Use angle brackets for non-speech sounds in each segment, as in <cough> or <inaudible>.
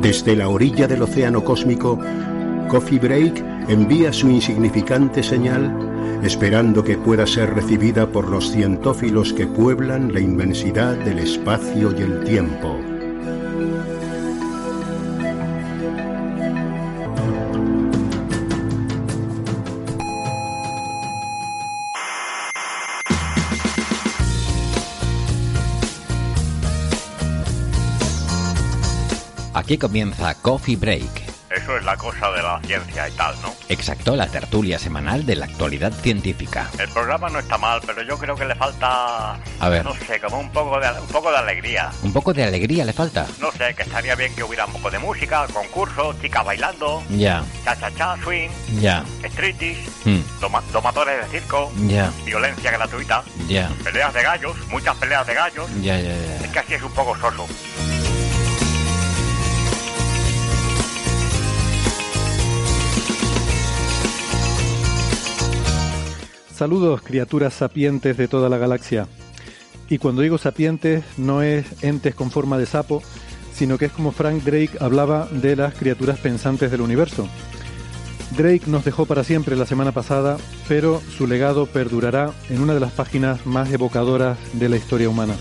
Desde la orilla del océano cósmico, Coffee Break envía su insignificante señal esperando que pueda ser recibida por los cientófilos que pueblan la inmensidad del espacio y el tiempo. Aquí comienza Coffee Break. Eso es la cosa de la ciencia y tal, ¿no? Exacto, la tertulia semanal de la actualidad científica. El programa no está mal, pero yo creo que le falta... A ver. No sé, como un poco de, un poco de alegría. Un poco de alegría le falta. No sé, que estaría bien que hubiera un poco de música, concursos, chicas bailando, Ya, cha-cha-cha, swing, ya, striptease, hmm, doma- domadores de circo, ya, violencia gratuita, ya, peleas de gallos, muchas peleas de gallos. ya, ya, ya. Es que así es un poco soso. Saludos, criaturas sapientes de toda la galaxia. Y cuando digo sapientes, no es entes con forma de sapo, sino que es como Frank Drake hablaba de las criaturas pensantes del universo. Drake nos dejó para siempre la semana pasada, pero su legado perdurará en una de las páginas más evocadoras de la historia humana.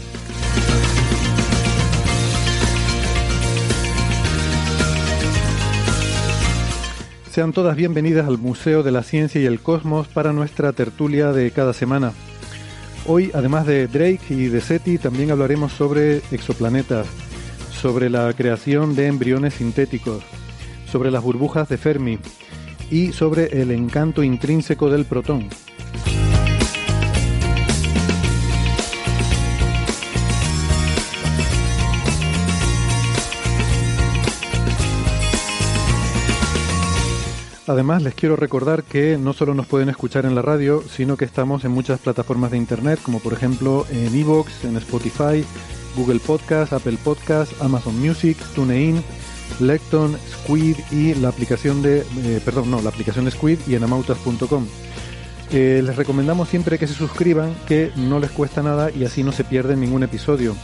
Sean todas bienvenidas al Museo de la Ciencia y el Cosmos para nuestra tertulia de cada semana. Hoy, además de Drake y de SETI, también hablaremos sobre exoplanetas, sobre la creación de embriones sintéticos, sobre las burbujas de Fermi y sobre el encanto intrínseco del protón. Además, les quiero recordar que no solo nos pueden escuchar en la radio, sino que estamos en muchas plataformas de internet, como por ejemplo en Evox, en Spotify, Google Podcast, Apple Podcast, Amazon Music, TuneIn, Lecton, Squid y la aplicación de, eh, perdón, no, la aplicación Squid y en amautas.com. Eh, les recomendamos siempre que se suscriban, que no les cuesta nada y así no se pierden ningún episodio.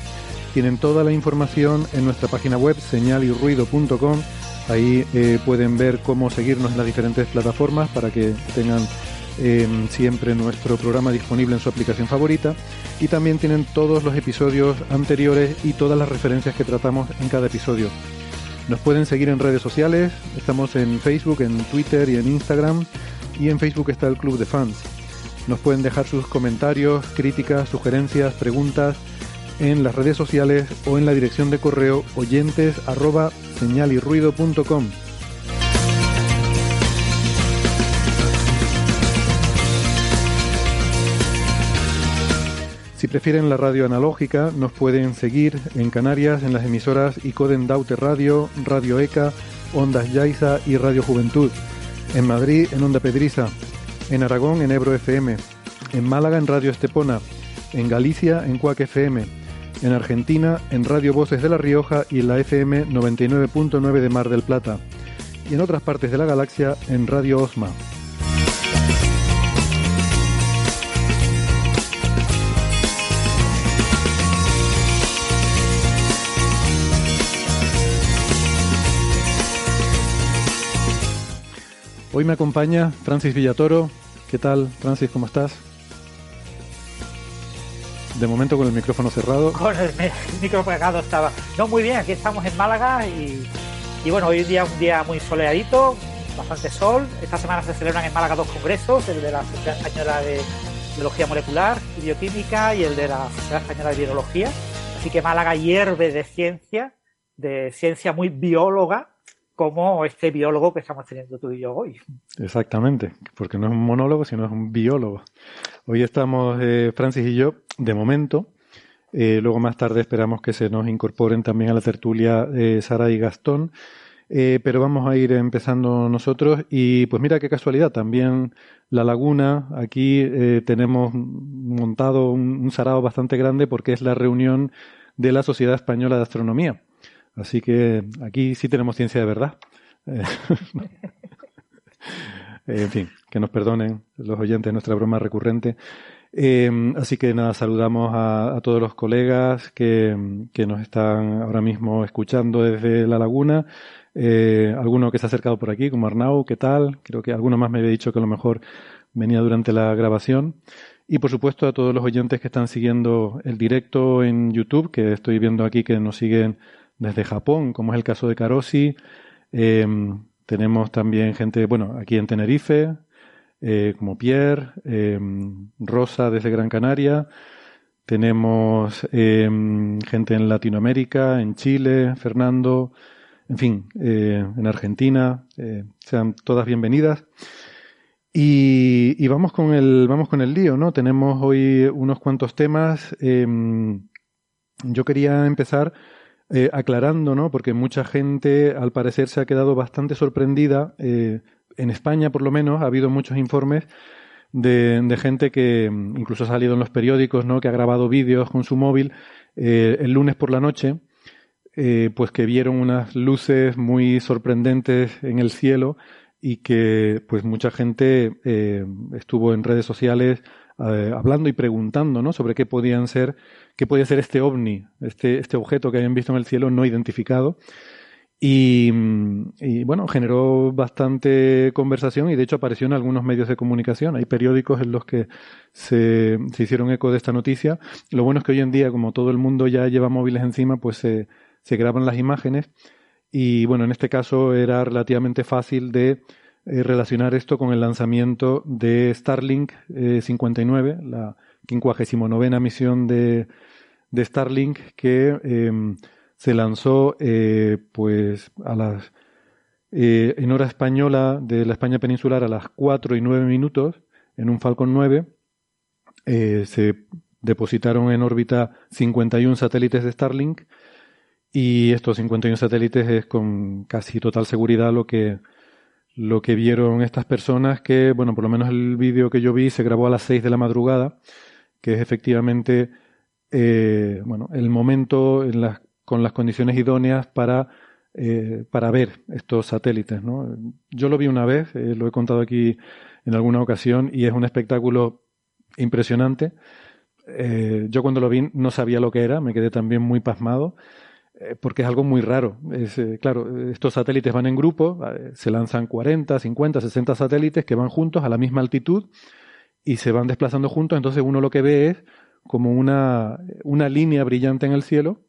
Tienen toda la información en nuestra página web señalyrruido.com. Ahí eh, pueden ver cómo seguirnos en las diferentes plataformas para que tengan eh, siempre nuestro programa disponible en su aplicación favorita. Y también tienen todos los episodios anteriores y todas las referencias que tratamos en cada episodio. Nos pueden seguir en redes sociales, estamos en Facebook, en Twitter y en Instagram. Y en Facebook está el Club de Fans. Nos pueden dejar sus comentarios, críticas, sugerencias, preguntas en las redes sociales o en la dirección de correo oyentes arroba señalirruido.com. Si prefieren la radio analógica, nos pueden seguir en Canarias en las emisoras Icoden Daute Radio, Radio ECA, Ondas Yaiza y Radio Juventud. En Madrid en Onda Pedriza. En Aragón en Ebro FM. En Málaga en Radio Estepona. En Galicia en Cuac FM. En Argentina en Radio Voces de La Rioja y la FM 99.9 de Mar del Plata. Y en otras partes de la galaxia en Radio Osma. Hoy me acompaña Francis Villatoro. ¿Qué tal, Francis? ¿Cómo estás? De momento con el micrófono cerrado. Con el, micro pegado estaba. No, muy bien, aquí estamos en Málaga y, y bueno, hoy día un día muy soleadito, bastante sol. Esta semana se celebran en Málaga dos congresos, el de la Sociedad Española de Biología Molecular y Bioquímica y el de la Sociedad Española de Virología. Así que Málaga hierve de ciencia, de ciencia muy bióloga, como este biólogo que estamos teniendo tú y yo hoy. Exactamente, porque no es un monólogo, sino es un biólogo. Hoy estamos eh, Francis y yo, de momento. Eh, luego más tarde esperamos que se nos incorporen también a la tertulia eh, Sara y Gastón. Eh, pero vamos a ir empezando nosotros y pues mira qué casualidad, también La Laguna, aquí tenemos montado un, un, sarao bastante grande porque es la reunión de la Sociedad Española de Astronomía. Así que aquí sí tenemos ciencia de verdad. <laughs> En fin, que nos perdonen los oyentes nuestra broma recurrente. Eh, así que nada, saludamos a, todos los colegas que, que, nos están ahora mismo escuchando desde La Laguna eh, alguno que se ha acercado por aquí, como Arnau, ¿qué tal? Creo que alguno más me había dicho que a lo mejor venía durante la grabación. Y por supuesto a todos los oyentes que están siguiendo el directo en YouTube, que estoy viendo aquí que nos siguen desde Japón, como es el caso de Karosi. Eh, tenemos también gente, bueno, aquí en Tenerife, eh, como Pierre, eh, Rosa desde Gran Canaria. Tenemos eh, gente en Latinoamérica, en Chile, Fernando, en fin, en Argentina, sean todas bienvenidas. Y, vamos con el vamos con el lío, ¿no? Tenemos hoy unos cuantos temas. Eh, yo quería empezar aclarando, ¿no? Porque mucha gente, al parecer, se ha quedado bastante sorprendida. En España, por lo menos, ha habido muchos informes de, de, gente que incluso ha salido en los periódicos, ¿no? Que ha grabado vídeos con su móvil eh, el lunes por la noche eh, pues que vieron unas luces muy sorprendentes en el cielo y que pues mucha gente eh, estuvo en redes sociales hablando y preguntando ¿no? sobre qué podían ser, qué podía ser este ovni, este, este objeto que habían visto en el cielo no identificado. Y, y, bueno, generó bastante conversación y de hecho apareció en algunos medios de comunicación. Hay periódicos en los que se, se hicieron eco de esta noticia. Lo bueno es que hoy en día, como todo el mundo ya lleva móviles encima, pues se se graban las imágenes y bueno, en este caso era relativamente fácil de eh, relacionar esto con el lanzamiento de Starlink eh, 59, la 59 misión de, de Starlink que eh, se lanzó eh, pues a las eh, en hora española de la España peninsular a las 4 y 9 minutos en un Falcon 9 se depositaron en órbita 51 satélites de Starlink y estos 51 satélites es con casi total seguridad lo que, lo que vieron estas personas que, bueno, por lo menos el vídeo que yo vi se grabó a las 6 de la madrugada, que es efectivamente, eh, bueno, el momento en las, con las condiciones idóneas para, eh, para ver estos satélites, ¿no? Yo lo vi una vez, eh, lo he contado aquí en alguna ocasión, y es un espectáculo impresionante. Eh, yo cuando lo vi no sabía lo que era, me quedé también muy pasmado. Porque es algo muy raro. Claro, estos satélites van en grupo, se lanzan 40, 50, 60 satélites que van juntos a la misma altitud y se van desplazando juntos, entonces uno lo que ve es como una, una línea brillante en el cielo,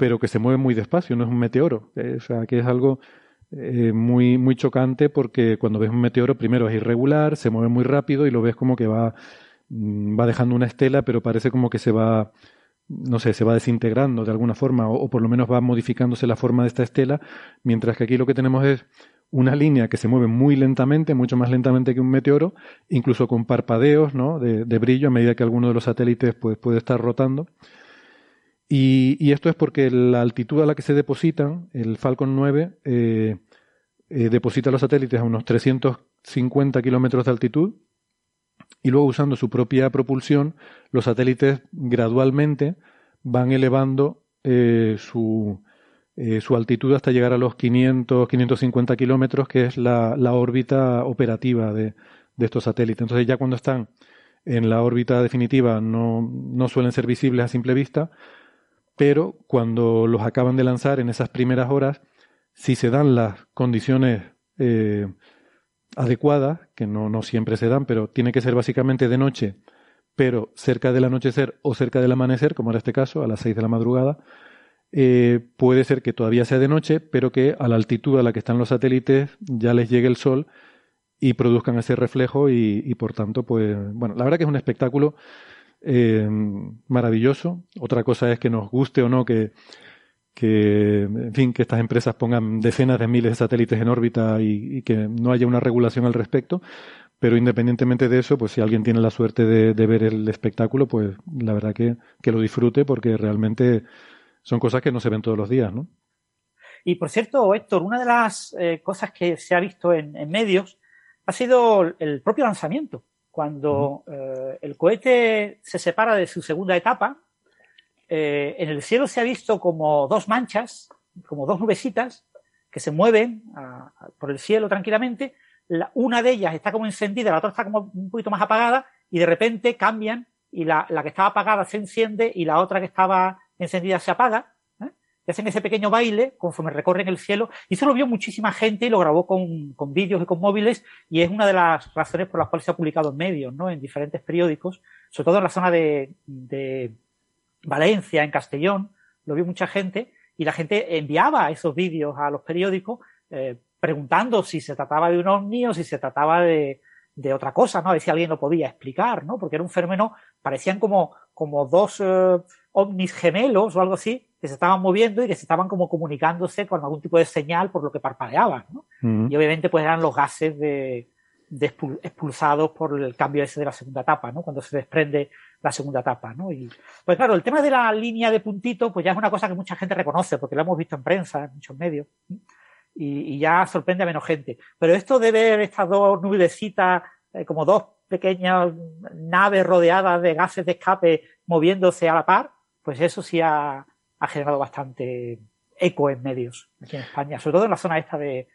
pero que se mueve muy despacio, no es un meteoro. o sea, que es algo muy, muy chocante porque cuando ves un meteoro, primero es irregular, se mueve muy rápido y lo ves como que va, mm, va dejando una estela, pero parece como que se va no sé, se va desintegrando de alguna forma o, o, por lo menos va modificándose la forma de esta estela, mientras que aquí lo que tenemos es una línea que se mueve muy lentamente, mucho más lentamente que un meteoro, incluso con parpadeos ¿no? de, de brillo a medida que alguno de los satélites pues, puede estar rotando. Y, y, esto es porque la altitud a la que se depositan, el Falcon 9 eh, eh, deposita los satélites a unos 350 kilómetros de altitud, y luego usando su propia propulsión, los satélites gradualmente van elevando eh, su, su altitud hasta llegar a los 500, 550 kilómetros, que es la, la órbita operativa de, de, estos satélites. Entonces ya cuando están en la órbita definitiva no, no suelen ser visibles a simple vista, pero cuando los acaban de lanzar en esas primeras horas, si se dan las condiciones eh, adecuada, que no, no siempre se dan, pero tiene que ser básicamente de noche, pero cerca del anochecer o cerca del amanecer, como era este caso, a las 6 de la madrugada, eh, puede ser que todavía sea de noche, pero que a la altitud a la que están los satélites ya les llegue el sol y produzcan ese reflejo y, y por tanto, pues, bueno, la verdad que es un espectáculo eh, maravilloso. Otra cosa es que nos guste o no que, que, en fin, que estas empresas pongan decenas de miles de satélites en órbita y, que no haya una regulación al respecto. Pero independientemente de eso, pues si alguien tiene la suerte de, ver el espectáculo, pues la verdad que, que, lo disfrute porque realmente son cosas que no se ven todos los días, ¿no? Y por cierto, Héctor, una de las eh, cosas que se ha visto en, medios ha sido el propio lanzamiento. Cuando eh, el cohete se separa de su segunda etapa, eh, en el cielo se ha visto como dos manchas, como dos nubecitas que se mueven por el cielo tranquilamente. una de ellas está como encendida, la otra está como un poquito más apagada y de repente cambian y la, que estaba apagada se enciende y la otra que estaba encendida se apaga. Hacen ese pequeño baile conforme recorren el cielo. Y eso lo vio muchísima gente y lo grabó con, con vídeos y con móviles y es una de las razones por las cuales se ha publicado en medios, ¿no? En diferentes periódicos, sobre todo en la zona de Valencia, en Castellón, lo vio mucha gente y la gente enviaba esos vídeos a los periódicos eh, preguntando si se trataba de un ovni o si se trataba de, de, otra cosa, ¿no? A ver si alguien lo podía explicar, ¿no? Porque era un fenómeno, parecían como, como dos eh, ovnis gemelos o algo así, que se estaban moviendo y que se estaban como comunicándose con algún tipo de señal por lo que parpadeaban, ¿no? Y obviamente pues eran los gases de, expulsados por el cambio ese de la segunda etapa, ¿no? Cuando se desprende la segunda etapa, ¿no? Y, pues claro, el tema de la línea de puntito, pues ya es una cosa que mucha gente reconoce, porque lo hemos visto en prensa, en muchos medios, y, ya sorprende a menos gente. Pero esto de ver estas dos nubecitas, eh, como dos pequeñas naves rodeadas de gases de escape moviéndose a la par, pues eso sí ha, ha generado bastante eco en medios aquí en España, sobre todo en la zona esta de,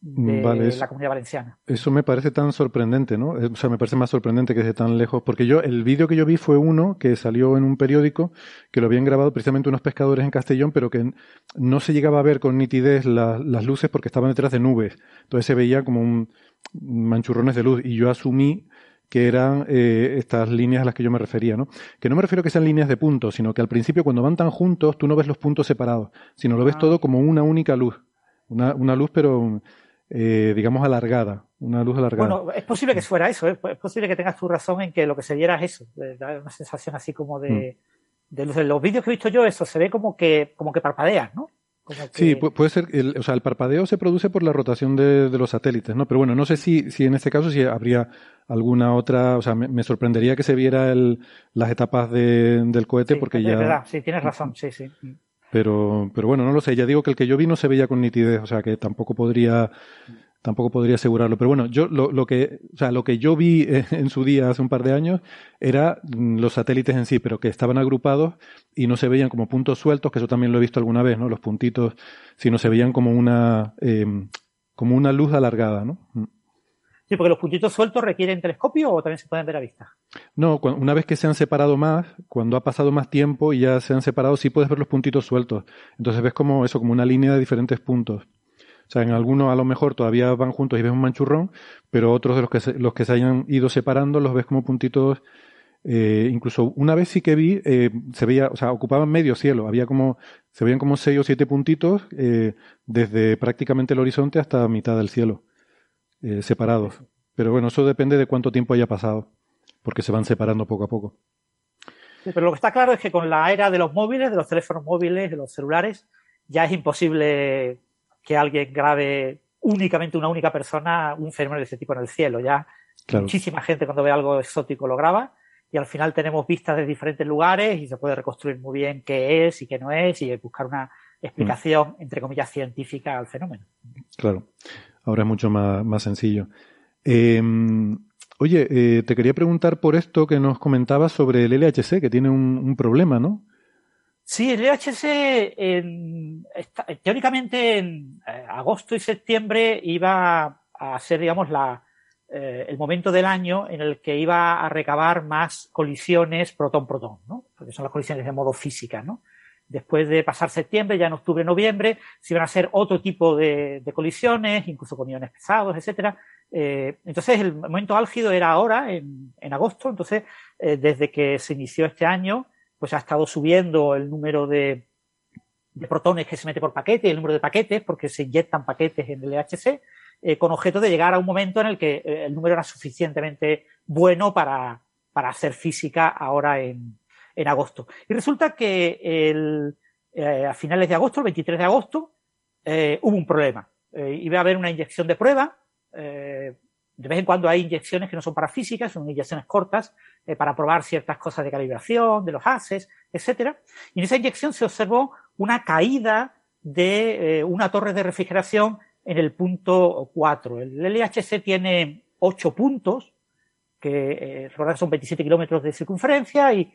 de la comunidad valenciana. Eso me parece tan sorprendente, ¿no? O sea, me parece más sorprendente que desde tan lejos, porque yo, el vídeo que yo vi fue uno que salió en un periódico, que lo habían grabado precisamente unos pescadores en Castellón, pero que no se llegaba a ver con nitidez las luces porque estaban detrás de nubes. Entonces se veía como un manchurrones de luz, y yo asumí que eran eh, estas líneas a las que yo me refería, ¿no? Que no me refiero a que sean líneas de puntos, sino que al principio cuando van tan juntos tú no ves los puntos separados, sino lo ves ah. todo como una única luz. Una, una luz pero eh, digamos, alargada, una luz alargada. Bueno, es posible que fuera eso, ¿eh? es posible que tengas tu razón en que lo que se viera es eso, una sensación así como de, mm. de luz. En los vídeos que he visto yo, eso se ve como que, como que parpadea, ¿no? Sí, puede ser, el, o sea, el parpadeo se produce por la rotación de, los satélites, ¿no? Pero bueno, no sé si, si en este caso si habría alguna otra, o sea, me, sorprendería que se viera el, las etapas del cohete porque ya... Es verdad, sí, tienes razón, sí, sí. Pero, pero bueno, no lo sé. Ya digo que el que yo vi no se veía con nitidez, o sea que tampoco podría, tampoco podría asegurarlo. Pero bueno, yo lo, lo que, o sea, lo que yo vi <laughs> en su día hace un par de años era los satélites en sí, pero que estaban agrupados y no se veían como puntos sueltos, que eso también lo he visto alguna vez, ¿no? Los puntitos, sino se veían como una, eh, como una luz alargada, ¿no? Mm. Sí, porque los puntitos sueltos requieren telescopio o también se pueden ver a vista. No, una vez que se han separado más, cuando ha pasado más tiempo y ya se han separado, sí puedes ver los puntitos sueltos. Entonces ves como eso, como una línea de diferentes puntos. O sea, en algunos a lo mejor todavía van juntos y ves un manchurrón, pero otros de los que se, los que se hayan ido separando los ves como puntitos. Eh, incluso una vez sí que vi, eh, se veía, o sea, ocupaban medio cielo. Había como, se veían como seis o siete puntitos eh, desde prácticamente el horizonte hasta mitad del cielo. Separados. Pero bueno, eso depende de cuánto tiempo haya pasado, porque se van separando poco a poco. pero lo que está claro es que con la era de los móviles, de los teléfonos móviles, de los celulares, ya es imposible que alguien grabe únicamente una única persona un fenómeno de ese tipo en el cielo. Ya muchísima gente cuando ve algo exótico lo graba y al final tenemos vistas de diferentes lugares y se puede reconstruir muy bien qué es y qué no es y buscar una explicación, entre comillas, científica al fenómeno. Claro. Ahora es mucho más, más sencillo. Em, oye, eh, te quería preguntar por esto que nos comentabas sobre el LHC, que tiene un, problema, ¿no? Sí, el LHC teóricamente en eh, agosto y septiembre iba a ser, digamos, la, eh, el momento del año en el que iba a recabar más colisiones protón-protón, ¿no? Porque son las colisiones de modo física, ¿no? Después de pasar septiembre, ya en octubre, noviembre, se iban a hacer otro tipo de, colisiones, incluso con iones pesados, etcétera. Eh, entonces, el momento álgido era ahora, en, agosto. Entonces, desde que se inició este año, pues ha estado subiendo el número de, protones que se mete por paquete, el número de paquetes, porque se inyectan paquetes en el LHC, eh, con objeto de llegar a un momento en el que el número era suficientemente bueno para, para hacer física ahora en, en agosto. Y resulta que el, eh, a finales de agosto, el 23 de agosto, eh, hubo un problema. Eh, iba a haber una inyección de prueba. De vez en cuando hay inyecciones que no son para físicas, son inyecciones cortas para probar ciertas cosas de calibración, de los haces, etcétera. Y en esa inyección se observó una caída de una torre de refrigeración en el punto 4. El LHC tiene 8 puntos, que eh, son 27 kilómetros de circunferencia y,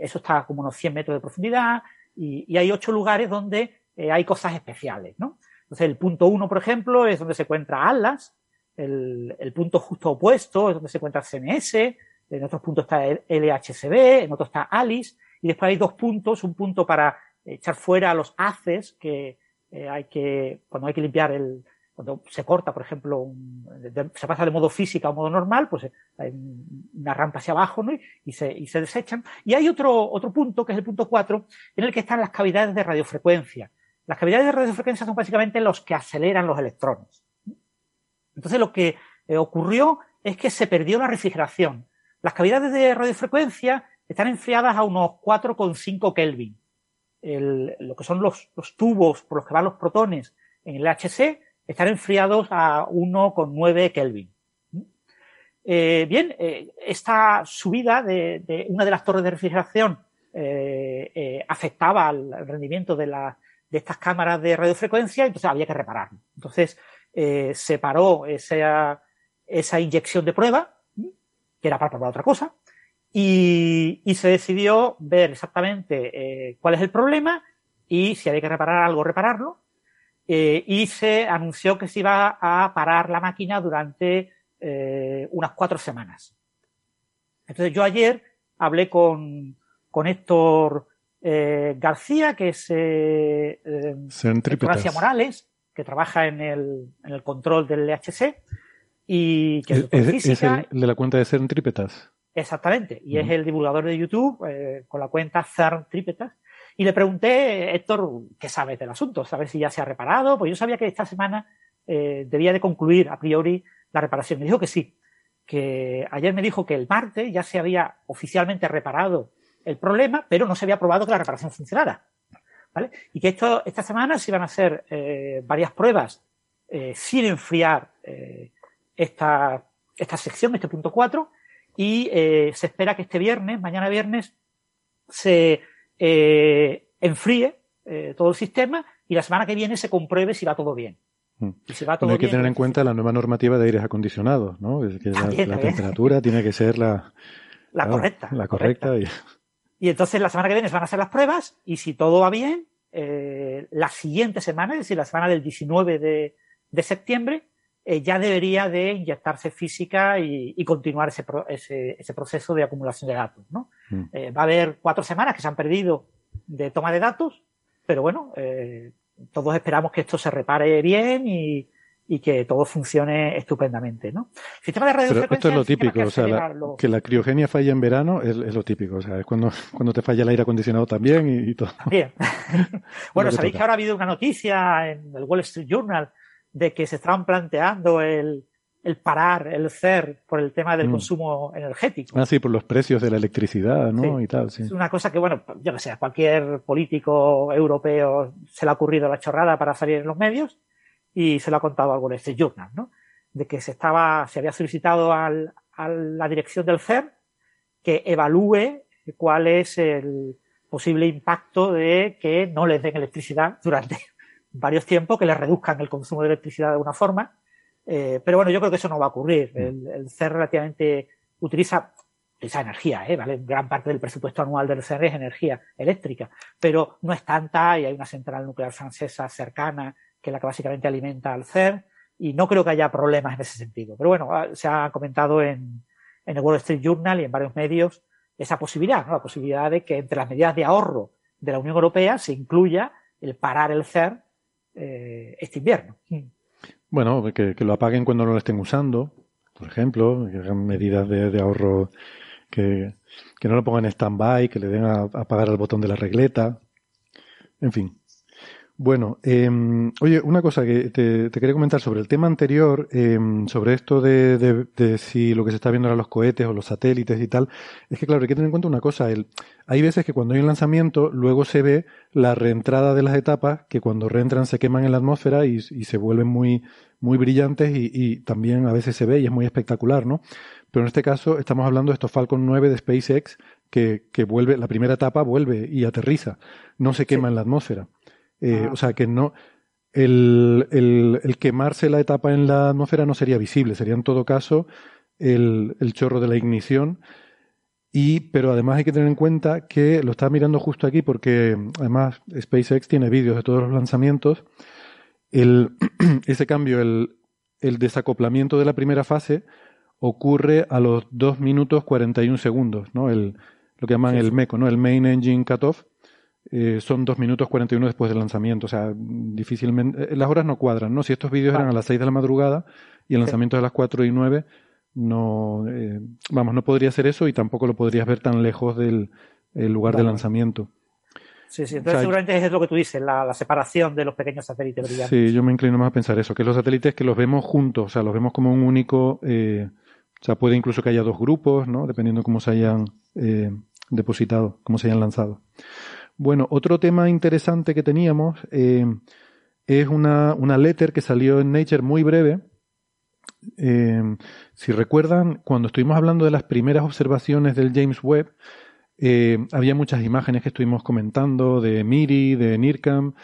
eso está como unos 100 metros de profundidad y, hay 8 lugares donde eh, hay cosas especiales, ¿no? Entonces el punto 1, por ejemplo, es donde se encuentra Atlas, el, el, punto justo opuesto es donde se encuentra CNS, en otros puntos está el LHCb, en otros está ALICE, y después hay dos puntos, un punto para echar fuera los haces que eh, hay que, cuando hay que limpiar el, cuando se corta, por ejemplo, se pasa de modo física a modo normal, pues eh, hay una rampa hacia abajo ¿no? y, se, y se desechan. Y hay otro, otro punto, que es el punto 4, en el que están las cavidades de radiofrecuencia. Las cavidades de radiofrecuencia son básicamente los que aceleran los electrones. Entonces lo que eh, ocurrió es que se perdió la refrigeración. Las cavidades de radiofrecuencia están enfriadas a unos 4,5 Kelvin el, lo que son los, tubos por los que van los protones en el HC están enfriados a 1,9 Kelvin. Eh, bien, eh, esta subida de, una de las torres de refrigeración afectaba al rendimiento de estas cámaras de radiofrecuencia, entonces había que repararlo. Entonces eh, se paró esa, esa inyección de prueba, que era para probar otra cosa, y, y se decidió ver exactamente eh, cuál es el problema y si había que reparar algo, repararlo. Eh, y se anunció que se iba a parar la máquina durante eh, unas cuatro semanas. Entonces yo ayer hablé con, con Héctor García, que es García Morales, que trabaja en el, en el control del LHC y que es, es, es el de la cuenta de Centrípetas. Exactamente, y uh -huh. es el divulgador de YouTube eh, con la cuenta CERN Trípetas. Y le pregunté, Héctor, ¿qué sabes del asunto? ¿Sabes si ya se ha reparado? Pues yo sabía que esta semana eh, debía de concluir a priori la reparación. Me dijo que sí, que ayer me dijo que el martes ya se había oficialmente reparado el problema, pero no se había probado que la reparación funcionara. ¿Vale? Y que esto, esta semana se iban a hacer eh, varias pruebas eh, sin enfriar eh, esta, esta sección, este punto 4, y se espera que este viernes, mañana viernes, se enfríe todo el sistema y la semana que viene se compruebe si va todo bien. Mm. Y si va todo hay que bien, tener en cuenta la nueva normativa de aires acondicionados, ¿no? Es que la, la temperatura tiene que ser la, correcta. La correcta. correcta. Y... y... entonces la semana que viene se van a hacer las pruebas y si todo va bien, eh, la siguiente semana, es decir, la semana del 19 de, de septiembre, eh, ya debería de inyectarse física y, y continuar ese, pro, ese, ese, proceso de acumulación de datos. ¿no? Mm. Eh, va a haber cuatro semanas que se han perdido de toma de datos, pero bueno, eh, todos esperamos que esto se repare bien y, y que todo funcione estupendamente, ¿no? El sistema de radiofrecuencia... Pero esto es lo típico, o sea, la, lo... que la criogenia falla en verano es, es, lo típico, o sea, es cuando, cuando te falla el aire acondicionado también y, y todo. Bien. <laughs> <laughs> bueno, sabéis toca. que ahora ha habido una noticia en el Wall Street Journal de que se estaban planteando el, el parar el CER por el tema del mm. consumo energético. Ah, sí, por los precios de la electricidad, ¿no? Sí. Y tal, sí. Es una cosa que, bueno, yo no sé, a cualquier político europeo se le ha ocurrido la chorrada para salir en los medios y se lo ha contado al Wall Street Journal, ¿no? De que se estaba, se había solicitado al, a la dirección del CER que evalúe cuál es el posible impacto de que no les den electricidad durante <laughs> varios tiempos que le reduzcan el consumo de electricidad de alguna forma. Eh, pero bueno, yo creo que eso no va a ocurrir. El, el CER relativamente utiliza esa energía, ¿eh? ¿vale? Gran parte del presupuesto anual del CER es energía eléctrica, pero no es tanta y hay una central nuclear francesa cercana que es la que básicamente alimenta al CER y no creo que haya problemas en ese sentido. Pero bueno, ah, se ha comentado en, en el Wall Street Journal y en varios medios esa posibilidad, ¿no? la posibilidad de que entre las medidas de ahorro de la Unión Europea se incluya el parar el CER eh, este invierno. Bueno, que, lo apaguen cuando no lo estén usando, por ejemplo, que hagan medidas de, de ahorro, que, que, no lo pongan en stand-by, que le den a, a apagar el botón de la regleta, en fin. Bueno, em, oye, una cosa que te, quería comentar sobre el tema anterior, em, sobre esto de, si lo que se está viendo eran los cohetes o los satélites y tal, es que claro, hay que tener en cuenta una cosa, el, hay veces que cuando hay un lanzamiento, luego se ve la reentrada de las etapas, que cuando reentran se queman en la atmósfera y, se vuelven muy, muy brillantes y, y, también a veces se ve y es muy espectacular, ¿no? Pero en este caso estamos hablando de estos Falcon 9 de SpaceX, que, que vuelve, la primera etapa vuelve y aterriza, no se quema en la atmósfera. Eh, o sea que no. El, el, quemarse la etapa en la atmósfera no sería visible, sería en todo caso el, el chorro de la ignición. Y, pero además hay que tener en cuenta que lo estaba mirando justo aquí porque además SpaceX tiene vídeos de todos los lanzamientos. El, <clears throat> ese cambio, el, el desacoplamiento de la primera fase ocurre a los 2 minutos 41 segundos, ¿no? El, lo que llaman el MECO, ¿no? El Main Engine Cutoff. Eh, son 2 minutos 41 después del lanzamiento. O sea, difícilmente. Eh, las horas no cuadran, ¿no? Si estos vídeos eran a las 6 de la madrugada y el lanzamiento es a las 4 y 9, no. Eh, vamos, no podría ser eso y tampoco lo podrías ver tan lejos del lugar de lanzamiento. Sí, sí, entonces seguramente es lo que tú dices, la, separación de los pequeños satélites brillantes. Sí, yo me inclino más a pensar eso, que los satélites que los vemos juntos, o sea, los vemos como un único, eh, o sea, puede incluso que haya dos grupos, ¿no? Dependiendo cómo se hayan eh, depositado, cómo se hayan lanzado. Bueno, otro tema interesante que teníamos eh, es una, una letter que salió en Nature muy breve. Eh, si recuerdan, cuando estuvimos hablando de las primeras observaciones del James Webb, eh, había muchas imágenes que estuvimos comentando de MIRI, de NIRCAM,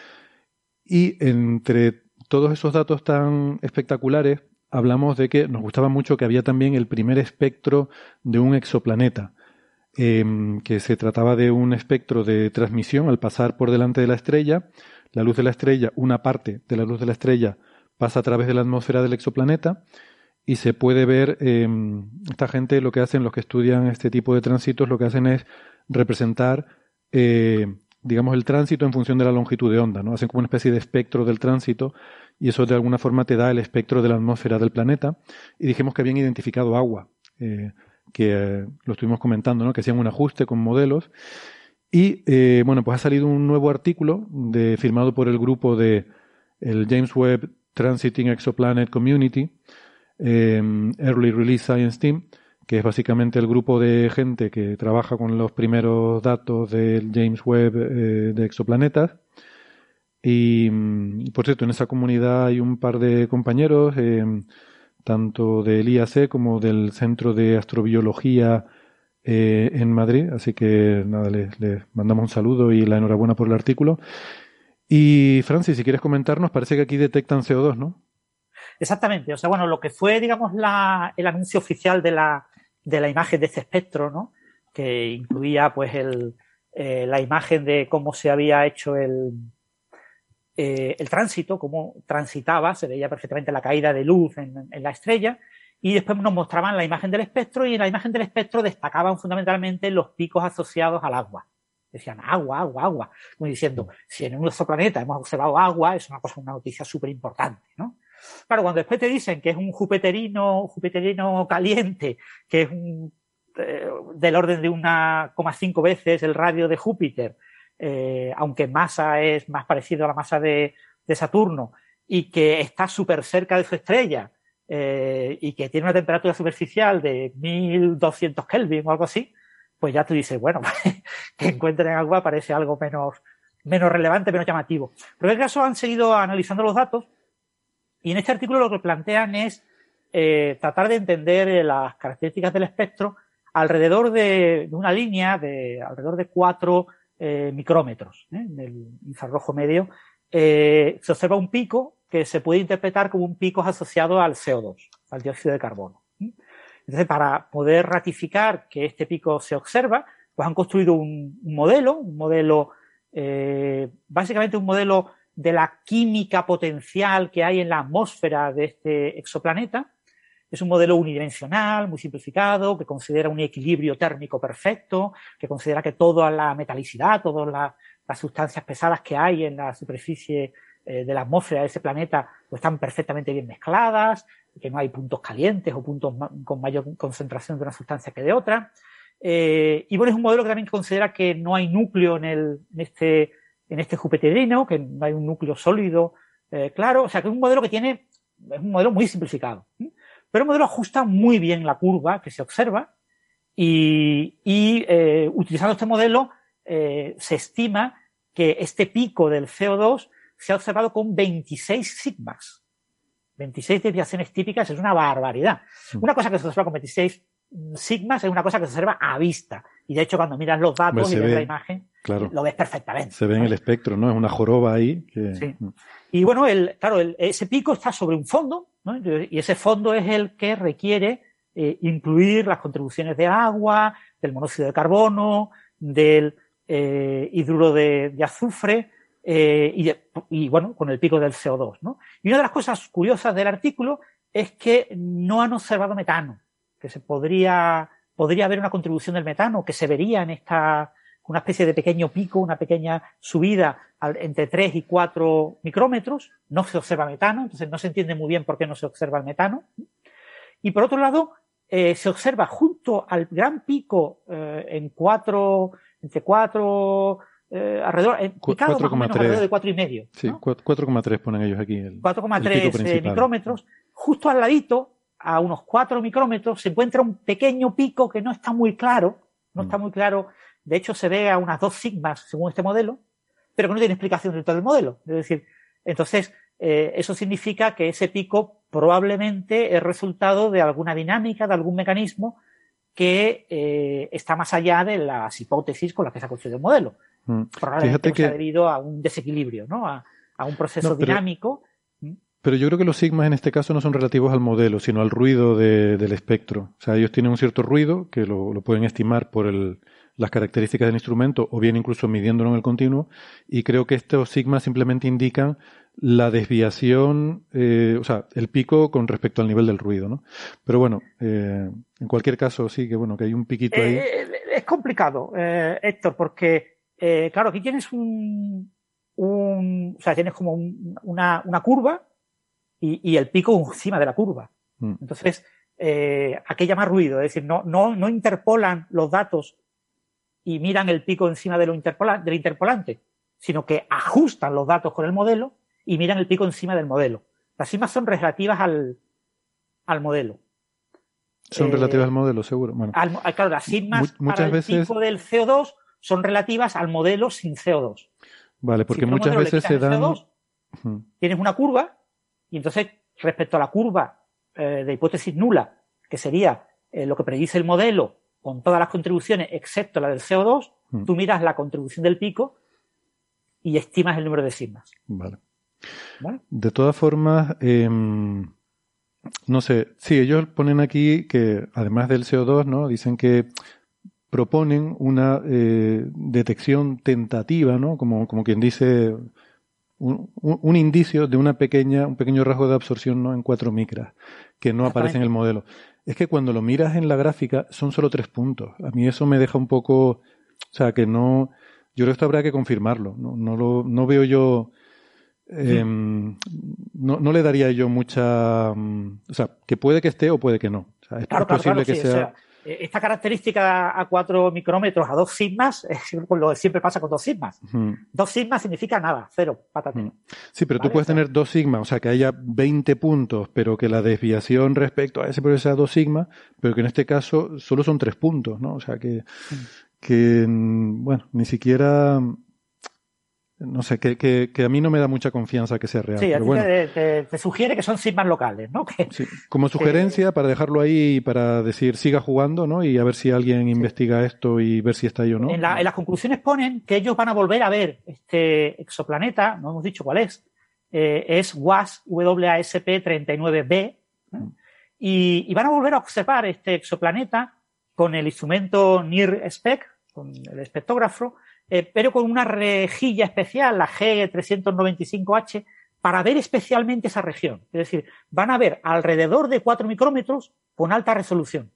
y entre todos esos datos tan espectaculares, hablamos de que nos gustaba mucho que había también el primer espectro de un exoplaneta. Em, que se trataba de un espectro de transmisión al pasar por delante de la estrella. La luz de la estrella, una parte de la luz de la estrella pasa a través de la atmósfera del exoplaneta y se puede ver, em, esta gente lo que hacen, los que estudian este tipo de tránsitos, lo que hacen es representar, eh, digamos, el tránsito en función de la longitud de onda, ¿no? Hacen como una especie de espectro del tránsito y eso de alguna forma te da el espectro de la atmósfera del planeta y dijimos que habían identificado agua. Eh, que eh, lo estuvimos comentando, ¿no? que hacían un ajuste con modelos. Y eh, bueno, pues ha salido un nuevo artículo de, firmado por el grupo de el James Webb Transiting Exoplanet Community, em, Early Release Science Team, que es básicamente el grupo de gente que trabaja con los primeros datos del James Webb eh, de exoplanetas. Y mm, por cierto, en esa comunidad hay un par de compañeros. Tanto del IAC como del Centro de Astrobiología eh, en Madrid. Así que nada, les, mandamos un saludo y la enhorabuena por el artículo. Y Francis, si quieres comentarnos, parece que aquí detectan CO2, ¿no? Exactamente. O sea, bueno, lo que fue, digamos, el anuncio oficial de la, de la imagen de este espectro, ¿no? Que incluía, pues, el, eh, la imagen de cómo se había hecho el, eh, el tránsito, cómo transitaba, se veía perfectamente la caída de luz en, la estrella, y después nos mostraban la imagen del espectro y en la imagen del espectro destacaban fundamentalmente los picos asociados al agua. Decían agua, agua, agua, como diciendo, si en nuestro planeta hemos observado agua, es una cosa, una noticia súper importante, ¿no? Claro, cuando después te dicen que es un jupiterino, jupiterino caliente, que es eh, del orden de una cinco veces el radio de Júpiter, eh, aunque masa es más parecido a la masa de, Saturno y que está súper cerca de su estrella eh, y que tiene una temperatura superficial de 1200 Kelvin o algo así, pues ya tú dices, bueno, <laughs> que encuentren agua parece algo menos, menos relevante, menos llamativo. Pero en este caso han seguido analizando los datos y en este artículo lo que plantean es eh, tratar de entender las características del espectro alrededor de, de, una línea de alrededor de cuatro eh, micrómetros ¿eh? en el infrarrojo medio, eh, se observa un pico que se puede interpretar como un pico asociado al CO2, al dióxido de carbono. Entonces, para poder ratificar que este pico se observa, pues han construido un, modelo, un modelo, básicamente un modelo de la química potencial que hay en la atmósfera de este exoplaneta, es un modelo unidimensional, muy simplificado, que considera un equilibrio térmico perfecto, que considera que toda la metalicidad, todas las sustancias pesadas que hay en la superficie eh, de la atmósfera de ese planeta pues están perfectamente bien mezcladas, que no hay puntos calientes o puntos con mayor concentración de una sustancia que de otra. Eh, y bueno, es un modelo que también considera que no hay núcleo en, el, en este en este jupiterino, que no hay un núcleo sólido eh, claro, o sea que es un modelo que tiene, es un modelo muy simplificado, pero el modelo ajusta muy bien la curva que se observa y, y eh, utilizando este modelo eh, se estima que este pico del CO2 se ha observado con 26 sigmas. 26 desviaciones típicas es una barbaridad. Mm. Una cosa que se observa con 26 sigmas es una cosa que se observa a vista. Y de hecho, cuando miras los datos y ves la imagen, lo ves perfectamente. Se ve en el espectro, ¿no? Es una joroba ahí. Sí. Mm. Y bueno, el, claro, ese pico está sobre un fondo, Y ese fondo es el que requiere eh, incluir las contribuciones de agua, del monóxido de carbono, del eh, hidruro de, azufre, eh, y, bueno, con el pico del CO2, ¿no? Y una de las cosas curiosas del artículo es que no han observado metano que se podría, podría haber una contribución del metano que se vería en esta, una especie de pequeño pico, una pequeña subida entre 3 y 4 micrómetros, no se observa metano, entonces no se entiende muy bien por qué no se observa el metano. Y por otro lado, eh, se observa junto al gran pico eh, en 4, entre 4, eh, alrededor, en, picado más o menos alrededor de 4 y medio. Sí, 4,3 ponen ellos aquí. 4,3 micrómetros. Justo al ladito a unos 4 micrómetros se encuentra un pequeño pico que no está muy claro, no está mm. muy claro, de hecho se ve a unas 2 sigmas según este modelo, pero que no tiene explicación dentro del modelo. Es decir, entonces, eh, eso significa que ese pico probablemente es resultado de alguna dinámica, de algún mecanismo que eh, está más allá de las hipótesis con las que se ha construido el modelo. Mm. Probablemente que... debido a un desequilibrio, ¿no? A, un proceso dinámico pero yo creo que los sigmas en este caso no son relativos al modelo, sino al ruido del espectro. O sea, ellos tienen un cierto ruido que lo, pueden estimar por el, las características del instrumento o bien incluso midiéndolo en el continuo. Y creo que estos sigmas simplemente indican la desviación, eh, o sea, el pico con respecto al nivel del ruido, ¿no? Pero bueno, eh, en cualquier caso sí que bueno, que hay un piquito ahí. Eh, es complicado, Héctor, porque, claro, aquí tienes un, un, o sea, tienes como una, una curva y, y el pico encima de la curva. Mm. Entonces, eh, ¿a qué llama ruido? Es decir, no, no, no interpolan los datos y miran el pico encima de lo interpola, del interpolante, sino que ajustan los datos con el modelo y miran el pico encima del modelo. Las sigmas son relativas al, al modelo. Son relativas al modelo, seguro. Bueno, claro, las sigmas para el pico del CO2 son relativas al modelo sin CO2. Vale, porque muchas veces se dan. tienes una curva y entonces, respecto a la curva eh, de hipótesis nula, que sería eh, lo que predice el modelo con todas las contribuciones excepto la del CO2, mm. tú miras la contribución del pico y estimas el número de sigmas. Vale. De todas formas, em, no sé, sí, ellos ponen aquí que además del CO2, ¿no? Dicen que proponen una eh, detección tentativa, ¿no? Como, como quien dice, un, indicio de una pequeña, un pequeño rasgo de absorción ¿no? en cuatro micras, que no aparece en el modelo. Es que cuando lo miras en la gráfica son solo tres puntos. A mí eso me deja un poco, o sea, que no, yo creo que esto habrá que confirmarlo. No, no lo, no veo yo, em, no, no, le daría yo mucha, mm, o sea, que puede que esté o puede que no. O sea, es posible que sea esta característica a 4 micrómetros a 2 sigmas <laughs> es lo que siempre pasa con 2 sigmas. 2 sigmas significa nada, cero, patatero. Sí, pero tú puedes tener 2 sigmas, o sea, que haya 20 puntos, pero que la desviación respecto a ese proceso sea 2 sigmas, pero que en este caso solo son 3 puntos, ¿no? O sea, que, que mm, bueno, ni siquiera no sé, que, que, que, a mí no me da mucha confianza que sea real. Sí, pero bueno. te, te, sugiere que son sigmas locales, ¿no? <laughs> sí, como sugerencia para dejarlo ahí y para decir siga jugando, ¿no? Y a ver si alguien investiga esto y ver si está ahí o no. En, la, en, las conclusiones ponen que ellos van a volver a ver este exoplaneta, no hemos dicho cuál es, eh, es WASP, WASP 39b, y, y, van a volver a observar este exoplaneta con el instrumento NIR-SPEC, con el espectógrafo, eh, pero con una rejilla especial, la G395H, para ver especialmente esa región. Es decir, van a ver alrededor de 4 micrómetros con alta resolución.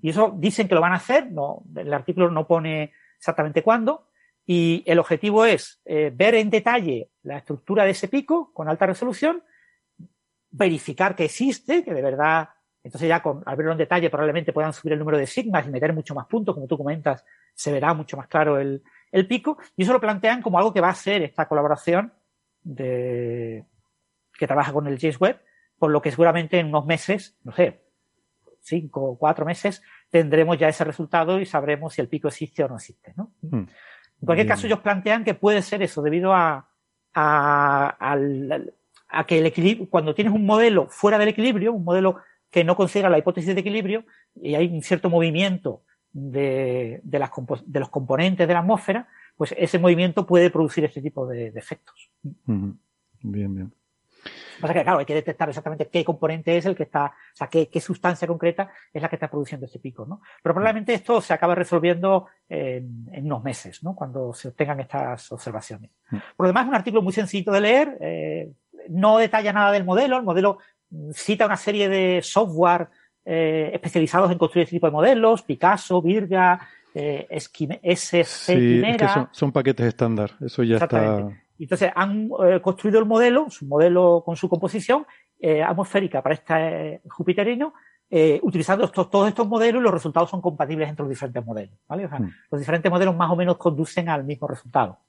Y eso dicen que lo van a hacer, no, el artículo no pone exactamente cuándo, y el objetivo es eh, ver en detalle la estructura de ese pico con alta resolución, verificar que existe, que de verdad, entonces ya con, al verlo en detalle probablemente puedan subir el número de sigmas y meter mucho más puntos, como tú comentas, se verá mucho más claro el, el pico, y eso lo plantean como algo que va a ser esta colaboración de, que trabaja con el James Webb, por lo que seguramente en unos meses, no sé, cinco o cuatro meses, tendremos ya ese resultado y sabremos si el pico existe o no existe. ¿no? Hmm. En cualquier caso, ellos plantean que puede ser eso debido a, a, a que el equilibrio, cuando tienes un modelo fuera del equilibrio, un modelo que no considera la hipótesis de equilibrio, y hay un cierto movimiento de, de, las, de los componentes de la atmósfera, pues ese movimiento puede producir este tipo de, de efectos. Bien, bien. Pasa que, claro, hay que detectar exactamente qué componente es el que está, o sea, qué, qué sustancia concreta es la que está produciendo este pico, ¿no? Pero probablemente esto se acaba resolviendo en, en unos meses, ¿no? Cuando se obtengan estas observaciones. Mm. Por lo demás, es un artículo muy sencillo de leer, eh, no detalla nada del modelo, el modelo cita una serie de software eh, especializados en construir este tipo de modelos, Picasso, Virga, eh, SC sí, son, paquetes estándar, eso ya está entonces han eh, construido el modelo, su modelo con su composición eh, atmosférica para este jupiterino, utilizando estos, todos estos modelos y los resultados son compatibles entre los diferentes modelos. ¿vale? O sea, mm. Los diferentes modelos más o menos conducen al mismo resultado.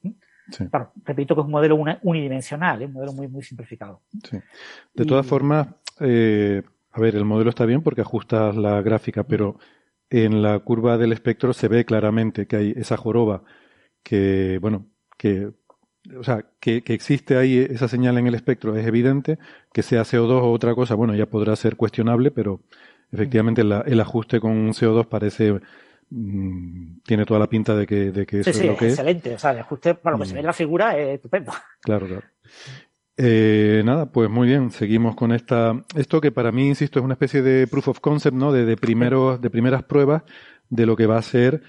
repito que es un modelo unidimensional, un modelo muy, muy simplificado. De todas formas, a ver, el modelo está bien porque ajustas la gráfica, pero en la curva del espectro se ve claramente que hay esa joroba que, bueno, que o sea, que, existe ahí esa señal en el espectro es evidente, que sea CO2 o otra cosa, bueno, ya podrá ser cuestionable, pero efectivamente el ajuste con CO2 parece mm, tiene toda la pinta de que, de que eso es lo que excelente. o sea, el ajuste para lo que se ve en la figura es estupendo. Claro, claro. Eh, nada, pues muy bien, seguimos con esta, esto que para mí, insisto, es una especie de proof of concept, ¿no? De, de primeros, de primeras pruebas de lo que va a ser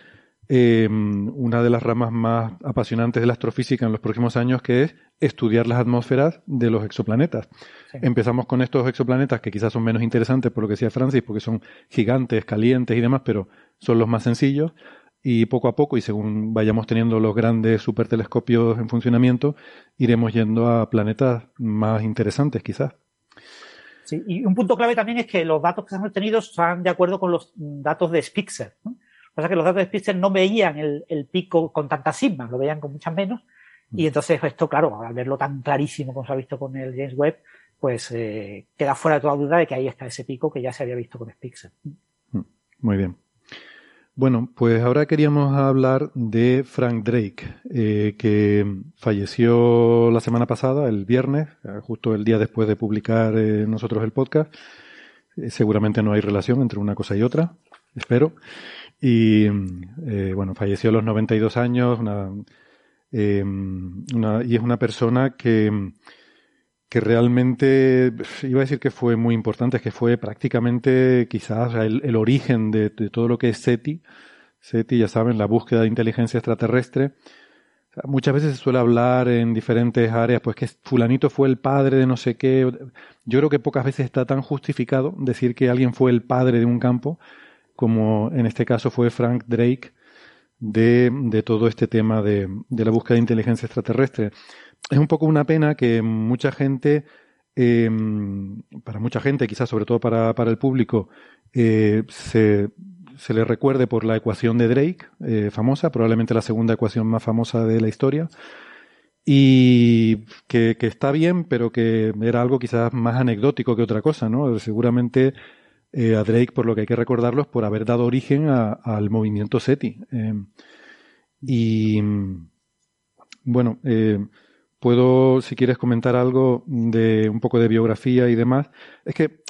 eh, una de las ramas más apasionantes de la astrofísica en los próximos años, que es estudiar las atmósferas de los exoplanetas. Empezamos con estos exoplanetas que quizás son menos interesantes por lo que decía Francis, porque son gigantes, calientes y demás, pero son los más sencillos. Y poco a poco, y según vayamos teniendo los grandes supertelescopios en funcionamiento, iremos yendo a planetas más interesantes, quizás. Sí, y un punto clave también es que los datos que se han obtenido están de acuerdo con los datos de Spitzer. ¿no? pasa que los datos de Spitzer no veían el, pico con tantas sigmas, lo veían con muchas menos. Y mm. entonces esto, claro, al verlo tan clarísimo como se ha visto con el James Webb, pues eh, queda fuera de toda duda de que ahí está ese pico que ya se había visto con Spitzer. Mm, muy bien. Bueno, pues ahora queríamos hablar de Frank Drake, eh, que falleció la semana pasada, el viernes, eh, justo el día después de publicar nosotros el podcast. seguramente no hay relación entre una cosa y otra, espero. Y eh, bueno, falleció a los 92 años, eh, y es una persona que, que realmente, iba a decir que fue muy importante, es que fue prácticamente quizás el, origen de, todo lo que es SETI. SETI, ya saben, la búsqueda de inteligencia extraterrestre. muchas veces se suele hablar en diferentes áreas, pues que fulanito fue el padre de no sé qué. Yo creo que pocas veces está tan justificado decir que alguien fue el padre de un campo como en este caso fue Frank Drake, de, de todo este tema de, de, la búsqueda de inteligencia extraterrestre. Es un poco una pena que mucha gente, eh, para mucha gente, quizás sobre todo para, para el público, eh, se, se, le recuerde por la ecuación de Drake, eh, famosa, probablemente la segunda ecuación más famosa de la historia, y que, que, está bien, pero que era algo quizás más anecdótico que otra cosa, ¿no? Seguramente eh, a Drake, por lo que hay que recordarlo, es por haber dado origen al movimiento SETI. Eh, y bueno, puedo, si quieres comentar algo de un poco de biografía y demás, es que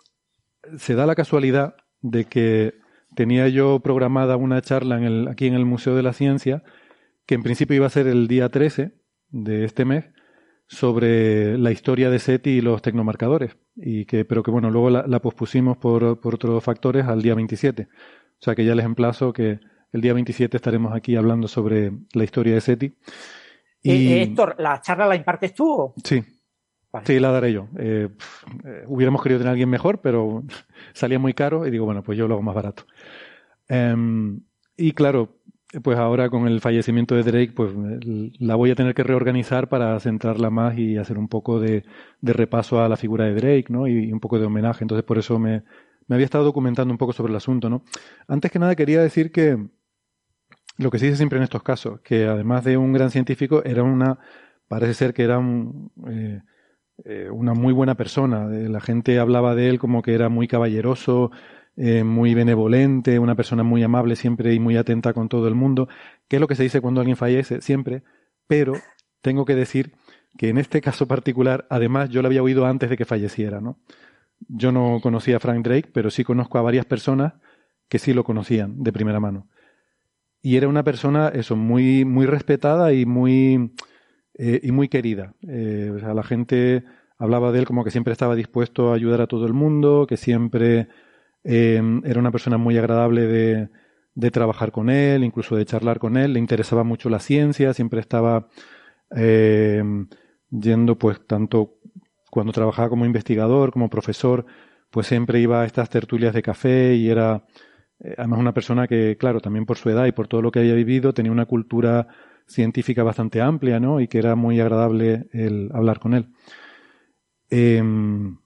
se da la casualidad de que tenía yo programada una charla en el, aquí en el Museo de la Ciencia, que en principio iba a ser el día 13 de este mes, sobre la historia de SETI y los tecnomarcadores, y que, pero que bueno, luego la, pospusimos por, por, otros factores al día 27. O sea que ya les emplazo que el día 27 estaremos aquí hablando sobre la historia de SETI. Y... Eh, eh, Héctor, ¿la charla la impartes tú? Sí. Sí, la daré yo. Eh, hubiéramos querido tener a alguien mejor, pero <laughs> salía muy caro y digo, bueno, pues yo lo hago más barato. Em, y claro, pues ahora con el fallecimiento de Drake, pues la voy a tener que reorganizar para centrarla más y hacer un poco de, repaso a la figura de Drake, ¿no? Y, un poco de homenaje. Entonces, por eso me, había estado documentando un poco sobre el asunto, ¿no? Antes que nada, quería decir que lo que se dice siempre en estos casos, que además de un gran científico, era una, parece ser que era un, eh, eh, una muy buena persona. La gente hablaba de él como que era muy caballeroso, eh, muy benevolente, una persona muy amable siempre y muy atenta con todo el mundo, que es lo que se dice cuando alguien fallece, siempre, pero tengo que decir que en este caso particular, además, yo lo había oído antes de que falleciera, ¿no? Yo no conocía a Frank Drake, pero sí conozco a varias personas que sí lo conocían de primera mano. Y era una persona, eso, muy, muy respetada y muy, eh, y muy querida. Eh, o sea, la gente hablaba de él como que siempre estaba dispuesto a ayudar a todo el mundo, que siempre eh, era una persona muy agradable de, de, trabajar con él, incluso de charlar con él. Le interesaba mucho la ciencia, siempre estaba yendo, pues, tanto cuando trabajaba como investigador, como profesor, pues siempre iba a estas tertulias de café y era además una persona que, claro, también por su edad y por todo lo que había vivido, tenía una cultura científica bastante amplia, ¿no? Y que era muy agradable el hablar con él. Em,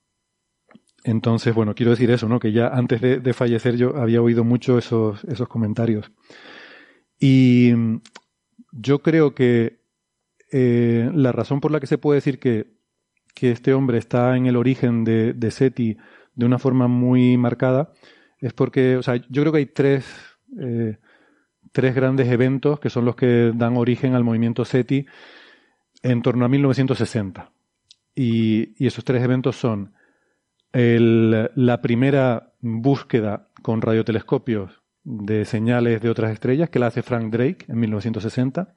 entonces, bueno, quiero decir eso, ¿no? Que ya antes de, fallecer yo había oído mucho esos, esos comentarios. Y yo creo que eh, la razón por la que se puede decir que, que este hombre está en el origen de, de SETI de una forma muy marcada es porque, o sea, yo creo que hay tres, eh, tres grandes eventos que son los que dan origen al movimiento SETI en torno a 1960. Y, y esos tres eventos son la primera búsqueda con radiotelescopios de señales de otras estrellas que la hace Frank Drake en 1960,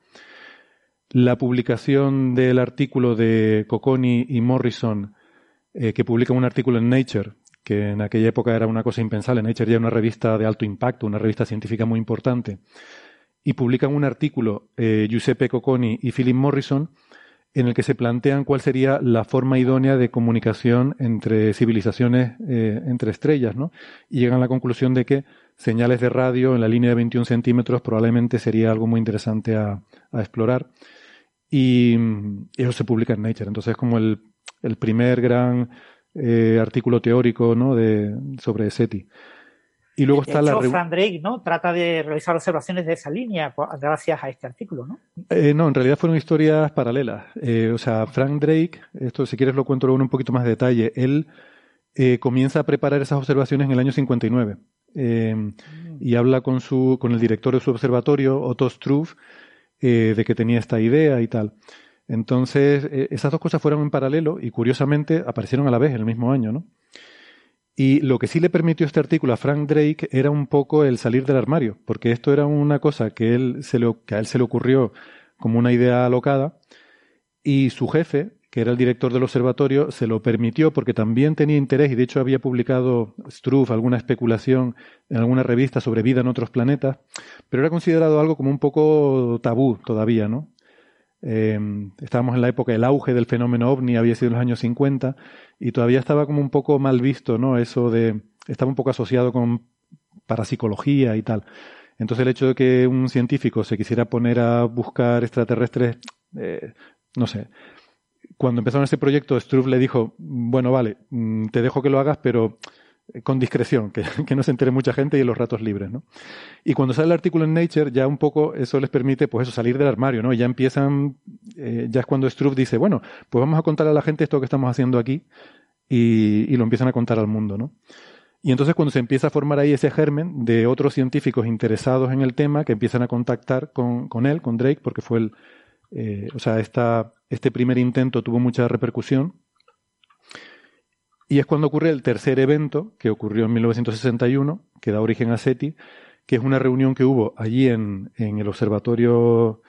la publicación del artículo de Cocconi y Morrison, eh, que publican un artículo en Nature que en aquella época era una cosa impensable. Nature ya una revista de alto impacto, una revista científica muy importante. Y publican un artículo, eh, Giuseppe Cocconi y Philip Morrison, en el que se plantean cuál sería la forma idónea de comunicación entre civilizaciones, eh, entre estrellas, ¿no? Y llegan a la conclusión de que señales de radio en la línea de 21 centímetros probablemente sería algo muy interesante a, explorar. Y, eso se publica en Nature. Entonces, es como el primer gran eh, artículo teórico ¿no? de, sobre SETI. Y luego está la. Frank Drake, ¿no? Trata de realizar observaciones de esa línea gracias a este artículo, ¿no? Eh, no, en realidad fueron historias paralelas. Eh, o sea, Frank Drake, esto si quieres lo cuento luego en un poquito más de detalle, él comienza a preparar esas observaciones en el año 59 mm. y habla con, su, con el director de su observatorio, Otto Struve, de que tenía esta idea y tal. Entonces, eh, esas dos cosas fueron en paralelo y curiosamente aparecieron a la vez en el mismo año, ¿no? Y lo que sí le permitió este artículo a Frank Drake era un poco el salir del armario, porque esto era una cosa que, él se le, a él se le ocurrió como una idea alocada y su jefe, que era el director del observatorio, se lo permitió porque también tenía interés y de hecho había publicado Struve alguna especulación en alguna revista sobre vida en otros planetas, pero era considerado algo como un poco tabú todavía, ¿no? Eh, estábamos en la época del auge del fenómeno ovni, había sido en los años 50, y todavía estaba como un poco mal visto, ¿no? Eso de. estaba un poco asociado con parapsicología y tal. Entonces el hecho de que un científico se quisiera poner a buscar extraterrestres, eh, no sé. Cuando empezaron ese proyecto, Struve le dijo, bueno, vale, mm, te dejo que lo hagas, pero con discreción, que, <laughs> que, no se entere mucha gente y en los ratos libres, ¿no? Y cuando sale el artículo en Nature, ya un poco eso les permite, pues eso, salir del armario, ¿no? Y ya empiezan, eh, ya es cuando Struve dice, bueno, pues vamos a contar a la gente esto que estamos haciendo aquí y, y, lo empiezan a contar al mundo, ¿no? Y entonces cuando se empieza a formar ahí ese germen de otros científicos interesados en el tema que empiezan a contactar con, con él, con Drake, porque fue el, eh, o sea, esta, este primer intento tuvo mucha repercusión y es cuando ocurre el tercer evento, que ocurrió en 1961, que da origen a SETI, que es una reunión que hubo allí en, el observatorio,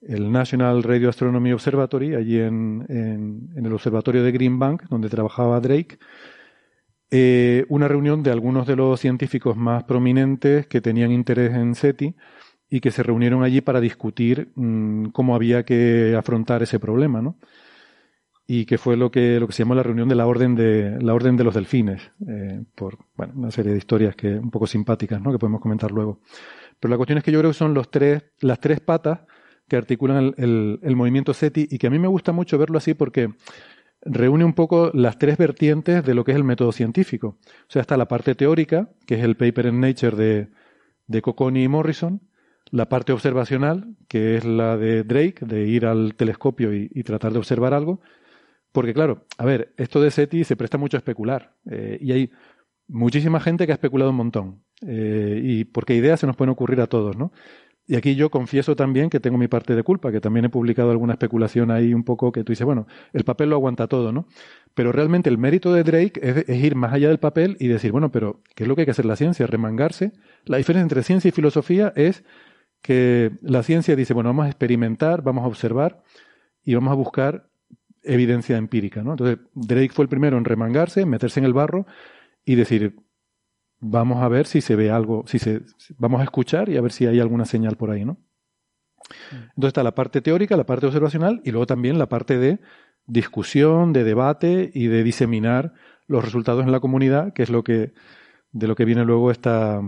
el National Radio Astronomy Observatory, allí en, en, el observatorio de Green Bank, donde trabajaba Drake, eh, una reunión de algunos de los científicos más prominentes que tenían interés en SETI y que se reunieron allí para discutir mm, cómo había que afrontar ese problema, ¿no? Y que fue lo que, lo que se llamó la reunión de la orden de, la orden de los delfines, eh, por bueno, una serie de historias que un poco simpáticas, ¿no? que podemos comentar luego. Pero la cuestión es que yo creo que son los tres, las tres patas que articulan el, el, movimiento SETI y que a mí me gusta mucho verlo así porque reúne un poco las tres vertientes de lo que es el método científico. O sea, está la parte teórica, que es el paper en Nature de, de Cocconi y Morrison, la parte observacional, que es la de Drake, de ir al telescopio y, tratar de observar algo. Porque claro, a ver, esto de SETI se presta mucho a especular. Eh, y hay muchísima gente que ha especulado un montón. Eh, y porque ideas se nos pueden ocurrir a todos, ¿no? Y aquí yo confieso también que tengo mi parte de culpa, que también he publicado alguna especulación ahí un poco que tú dices, bueno, el papel lo aguanta todo, ¿no? Pero realmente el mérito de Drake es, ir más allá del papel y decir, bueno, pero ¿qué es lo que hay que hacer la ciencia? Remangarse. La diferencia entre ciencia y filosofía es que la ciencia dice, bueno, vamos a experimentar, vamos a observar y vamos a buscar evidencia empírica, ¿no? Entonces, Drake fue el primero en remangarse, meterse en el barro y decir, vamos a ver si se ve algo, si se, vamos a escuchar y a ver si hay alguna señal por ahí, ¿no? Entonces está la parte teórica, la parte observacional y luego también la parte de discusión, de debate y de diseminar los resultados en la comunidad, que es lo que de lo que viene luego esta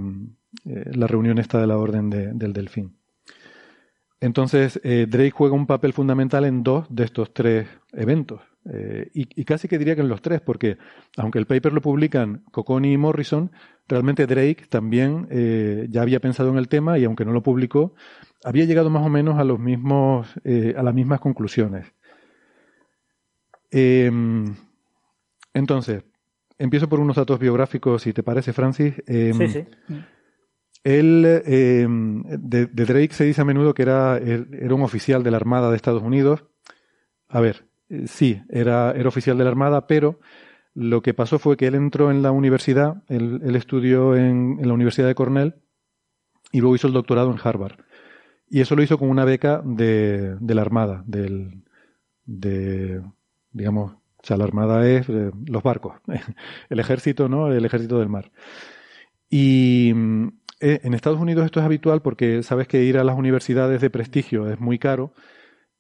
eh, la reunión esta de la orden del delfín. Entonces eh, Drake juega un papel fundamental en dos de estos tres eventos. Eh, y, casi que diría que en los tres, porque aunque el paper lo publican Cocconi y Morrison, realmente Drake también eh, ya había pensado en el tema y aunque no lo publicó, había llegado más o menos a los mismos, eh, a las mismas conclusiones. Em, entonces, empiezo por unos datos biográficos, si te parece, Francis. Em, sí, sí. Él, em, de, Drake se dice a menudo que era, era un oficial de la Armada de Estados Unidos. A ver, eh, sí, era, era oficial de la Armada, pero lo que pasó fue que él entró en la universidad, él, estudió en, la Universidad de Cornell y luego hizo el doctorado en Harvard. Y eso lo hizo con una beca de, de la Armada, del, de, digamos, o sea, la Armada es eh, los barcos, <laughs> el ejército, ¿no? El ejército del mar. Y eh, en Estados Unidos esto es habitual porque sabes que ir a las universidades de prestigio es muy caro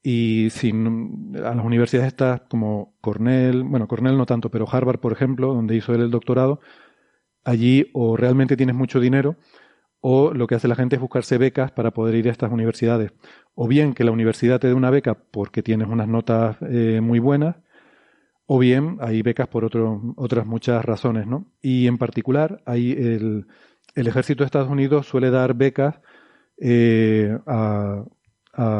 y sin, a las universidades estas como Cornell, bueno, Cornell no tanto, pero Harvard, por ejemplo, donde hizo él el doctorado, allí o realmente tienes mucho dinero o lo que hace la gente es buscarse becas para poder ir a estas universidades. O bien que la universidad te dé una beca porque tienes unas notas eh, muy buenas, o bien hay becas por otro, otras muchas razones, ¿no? Y en particular, hay el, el ejército de Estados Unidos suele dar becas eh, a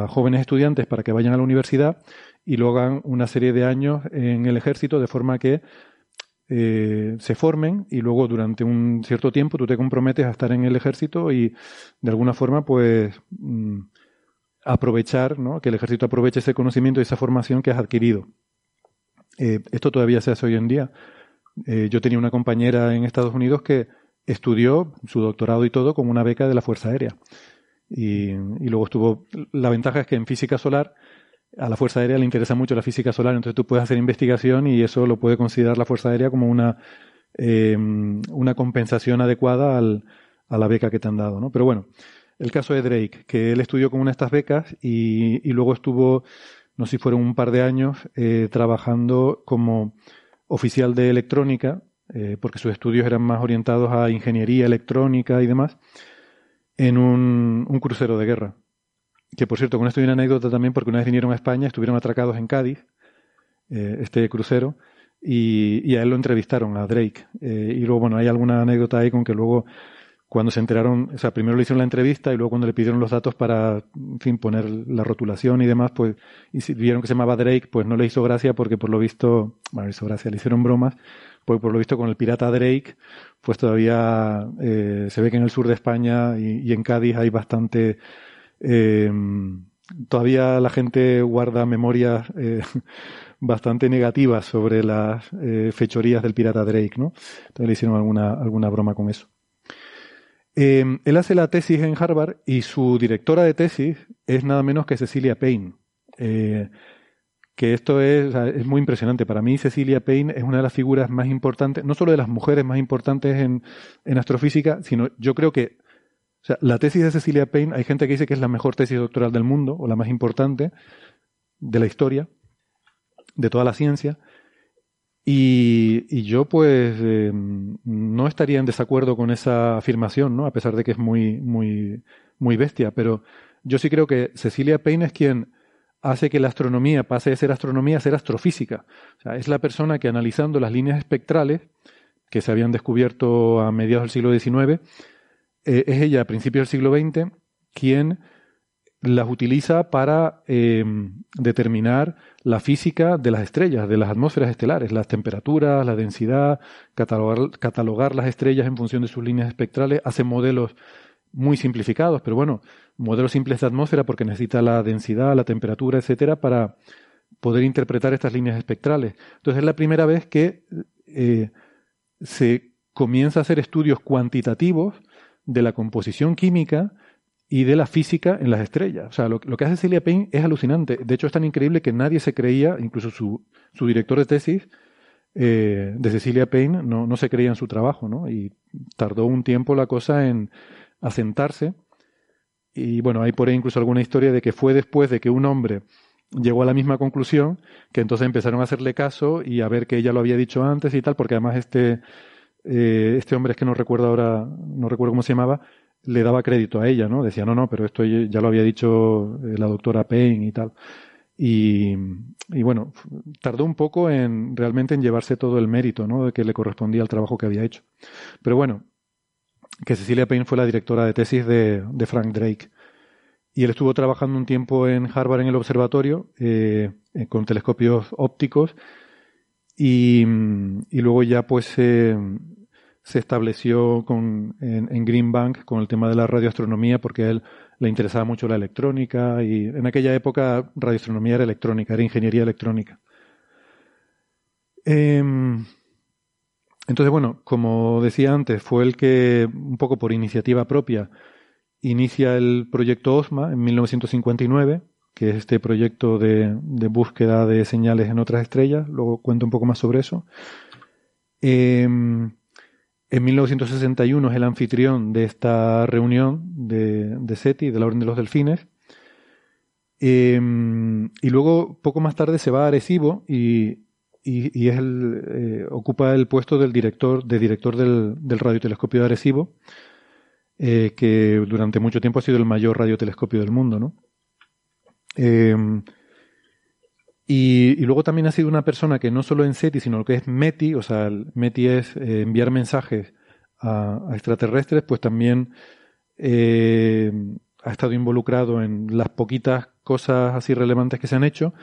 jóvenes estudiantes para que vayan a la universidad y luego hagan una serie de años en el ejército de forma que eh, se formen y luego durante un cierto tiempo tú te comprometes a estar en el ejército y de alguna forma pues mm, aprovechar, ¿no? que el ejército aproveche ese conocimiento y esa formación que has adquirido. Eh, esto todavía se hace hoy en día. Yo tenía una compañera en Estados Unidos que estudió su doctorado y todo con una beca de la Fuerza Aérea. Y, luego estuvo. La ventaja es que en física solar a la Fuerza Aérea le interesa mucho la física solar, entonces tú puedes hacer investigación y eso lo puede considerar la Fuerza Aérea como una, em, una compensación adecuada al, a la beca que te han dado. ¿no? Pero bueno, el caso de Drake, que él estudió con una de estas becas y, y luego estuvo, no sé si fueron un par de años, eh, trabajando como oficial de electrónica, eh, porque sus estudios eran más orientados a ingeniería electrónica y demás en un, crucero de guerra. Que por cierto, con esto hay una anécdota también, porque una vez vinieron a España, estuvieron atracados en Cádiz, eh, este crucero, y, a él lo entrevistaron, a Drake. Eh, y luego, bueno, hay alguna anécdota ahí con que luego, cuando se enteraron, o sea, primero le hicieron la entrevista y luego cuando le pidieron los datos para, en fin, poner la rotulación y demás, pues, y si vieron que se llamaba Drake, pues no le hizo gracia porque por lo visto, bueno, le hizo gracia, le hicieron bromas, pues por lo visto con el pirata Drake, pues todavía eh, se ve que en el sur de España y, en Cádiz hay bastante... Eh, todavía la gente guarda memorias eh, <laughs> bastante negativas sobre las fechorías del pirata Drake, ¿no? Entonces le hicieron alguna, alguna broma con eso. él hace la tesis en Harvard y su directora de tesis es nada menos que Cecilia Payne que esto es, es, muy impresionante. Para mí, Cecilia Payne es una de las figuras más importantes, no solo de las mujeres más importantes en, astrofísica, sino yo creo que o sea, la tesis de Cecilia Payne, hay gente que dice que es la mejor tesis doctoral del mundo, o la más importante de la historia, de toda la ciencia. Y, yo, pues, eh, no estaría en desacuerdo con esa afirmación, ¿no? A pesar de que es muy, muy, muy bestia. Pero yo sí creo que Cecilia Payne es quien hace que la astronomía pase de ser astronomía a ser astrofísica. O sea, es la persona que analizando las líneas espectrales que se habían descubierto a mediados del siglo XIX, eh, es ella a principios del siglo XX quien las utiliza para eh, determinar la física de las estrellas, de las atmósferas estelares, las temperaturas, la densidad, catalogar, catalogar las estrellas en función de sus líneas espectrales, hace modelos muy simplificados, pero bueno, modelos simples de atmósfera porque necesita la densidad, la temperatura, etcétera, para poder interpretar estas líneas espectrales. Entonces es la primera vez que eh, se comienza a hacer estudios cuantitativos de la composición química y de la física en las estrellas. O sea, lo, que hace Celia Payne es alucinante. De hecho, es tan increíble que nadie se creía, incluso su, su director de tesis eh, de Cecilia Payne, no, no, se creía en su trabajo, ¿no? Y tardó un tiempo la cosa en asentarse. Y bueno, hay por ahí incluso alguna historia de que fue después de que un hombre llegó a la misma conclusión, que entonces empezaron a hacerle caso y a ver que ella lo había dicho antes y tal, porque además este, eh, este hombre es que no recuerdo ahora, no recuerdo cómo se llamaba, le daba crédito a ella, ¿no? Decía, no, no, pero esto ya lo había dicho eh, la doctora Payne y tal. Y, y, bueno, tardó un poco en realmente en llevarse todo el mérito, ¿no? De que le correspondía al trabajo que había hecho. Pero bueno, que Cecilia Payne fue la directora de tesis de, Frank Drake. Y él estuvo trabajando un tiempo en Harvard en el observatorio eh, con telescopios ópticos y, y luego ya pues se estableció con, en, en Green Bank con el tema de la radioastronomía porque a él le interesaba mucho la electrónica y en aquella época radioastronomía era electrónica, era ingeniería electrónica. Em, entonces, bueno, como decía antes, fue el que, un poco por iniciativa propia, inicia el proyecto OSMA en 1959, que es este proyecto de, búsqueda de señales en otras estrellas. Luego cuento un poco más sobre eso. Eh, en 1961 es el anfitrión de esta reunión de, de SETI, de la Orden de los Delfines. Em, y luego, poco más tarde, se va a Arecibo y, y, es el, eh, ocupa el puesto del director, de director del, del radiotelescopio de Arecibo, eh, que durante mucho tiempo ha sido el mayor radiotelescopio del mundo, ¿no? Em, y, luego también ha sido una persona que no solo en SETI, sino que es METI, o sea, METI es eh, enviar mensajes a, extraterrestres, pues también ha estado involucrado en las poquitas cosas así relevantes que se han hecho.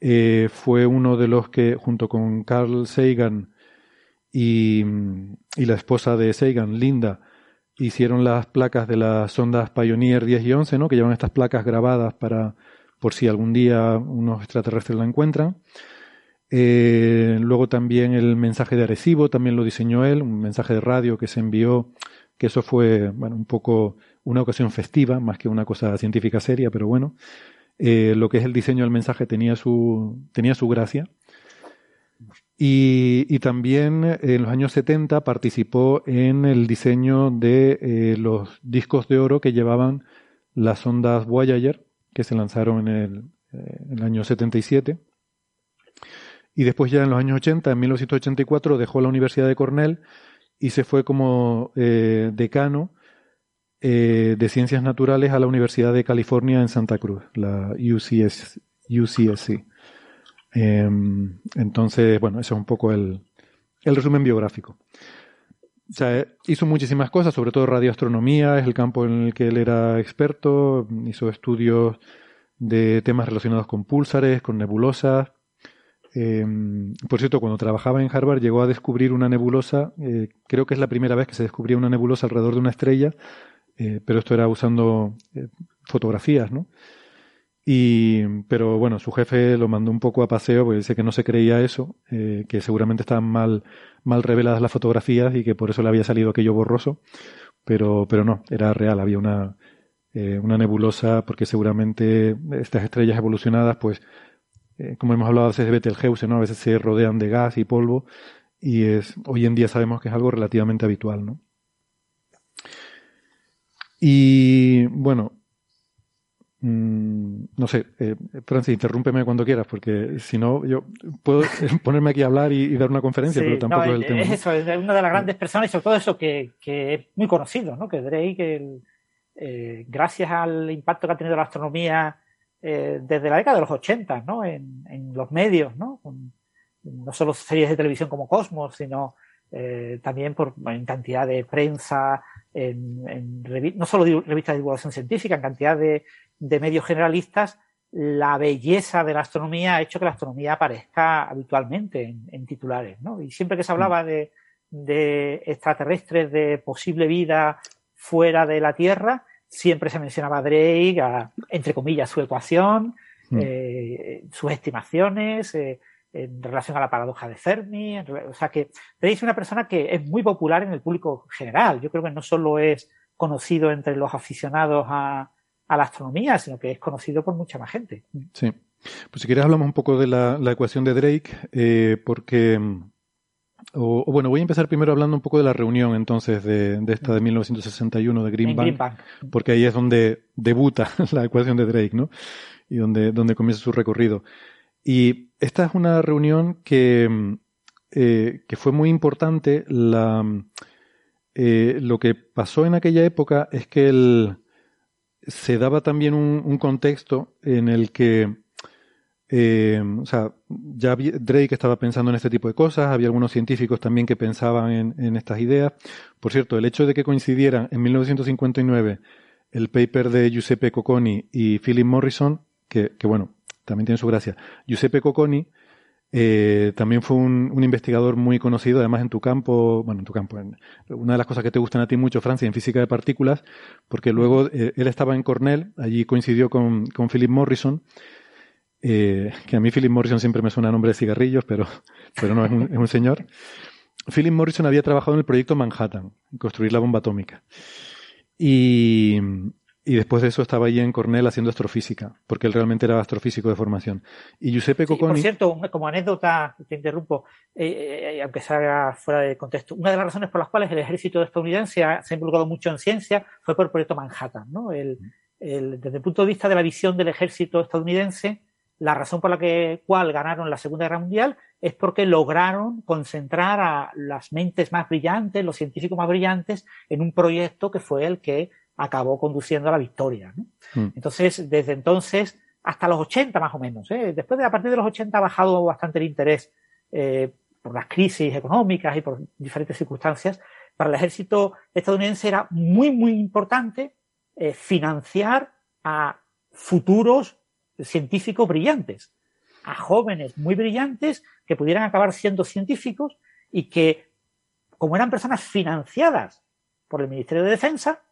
Eh, fue uno de los que, junto con Carl Sagan y, la esposa de Sagan, Linda, hicieron las placas de las sondas Pioneer 10 y 11, ¿no? que llevan estas placas grabadas para por si algún día unos extraterrestres la encuentran. Eh, luego también el mensaje de Arecibo, también lo diseñó él, un mensaje de radio que se envió, que eso fue, bueno, un poco una ocasión festiva, más que una cosa científica seria, pero bueno, eh, lo que es el diseño del mensaje tenía su, tenía su gracia. Y, también en los años 70 participó en el diseño de eh, los discos de oro que llevaban las ondas Voyager, que se lanzaron en el, eh, año 77. Y después ya en los años 80, en 1984, dejó la Universidad de Cornell y se fue como decano eh, de Ciencias Naturales a la Universidad de California en Santa Cruz, la UCS, UCSC. Em, entonces, bueno, ese es un poco el, el resumen biográfico. O sea, hizo muchísimas cosas, sobre todo radioastronomía, es el campo en el que él era experto, hizo estudios de temas relacionados con púlsares, con nebulosas. Eh, por cierto, cuando trabajaba en Harvard llegó a descubrir una nebulosa, eh, creo que es la primera vez que se descubría una nebulosa alrededor de una estrella, eh, pero esto era usando eh, fotografías, ¿no? Y, pero bueno, su jefe lo mandó un poco a paseo porque dice que no se creía eso, eh, que seguramente estaban mal, mal reveladas las fotografías y que por eso le había salido aquello borroso. Pero, pero no, era real, había una, una nebulosa porque seguramente estas estrellas evolucionadas, pues, como hemos hablado a veces de Betelgeuse, ¿no? A veces se rodean de gas y polvo y es, hoy en día sabemos que es algo relativamente habitual, ¿no? Y bueno, Mm, no sé, eh, Francis, interrúmpeme cuando quieras, porque si no, yo puedo <laughs> ponerme aquí a hablar y, dar una conferencia, pero tampoco es el tema. Es eso, es una de las grandes personas y sobre todo eso que, que es muy conocido, ¿no? Que Drake, eh, gracias al impacto que ha tenido la astronomía eh, desde la década de los 80, ¿no? En, en los medios, ¿no? Con, no solo series de televisión como Cosmos, sino eh, también por en cantidad de prensa en, no solo revistas de divulgación científica, en cantidad de, medios generalistas, la belleza de la astronomía ha hecho que la astronomía aparezca habitualmente en, titulares. ¿no? Y siempre que se hablaba de, extraterrestres, de posible vida fuera de la Tierra, siempre se mencionaba a Drake, entre comillas, su ecuación, mm. eh, sus estimaciones, eh, en relación a la paradoja de Fermi. o sea que Drake es una persona que es muy popular en el público general. Yo creo que no solo es conocido entre los aficionados a, la astronomía, sino que es conocido por mucha más gente. Sí. Pues si quieres hablamos un poco de la, ecuación de Drake, eh, porque... O, bueno, voy a empezar primero hablando un poco de la reunión entonces de, esta de 1961 de Green Bank, porque ahí es donde debuta <laughs> la ecuación de Drake, ¿no? Y donde, donde comienza su recorrido. Y esta es una reunión que, mm, eh, que fue muy importante. Eh, lo que pasó en aquella época es que se daba también un, contexto en el que eh, o sea, ya Drake estaba pensando en este tipo de cosas, había algunos científicos también que pensaban en, estas ideas. Por cierto, el hecho de que coincidieran en 1959 el paper de Giuseppe Cocconi y Philip Morrison, que bueno, también tiene su gracia. Giuseppe Cocconi eh, también fue un, investigador muy conocido, además en tu campo, bueno, en tu campo, en, una de las cosas que te gustan a ti mucho, Francia, en física de partículas, porque luego eh, él estaba en Cornell, allí coincidió con, con Philip Morrison, eh, que a mí Philip Morrison siempre me suena a nombre de cigarrillos, pero, pero no, es un, es un señor. Philip Morrison había trabajado en el proyecto Manhattan, construir la bomba atómica. Y, y después de eso estaba allí en Cornell haciendo astrofísica, porque él realmente era astrofísico de formación. Y Giuseppe Cocconi... por cierto, como anécdota, te interrumpo, eh, eh, aunque salga fuera de contexto, una de las razones por las cuales el ejército estadounidense se ha involucrado mucho en ciencia fue por el proyecto Manhattan. ¿no? El, desde el punto de vista de la visión del ejército estadounidense, la razón por la que, cual ganaron la Segunda Guerra Mundial es porque lograron concentrar a las mentes más brillantes, los científicos más brillantes, en un proyecto que fue el que acabó conduciendo a la victoria. Mm. Entonces, desde entonces hasta los 80 más o menos, ¿eh? después de a partir de los 80 ha bajado bastante el interés eh, por las crisis económicas y por diferentes circunstancias. Para el ejército estadounidense era muy, muy importante eh, financiar a futuros científicos brillantes, a jóvenes muy brillantes que pudieran acabar siendo científicos y que, como eran personas financiadas por el Ministerio de Defensa,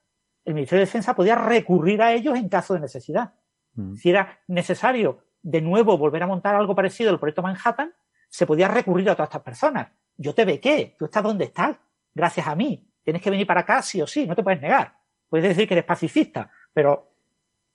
el Ministerio de Defensa podía recurrir a ellos en caso de necesidad. Mm. Si era necesario de nuevo volver a montar algo parecido al proyecto Manhattan, se podía recurrir a todas estas personas. Yo te bequé, tú estás donde estás, gracias a mí. Tienes que venir para acá sí o sí, no te puedes negar. Puedes decir que eres pacifista, pero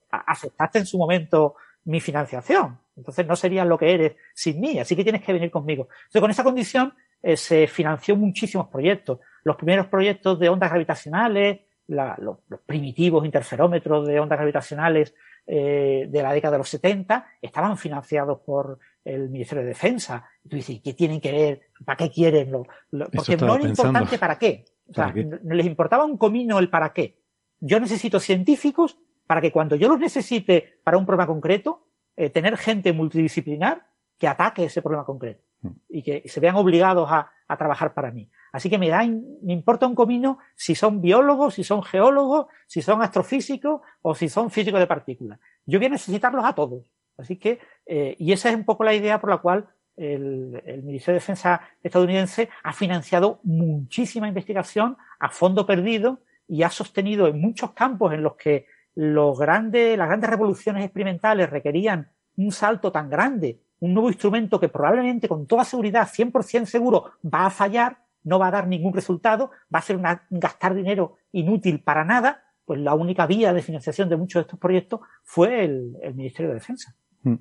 aceptaste en su momento mi financiación. Entonces no serías lo que eres sin mí, así que tienes que venir conmigo. Entonces con esa condición eh, se financió muchísimos proyectos. Los primeros proyectos de ondas gravitacionales, los, primitivos interferómetros de ondas gravitacionales eh, de la década de los 70 estaban financiados por el Ministerio de Defensa. Y tú dices, ¿qué tienen que ver? ¿Para qué quieren? Lo, porque no era importante para qué. O sea, No, les importaba un comino el para qué. Yo necesito científicos para que cuando yo los necesite para un problema concreto, eh, tener gente multidisciplinar que ataque ese problema concreto mm. y que se vean obligados a, a trabajar para mí. Así que me da, me importa un comino si son biólogos, si son geólogos, si son astrofísicos o si son físicos de partículas. Yo voy a necesitarlos a todos. Así que, eh, y esa es un poco la idea por la cual el, el, Ministerio de Defensa estadounidense ha financiado muchísima investigación a fondo perdido y ha sostenido en muchos campos en los que los grandes, las grandes revoluciones experimentales requerían un salto tan grande, un nuevo instrumento que probablemente con toda seguridad, 100% seguro, va a fallar, no va a dar ningún resultado, va a ser gastar dinero inútil para nada, pues la única vía de financiación de muchos de estos proyectos fue el, Ministerio de Defensa. Hmm.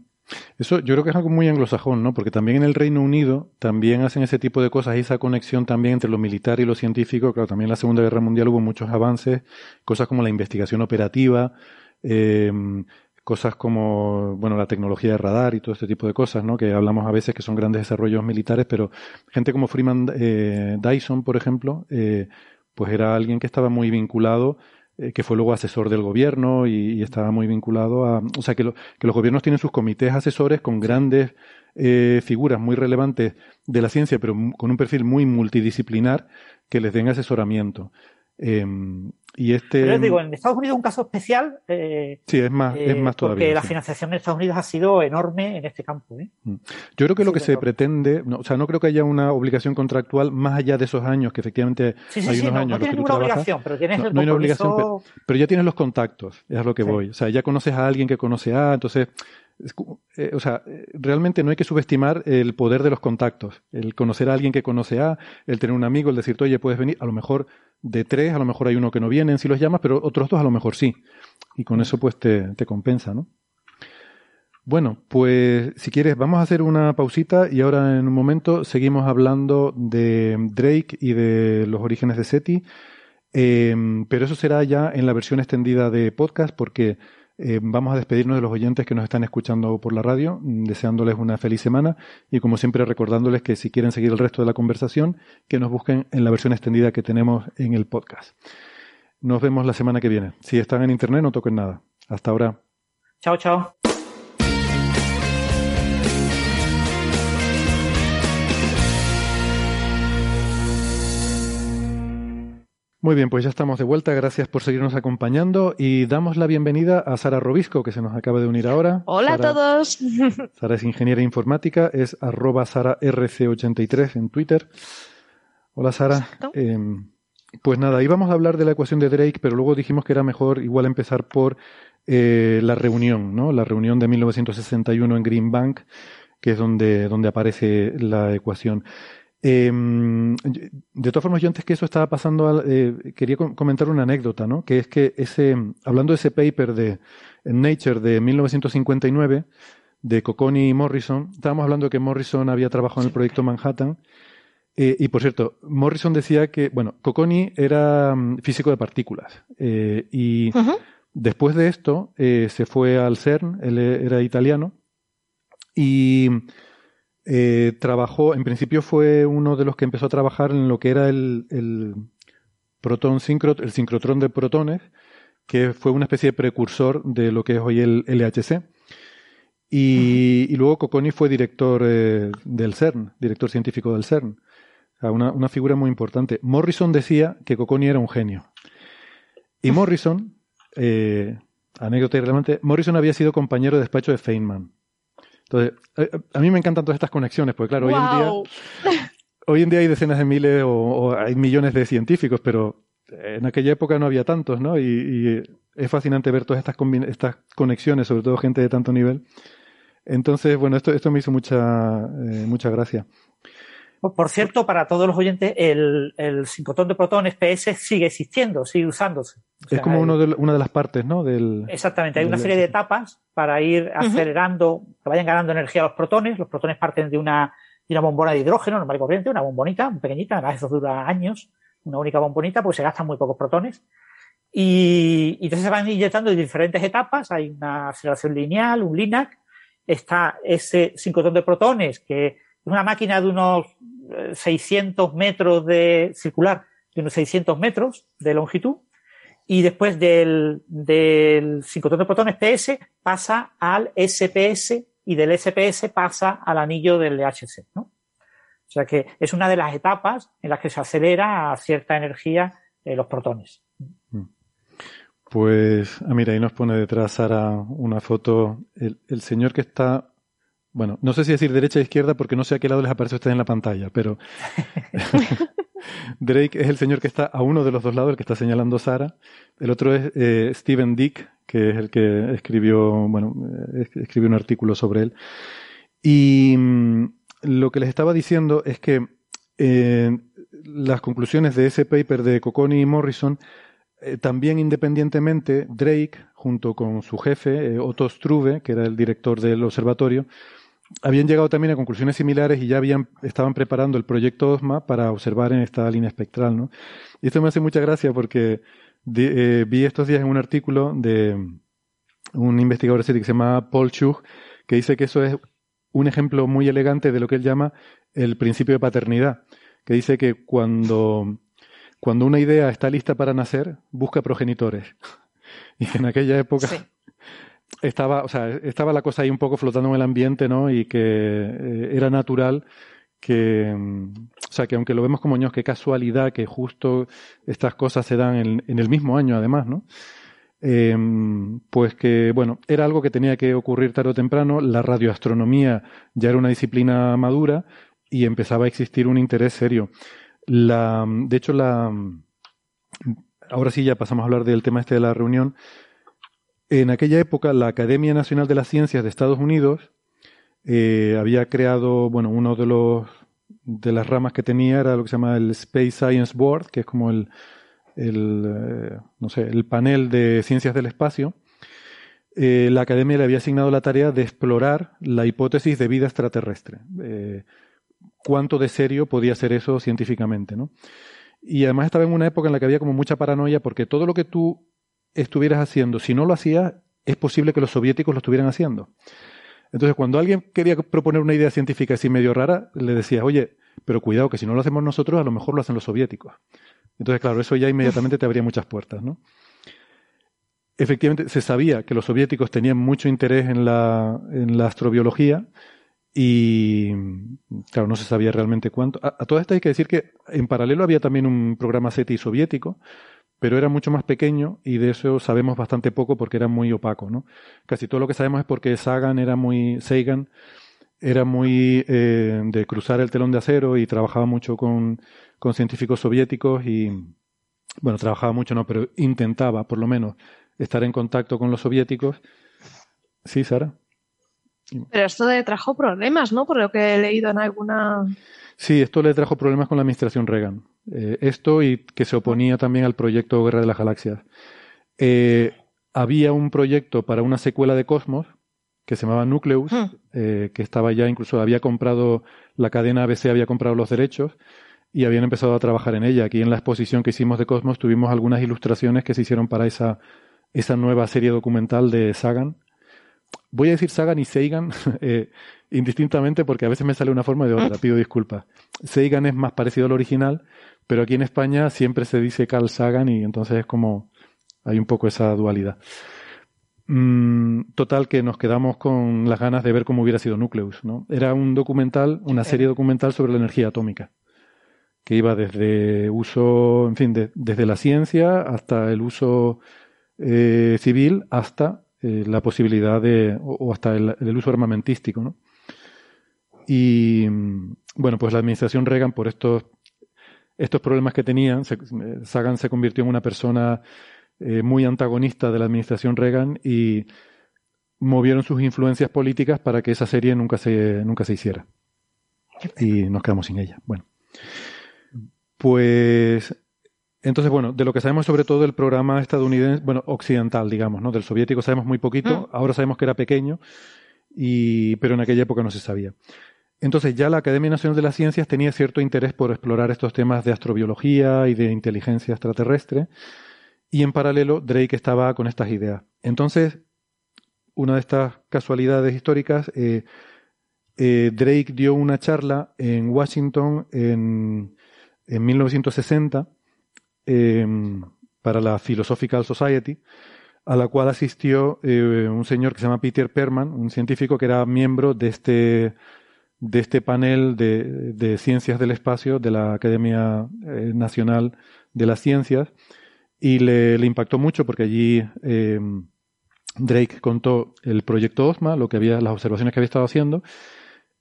Eso yo creo que es algo muy anglosajón, ¿no? Porque también en el Reino Unido también hacen ese tipo de cosas, esa conexión también entre lo militar y lo científico. Claro, también en la Segunda Guerra Mundial hubo muchos avances, cosas como la investigación operativa, eh, cosas como, bueno, la tecnología de radar y todo este tipo de cosas, ¿no? Que hablamos a veces que son grandes desarrollos militares, pero gente como Freeman eh, Dyson, por ejemplo, eh, pues era alguien que estaba muy vinculado, eh, que fue luego asesor del gobierno y, estaba muy vinculado a, o sea, que, que, los gobiernos tienen sus comités asesores con grandes figuras muy relevantes de la ciencia, pero con un perfil muy multidisciplinar que les den asesoramiento. Y este. Pero digo, en Estados Unidos es un caso especial. Eh, sí, es más, es más todavía. Porque la financiación en Estados Unidos ha sido enorme en este campo. ¿eh? Mm. Yo creo que lo que se pretende, no, o sea, no creo que haya una obligación contractual más allá de esos años, que efectivamente hay unos años. No tienes ninguna obligación, pero tienes no, hay una obligación, pero, ya tienes los contactos, es a lo que voy. O sea, ya conoces a alguien que conoce a, entonces eh, o sea, realmente no hay que subestimar el poder de los contactos. El conocer a alguien que conoce a, el tener un amigo, el decirte, oye, puedes venir. A lo mejor de tres, a lo mejor hay uno que no viene si los llamas, pero otros dos a lo mejor sí. Y con eso pues te, compensa, ¿no? Bueno, pues si quieres, vamos a hacer una pausita y ahora en un momento seguimos hablando de Drake y de los orígenes de SETI. Eh, pero eso será ya en la versión extendida de podcast porque eh, vamos a despedirnos de los oyentes que nos están escuchando por la radio, deseándoles una feliz semana y como siempre recordándoles que si quieren seguir el resto de la conversación, que nos busquen en la versión extendida que tenemos en el podcast. Nos vemos la semana que viene. Si están en internet, no toquen nada. Hasta ahora. Chao, chao. Muy bien, pues ya estamos de vuelta. Gracias por seguirnos acompañando y damos la bienvenida a Sara Robisco, que se nos acaba de unir ahora. Hola a todos. <laughs> Sara es ingeniera informática, es arroba SaraRC83 en Twitter. Hola Sara. Eh, pues nada, íbamos a hablar de la ecuación de Drake, pero luego dijimos que era mejor igual empezar por eh, la reunión, ¿no? La reunión de 1961 en Green Bank, que es donde, donde aparece la ecuación. Eh, de todas formas, yo antes que eso estaba pasando, eh, quería comentar una anécdota, ¿no? Que es que ese, hablando de ese paper de Nature de 1959, de Cocconi y Morrison, estábamos hablando de que Morrison había trabajado en el proyecto Manhattan. Eh, y por cierto, Morrison decía que, bueno, Cocconi era mm, físico de partículas. Eh, y después de esto se fue al CERN, él era italiano, y eh, trabajó, en principio fue uno de los que empezó a trabajar en lo que era el, el proton el sincrotrón de protones, que fue una especie de precursor de lo que es hoy el LHC. Y, luego Cocconi fue director eh, del CERN, director científico del CERN. Una, una, figura muy importante. Morrison decía que Cocconi era un genio. Y Morrison, eh, anécdota irrelevante, Morrison había sido compañero de despacho de Feynman. Entonces, eh, a, mí me encantan todas estas conexiones, porque claro, hoy en día hoy en día hay decenas de miles o, hay millones de científicos, pero en aquella época no había tantos, ¿no? Y, es fascinante ver todas estas, estas conexiones, sobre todo gente de tanto nivel. Entonces, bueno, esto, esto me hizo mucha, eh, mucha gracia. Por cierto, para todos los oyentes, el, el sincrotón de protones PS sigue existiendo, sigue usándose. es como uno de, una de las partes, ¿no? Del, exactamente, hay una serie de etapas para ir acelerando, que vayan ganando energía los protones. Los protones parten de una, de una bombona de hidrógeno normal y corriente, una bombonita, muy pequeñita, además eso dura años, una única bombonita, pues se gastan muy pocos protones. Y, y entonces se van inyectando en diferentes etapas, hay una aceleración lineal, un LINAC, está ese sincrotón de protones que una máquina de unos 600 eh, metros de circular, de unos 600 metros de longitud, y después del, del sincrotrón de protones PS pasa al SPS y del SPS pasa al anillo del LHC, ¿no? O sea que es una de las etapas en las que se acelera a cierta energía eh, los protones. Mm. Pues, ah, mira, ahí nos pone detrás Sara una foto, el, el señor que está bueno, no sé si decir derecha o izquierda porque no sé a qué lado les aparece a ustedes en la pantalla, pero <laughs> <laughs> Drake es el señor que está a uno de los dos lados, el que está señalando Sara. El otro es eh, Stephen Dick, que es el que escribió, bueno, eh, escribió un artículo sobre él. Y mm, lo que les estaba diciendo es que eh, las conclusiones de ese paper de Cocconi y Morrison también independientemente, Drake, junto con su jefe, Otto Struve, que era el director del observatorio, habían llegado también a conclusiones similares y ya estaban preparando el proyecto OSMA para observar en esta línea espectral. ¿no? Y esto me hace mucha gracia porque eh, vi estos días en un artículo de un investigador que se llama Paul Chug, que dice que eso es un ejemplo muy elegante de lo que él llama el principio de paternidad, que dice que cuando, cuando una idea está lista para nacer, busca progenitores. <laughs> Y en aquella época estaba, o sea, estaba la cosa ahí un poco flotando en el ambiente, ¿no? Y que eh, era natural que, o sea, que aunque lo vemos como ños, qué casualidad que justo estas cosas se dan en, en el mismo año, además, ¿no? Eh, pues que, bueno, era algo que tenía que ocurrir tarde o temprano. La radioastronomía ya era una disciplina madura y empezaba a existir un interés serio. La, de hecho, la, ahora sí ya pasamos a hablar del tema este de la reunión. En aquella época, la Academia Nacional de las Ciencias de Estados Unidos eh, había creado, bueno, uno de los las ramas que tenía era lo que se llama el Space Science Board, que es como el, eh, no sé, el panel de ciencias del espacio, eh, la academia le había asignado la tarea de explorar la hipótesis de vida extraterrestre. Cuánto de serio podía ser eso científicamente, ¿no? Y además estaba en una época en la que había como mucha paranoia porque todo lo que tú estuvieras haciendo, si no lo hacías, es posible que los soviéticos lo estuvieran haciendo. Entonces, cuando alguien quería proponer una idea científica así medio rara, le decías, oye, pero cuidado, que si no lo hacemos nosotros, a lo mejor lo hacen los soviéticos. Entonces, claro, eso ya inmediatamente te abría muchas puertas, ¿no? Efectivamente, se sabía que los soviéticos tenían mucho interés en la, en la astrobiología y, claro, no se sabía realmente cuánto. A, a todas estas hay que decir que en paralelo había también un programa SETI soviético, pero era mucho más pequeño y de eso sabemos bastante poco porque era muy opaco, ¿no? Casi todo lo que sabemos es porque Sagan era muy, Sagan era muy eh, de cruzar el telón de acero y trabajaba mucho con, con científicos soviéticos y, bueno, trabajaba mucho, no, pero intentaba, por lo menos, estar en contacto con los soviéticos. Sí, Sara. Pero esto le trajo problemas, ¿no? Por lo que he leído en alguna. Sí, esto le trajo problemas con la administración Reagan. Eh, esto y que se oponía también al proyecto Guerra de las Galaxias. Eh, había un proyecto para una secuela de Cosmos que se llamaba Nucleus, Hmm. eh, que estaba ya incluso había comprado la cadena ABC había comprado los derechos y habían empezado a trabajar en ella. Aquí en la exposición que hicimos de Cosmos tuvimos algunas ilustraciones que se hicieron para esa esa nueva serie documental de Sagan. Voy a decir Sagan y Sagan <laughs> eh, indistintamente porque a veces me sale una forma de otra, pido disculpas. Sagan es más parecido al original, pero aquí en España siempre se dice Carl Sagan y entonces es como hay un poco esa dualidad. Mm, total que nos quedamos con las ganas de ver cómo hubiera sido Nucleus, ¿no? Era un documental, una serie documental sobre la energía atómica, que iba desde uso, en fin, de- desde la ciencia hasta el uso eh, civil hasta eh, la posibilidad de, o, o hasta el, el uso armamentístico, ¿no? Y bueno, pues la administración Reagan, por estos, estos problemas que tenían, se- eh, Sagan se convirtió en una persona eh, muy antagonista de la administración Reagan y movieron sus influencias políticas para que esa serie nunca se, nunca se hiciera. Y nos quedamos sin ella. Bueno. Pues entonces, bueno, de lo que sabemos sobre todo del programa estadounidense, bueno, occidental, digamos, ¿no? Del soviético sabemos muy poquito, ahora sabemos que era pequeño, y, pero en aquella época no se sabía. Entonces ya la Academia Nacional de las Ciencias tenía cierto interés por explorar estos temas de astrobiología y de inteligencia extraterrestre, y en paralelo Drake estaba con estas ideas. Entonces, una de estas casualidades históricas, eh, eh, Drake dio una charla en Washington en, en 1960 eh, para la Philosophical Society, a la cual asistió eh, un señor que se llama Peter Perman, un científico que era miembro de este, de este panel de, ciencias del espacio de la Academia eh, Nacional de las Ciencias, y le, le impactó mucho porque allí eh, Drake contó el proyecto OSMA, lo que había, las observaciones que había estado haciendo,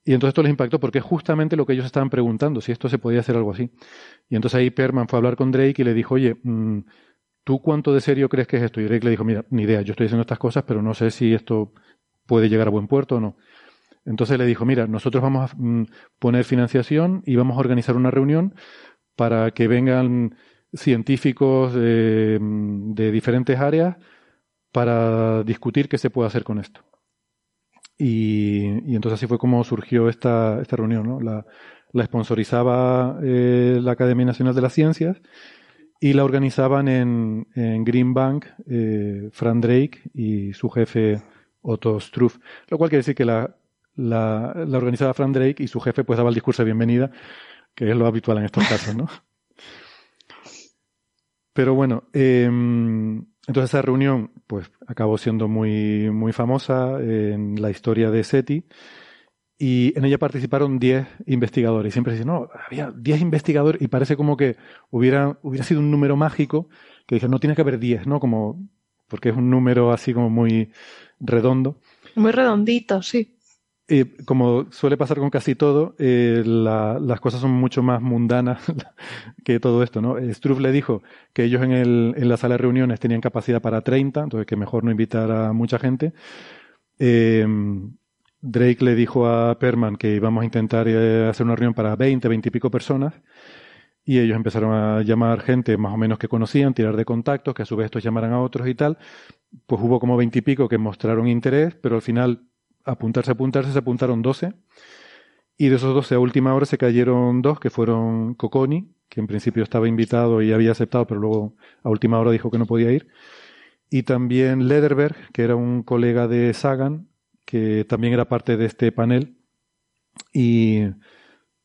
y entonces esto les impactó porque es justamente lo que ellos estaban preguntando, si esto se podía hacer algo así. Y entonces ahí Perman fue a hablar con Drake y le dijo, oye, mm, ¿tú cuánto de serio crees que es esto? Y Drake le dijo, mira, ni idea, yo estoy haciendo estas cosas, pero no sé si esto puede llegar a buen puerto o no. Entonces le dijo, mira, nosotros vamos a mm, poner financiación y vamos a organizar una reunión para que vengan científicos mm, de diferentes áreas para discutir qué se puede hacer con esto. Y, y entonces así fue como surgió esta, esta reunión. ¿no? La, la sponsorizaba eh, la Academia Nacional de las Ciencias y la organizaban en, en Green Bank eh, Fran Drake y su jefe Otto Struff. Lo cual quiere decir que la, la, la organizaba Fran Drake y su jefe pues daba el discurso de bienvenida, que es lo habitual en estos casos, ¿no? <laughs> Pero bueno, eh, entonces esa reunión pues acabó siendo muy, muy famosa en la historia de SETI y en ella participaron 10 investigadores. Y siempre dicen, no, había 10 investigadores y parece como que hubiera, hubiera sido un número mágico que dije, no tiene que haber 10, ¿no? Como, porque es un número así como muy redondo. Muy redondito, sí. Como suele pasar con casi todo, eh, las cosas son mucho más mundanas <laughs> que todo esto, ¿no? Struff le dijo que ellos en, el, en la sala de reuniones tenían capacidad para 30, entonces que mejor no invitar a mucha gente. Eh, Drake le dijo a Perman que íbamos a intentar eh, hacer una reunión para 20, 20 y pico personas. Y ellos empezaron a llamar gente más o menos que conocían, tirar de contactos, que a su vez estos llamaran a otros y tal. Pues hubo como 20 y pico que mostraron interés, pero al final apuntarse, apuntarse, se apuntaron 12. Y de esos 12 a última hora se cayeron dos, que fueron Coconi, que en principio estaba invitado y había aceptado, pero luego a última hora dijo que no podía ir. Y también Lederberg, que era un colega de Sagan, que también era parte de este panel y,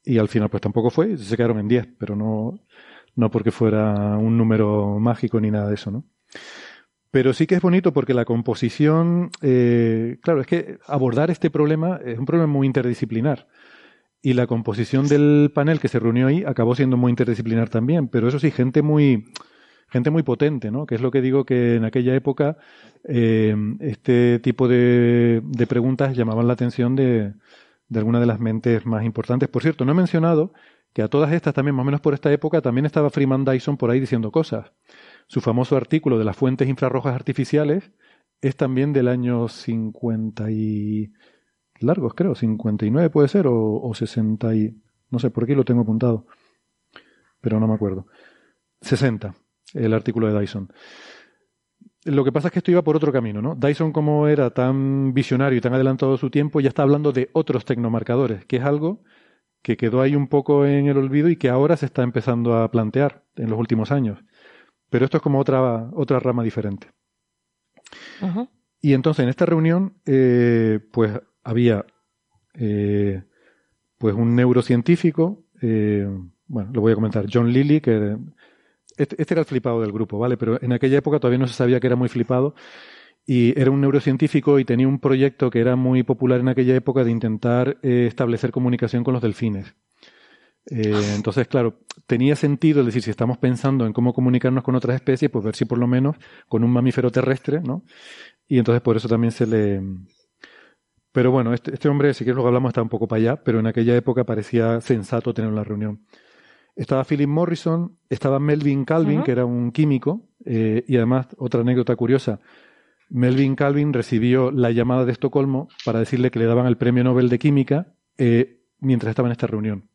y al final pues tampoco fue, se quedaron en 10, pero no, no porque fuera un número mágico ni nada de eso, ¿no? Pero sí que es bonito porque la composición, eh, claro, es que abordar este problema es un problema muy interdisciplinar. Y la composición del panel que se reunió ahí acabó siendo muy interdisciplinar también, pero eso sí, gente muy, gente muy potente, ¿no? Que es lo que digo que en aquella época eh, este tipo de, preguntas llamaban la atención de, de algunas de las mentes más importantes. Por cierto, no he mencionado que a todas estas también, más o menos por esta época, también estaba Freeman Dyson por ahí diciendo cosas. Su famoso artículo de las fuentes infrarrojas artificiales es también del año 50 y... largos, creo, 59 puede ser, o, o 60 y... no sé, por aquí lo tengo apuntado, pero no me acuerdo. 60 el artículo de Dyson. Lo que pasa es que esto iba por otro camino, ¿no? Dyson, como era tan visionario y tan adelantado de su tiempo, ya está hablando de otros tecnomarcadores, que es algo que quedó ahí un poco en el olvido y que ahora se está empezando a plantear en los últimos años. Pero esto es como otra, otra rama diferente. Y entonces en esta reunión, eh, pues había eh, pues un neurocientífico, eh, bueno, lo voy a comentar, John Lilly, que este, este, era el flipado del grupo, ¿vale? Pero en aquella época todavía no se sabía que era muy flipado y era un neurocientífico y tenía un proyecto que era muy popular en aquella época de intentar eh, establecer comunicación con los delfines. Eh, entonces, claro, tenía sentido, es decir, si estamos pensando en cómo comunicarnos con otras especies, pues ver si por lo menos con un mamífero terrestre, ¿no? Y entonces por eso también se le... Pero bueno, este, este hombre, si quieres luego hablamos, está un poco para allá, pero en aquella época parecía sensato tener una reunión. Estaba Philip Morrison, estaba Melvin Calvin, que era un químico, eh, y además, otra anécdota curiosa, Melvin Calvin recibió la llamada de Estocolmo para decirle que le daban el premio Nobel de Química eh, mientras estaba en esta reunión.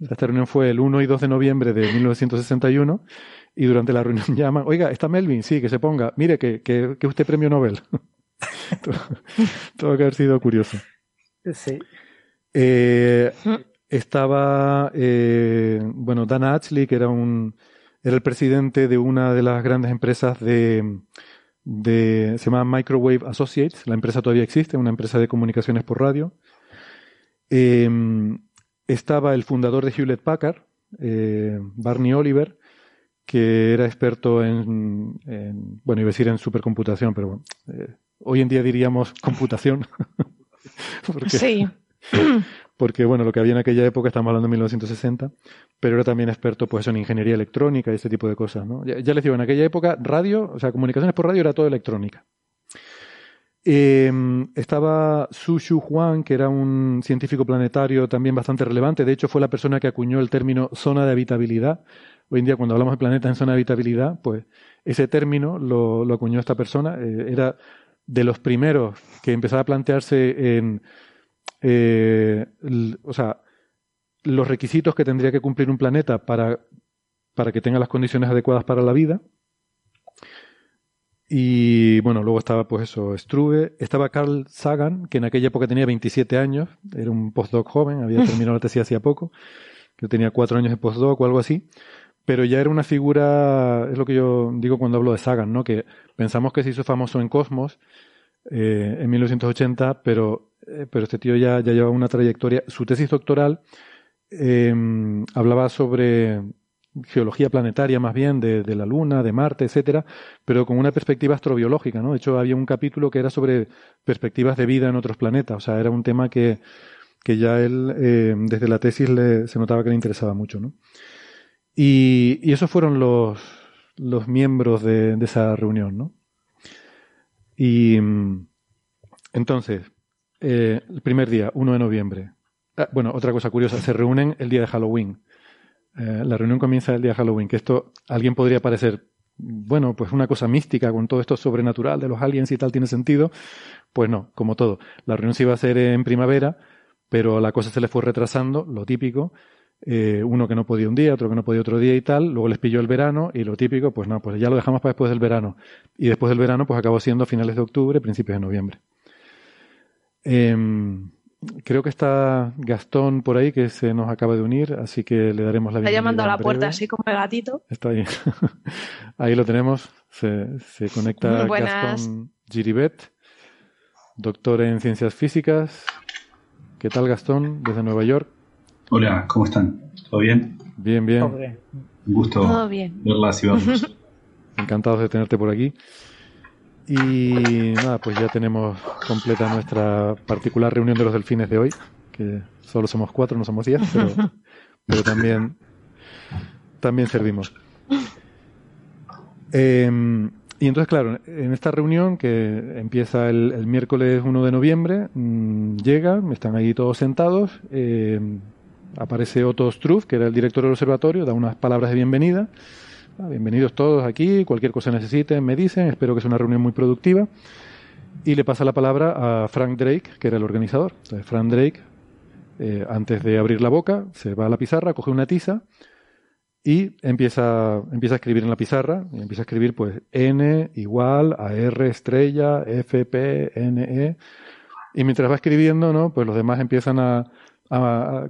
Esta reunión fue el 1 y 2 de noviembre de 1961 y durante la reunión <laughs> llaman, oiga, está Melvin, sí, que se ponga, mire, que, que, que usted premio Nobel. <laughs> Todo que haber sido curioso. Sí. Eh, estaba, eh, bueno, Dan Ashley, que era un, era el presidente de una de las grandes empresas de, de, se llama Microwave Associates, la empresa todavía existe, una empresa de comunicaciones por radio. Em, estaba el fundador de Hewlett Packard, eh, Barney Oliver, que era experto en, bueno, iba a decir en supercomputación, pero bueno, eh, hoy en día diríamos computación. <laughs> sí. <coughs> porque bueno, lo que había en aquella época, estamos hablando de 1960, pero era también experto pues en ingeniería electrónica y ese tipo de cosas, ¿no? Ya, les digo, en aquella época radio, o sea, comunicaciones por radio era todo electrónica. Em, estaba Su Shu Huang, que era un científico planetario también bastante relevante. De hecho, fue la persona que acuñó el término zona de habitabilidad. Hoy en día, cuando hablamos de planeta en zona de habitabilidad, pues ese término lo, lo acuñó esta persona. Eh, era de los primeros que empezaba a plantearse en eh, o sea, los requisitos que tendría que cumplir un planeta para, para que tenga las condiciones adecuadas para la vida. Y bueno, luego estaba pues eso, Struve, estaba Carl Sagan, que en aquella época tenía 27 años, era un postdoc joven, había <laughs> terminado la tesis hacía poco, que tenía cuatro años de postdoc o algo así, pero ya era una figura, es lo que yo digo cuando hablo de Sagan, ¿no? Que pensamos que se hizo famoso en Cosmos eh, en 1980, pero eh, pero este tío ya, ya lleva una trayectoria. Su tesis doctoral em, hablaba sobre geología planetaria más bien, de, la Luna, de Marte, etcétera, pero con una perspectiva astrobiológica, ¿no? De hecho, había un capítulo que era sobre perspectivas de vida en otros planetas. O sea, era un tema que, que ya él, eh, desde la tesis, le, se notaba que le interesaba mucho, ¿no? Y, esos fueron los, los miembros de, de esa reunión, ¿no? Y entonces, eh, el primer día, 1 de noviembre. Ah, bueno, otra cosa curiosa, se reúnen el día de Halloween. Eh, la reunión comienza el día de Halloween, que esto alguien podría parecer, bueno, pues una cosa mística con todo esto sobrenatural de los aliens y tal tiene sentido. Pues no, como todo. La reunión se iba a hacer en primavera, pero la cosa se le fue retrasando, lo típico. Eh, uno que no podía un día, otro que no podía otro día y tal. Luego les pilló el verano y lo típico, pues no, pues ya lo dejamos para después del verano. Y después del verano, pues acabó siendo a finales de octubre, principios de noviembre. Em, creo que está Gastón por ahí que se nos acaba de unir, así que le daremos la bienvenida. Está llamando a la puerta así como el gatito. Está ahí. <laughs> ahí lo tenemos. Se, se conecta buenas. Gastón Giribet, doctor en ciencias físicas. ¿Qué tal, Gastón? Desde Nueva York. Hola, ¿cómo están? ¿Todo bien? Bien, bien. Un gusto Todo bien. verlas y verlos. <laughs> Encantados de tenerte por aquí. Y nada, pues ya tenemos completa nuestra particular reunión de los delfines de hoy, que solo somos cuatro, no somos diez, pero, <laughs> pero también, también servimos. Eh, y entonces, claro, en esta reunión que empieza el, el miércoles 1 de noviembre, mm, llega, están ahí todos sentados, eh, aparece Otto Struff, que era el director del observatorio, da unas palabras de bienvenida. Ah, Bienvenidos todos aquí, cualquier cosa necesiten, me dicen, espero que sea una reunión muy productiva. Y le pasa la palabra a Frank Drake, que era el organizador. Entonces, Frank Drake, eh, antes de abrir la boca, se va a la pizarra, coge una tiza y empieza, empieza a escribir en la pizarra. Y empieza a escribir, pues, N igual a R estrella, F, P, N, E. Y mientras va escribiendo, ¿no? Pues los demás empiezan a,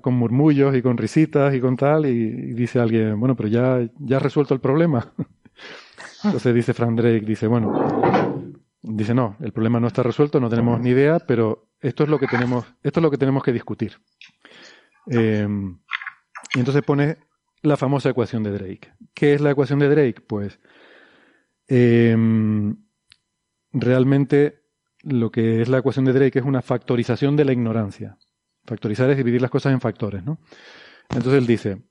con murmullos y con risitas y con tal, y, dice alguien, bueno, pero ya, ya has resuelto el problema. <laughs> Entonces dice Frank Drake, dice, bueno, dice, no, el problema no está resuelto, no tenemos ni idea, pero esto es lo que tenemos, esto es lo que tenemos que discutir. Eh, y entonces pone la famosa ecuación de Drake. ¿Qué es la ecuación de Drake? Pues eh, realmente lo que es la ecuación de Drake es una factorización de la ignorancia. Factorizar es dividir las cosas en factores, ¿no? Entonces él dice,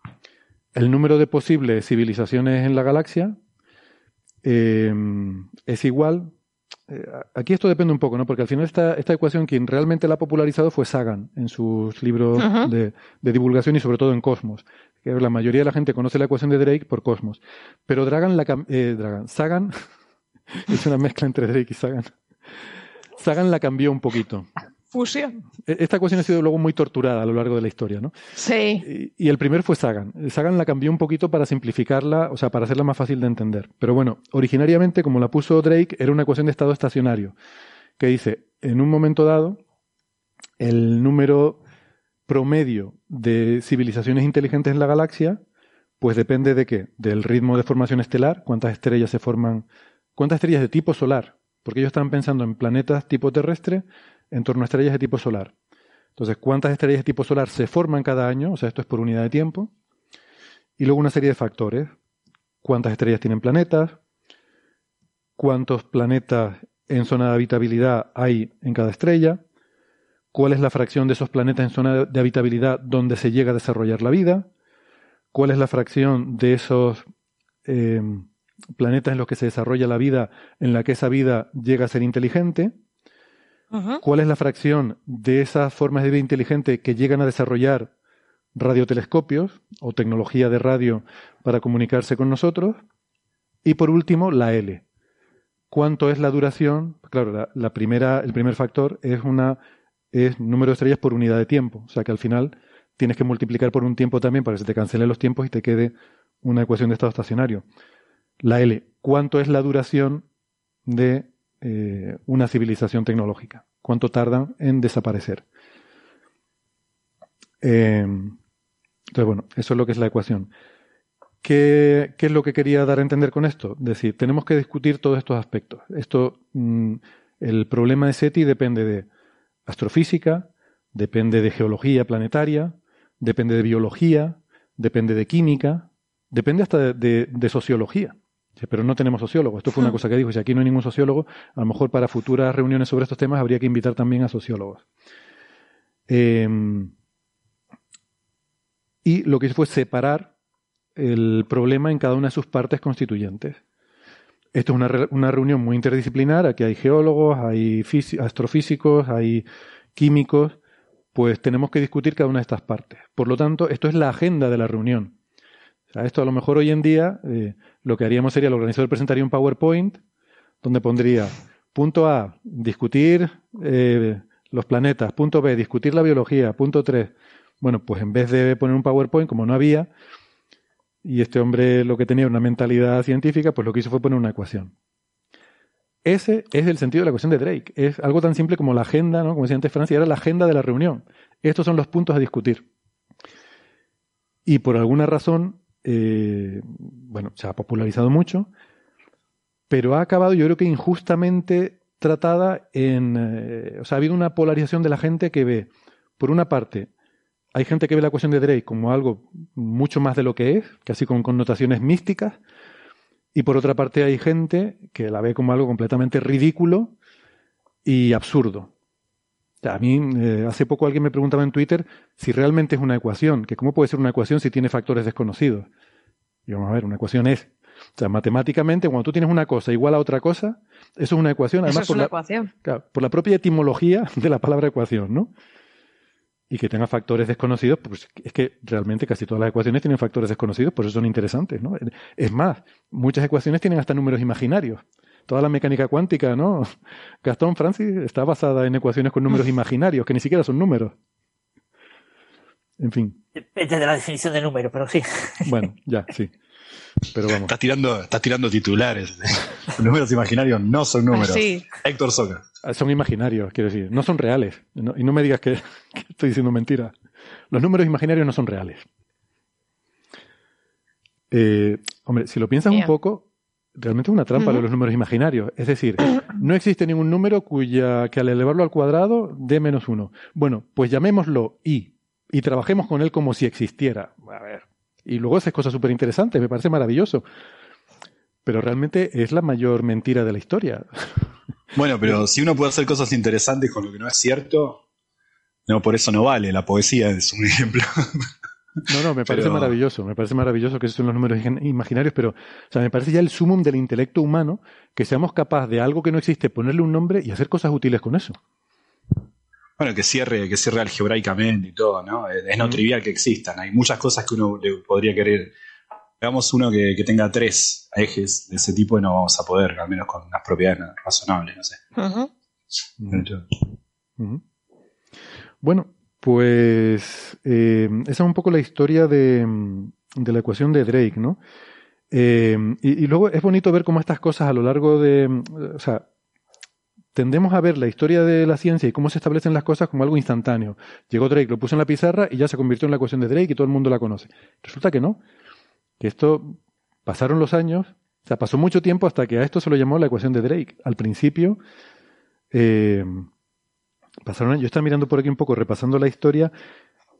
el número de posibles civilizaciones en la galaxia eh, es igual. eh, aquí esto depende un poco, ¿no? Porque al final esta, esta ecuación quien realmente la ha popularizado fue Sagan en sus libros de, de divulgación y sobre todo en Cosmos. Que la mayoría de la gente conoce la ecuación de Drake por Cosmos. Pero Dragan la eh, Dragan, Sagan <laughs> es una mezcla entre Drake y Sagan. Sagan la cambió un poquito. Fusión. E- Esta ecuación ha sido luego muy torturada a lo largo de la historia, ¿no? Sí. Y, y el primer fue Sagan. Sagan la cambió un poquito para simplificarla, o sea, para hacerla más fácil de entender. Pero bueno, originariamente, como la puso Drake, era una ecuación de estado estacionario, que dice, en un momento dado, el número promedio de civilizaciones inteligentes en la galaxia, pues depende de qué? Del ritmo de formación estelar, cuántas estrellas se forman, cuántas estrellas de tipo solar, porque ellos estaban pensando en planetas tipo terrestre en torno a estrellas de tipo solar. Entonces, ¿cuántas estrellas de tipo solar se forman cada año? O sea, esto es por unidad de tiempo. Y luego una serie de factores. ¿Cuántas estrellas tienen planetas? ¿Cuántos planetas en zona de habitabilidad hay en cada estrella? ¿Cuál es la fracción de esos planetas en zona de habitabilidad donde se llega a desarrollar la vida? ¿Cuál es la fracción de esos eh, planetas en los que se desarrolla la vida en la que esa vida llega a ser inteligente? ¿Cuál es la fracción de esas formas de vida inteligente que llegan a desarrollar radiotelescopios o tecnología de radio para comunicarse con nosotros? Y por último, la L. ¿Cuánto es la duración? Claro, la, la primera, el primer factor es una es número de estrellas por unidad de tiempo. O sea que al final tienes que multiplicar por un tiempo también para que se te cancelen los tiempos y te quede una ecuación de estado estacionario. La L. ¿Cuánto es la duración de eh, una civilización tecnológica? ¿Cuánto tardan en desaparecer? Eh, entonces, bueno, eso es lo que es la ecuación. ¿Qué, es lo que quería dar a entender con esto? Es decir, tenemos que discutir todos estos aspectos. Esto, mm, el problema de SETI depende de astrofísica, depende de geología planetaria, depende de biología, depende de química, depende hasta de sociología. Pero no tenemos sociólogos. Esto fue una cosa que dijo. Si aquí no hay ningún sociólogo, a lo mejor para futuras reuniones sobre estos temas habría que invitar también a sociólogos. Em, y lo que hizo fue separar el problema en cada una de sus partes constituyentes. Esto es una, una reunión muy interdisciplinar, aquí hay geólogos, hay astrofísicos, hay químicos, pues tenemos que discutir cada una de estas partes. Por lo tanto, esto es la agenda de la reunión. esto a lo mejor hoy en día eh, lo que haríamos sería el organizador presentaría un PowerPoint donde pondría punto A, discutir eh, los planetas, punto B, discutir la biología, punto 3. Bueno, pues en vez de poner un PowerPoint, como no había, y este hombre lo que tenía una mentalidad científica, pues lo que hizo fue poner una ecuación. Ese es el sentido de la ecuación de Drake. Es algo tan simple como la agenda, ¿no? Como decía antes Francia, era la agenda de la reunión. Estos son los puntos a discutir. Y por alguna razón, eh, bueno, se ha popularizado mucho, pero ha acabado, yo creo que injustamente tratada en... Eh, o sea, ha habido una polarización de la gente que ve, por una parte, hay gente que ve la ecuación de Drake como algo mucho más de lo que es, casi con connotaciones místicas, y por otra parte hay gente que la ve como algo completamente ridículo y absurdo. A mí, eh, hace poco alguien me preguntaba en Twitter si realmente es una ecuación, que cómo puede ser una ecuación si tiene factores desconocidos. Y vamos a ver, una ecuación es o sea, matemáticamente, cuando tú tienes una cosa igual a otra cosa, eso es una ecuación. Además, por, la, por la propia etimología <laughs> de la palabra ecuación, ¿no? Y que tenga factores desconocidos, pues es que realmente casi todas las ecuaciones tienen factores desconocidos, por eso son interesantes, ¿no? Es más, muchas ecuaciones tienen hasta números imaginarios. Toda la mecánica cuántica, ¿no? <laughs> Gastón Francis está basada en ecuaciones con números <laughs> imaginarios, que ni siquiera son números. En fin. Depende de la definición de número, pero sí. <laughs> Bueno, ya, sí. Pero vamos. Estás tirando, estás tirando titulares. Los números imaginarios no son números. Ah, Héctor Soca. Ah, son imaginarios, quiero decir. No son reales. y no me digas que, estoy diciendo mentira. Los números imaginarios no son reales. Eh, hombre, si lo piensas un poco, realmente es una trampa de los números imaginarios. Es decir, <clears throat> no existe ningún número cuya que al elevarlo al cuadrado dé menos uno. Bueno, pues llamémoslo i y trabajemos con él como si existiera. A ver, y luego haces cosas súper interesantes, me parece maravilloso. Pero realmente es la mayor mentira de la historia. <laughs> Bueno, pero si uno puede hacer cosas interesantes con lo que no es cierto, no, por eso no vale. La poesía es un ejemplo. <laughs> No, no, me parece maravilloso, me parece maravilloso que esos son los números imaginarios, pero o sea, me parece ya el sumum del intelecto humano que seamos capaces de algo que no existe, ponerle un nombre y hacer cosas útiles con eso. Bueno, que cierre, que cierre algebraicamente y todo, ¿no? Es, no trivial que existan. Hay muchas cosas que uno le podría querer. Hagamos uno que, tenga tres ejes de ese tipo y no vamos a poder, al menos con unas propiedades razonables, no sé. Bueno, pues eh, esa es un poco la historia de, la ecuación de Drake, ¿no? Eh, y, luego es bonito ver cómo estas cosas a lo largo de, o sea, tendemos a ver la historia de la ciencia y cómo se establecen las cosas como algo instantáneo. Llegó Drake, lo puso en la pizarra y ya se convirtió en la ecuación de Drake y todo el mundo la conoce. Resulta que no, que esto pasaron los años, o sea, pasó mucho tiempo hasta que a esto se lo llamó la ecuación de Drake. Al principio, eh, pasaron, yo estaba mirando por aquí un poco, repasando la historia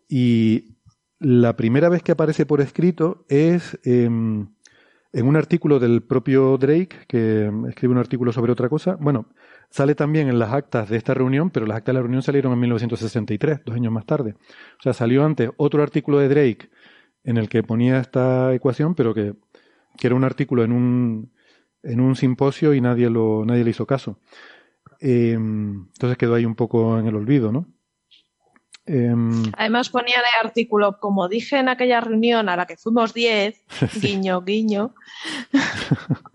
y la primera vez que aparece por escrito es em, en un artículo del propio Drake, que escribe un artículo sobre otra cosa. Bueno, Sale también en las actas de esta reunión, pero las actas de la reunión salieron en 1963, dos años más tarde. O sea, salió antes otro artículo de Drake en el que ponía esta ecuación, pero que, era un artículo en un, en un simposio y nadie, lo, nadie le hizo caso. Em, entonces quedó ahí un poco en el olvido, ¿no? Em, Además ponía en el artículo, como dije en aquella reunión a la que fuimos 10, <laughs> guiño, guiño. <laughs>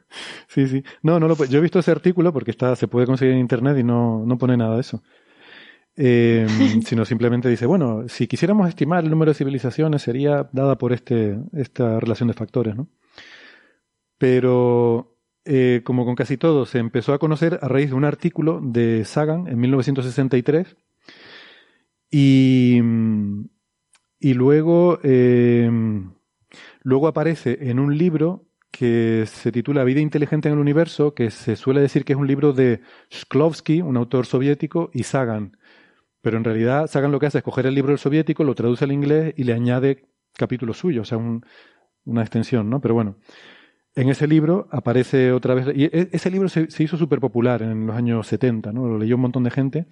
Sí, sí. No, no lo Yo he visto ese artículo porque está, se puede conseguir en internet y no, no pone nada de eso. Em, <laughs> sino simplemente dice, bueno, si quisiéramos estimar el número de civilizaciones sería dada por este, esta relación de factores, ¿no? Pero, eh, como con casi todo, se empezó a conocer a raíz de un artículo de Sagan en 1963 y, y luego, em, luego aparece en un libro que se titula Vida inteligente en el universo, que se suele decir que es un libro de Shklovsky, un autor soviético, y Sagan. Pero en realidad Sagan lo que hace es coger el libro del soviético, lo traduce al inglés y le añade capítulos suyos, o sea, una extensión, ¿no? Pero bueno, en ese libro aparece otra vez, y e, ese libro se, hizo súper popular en los años 70, ¿no? Lo leyó un montón de gente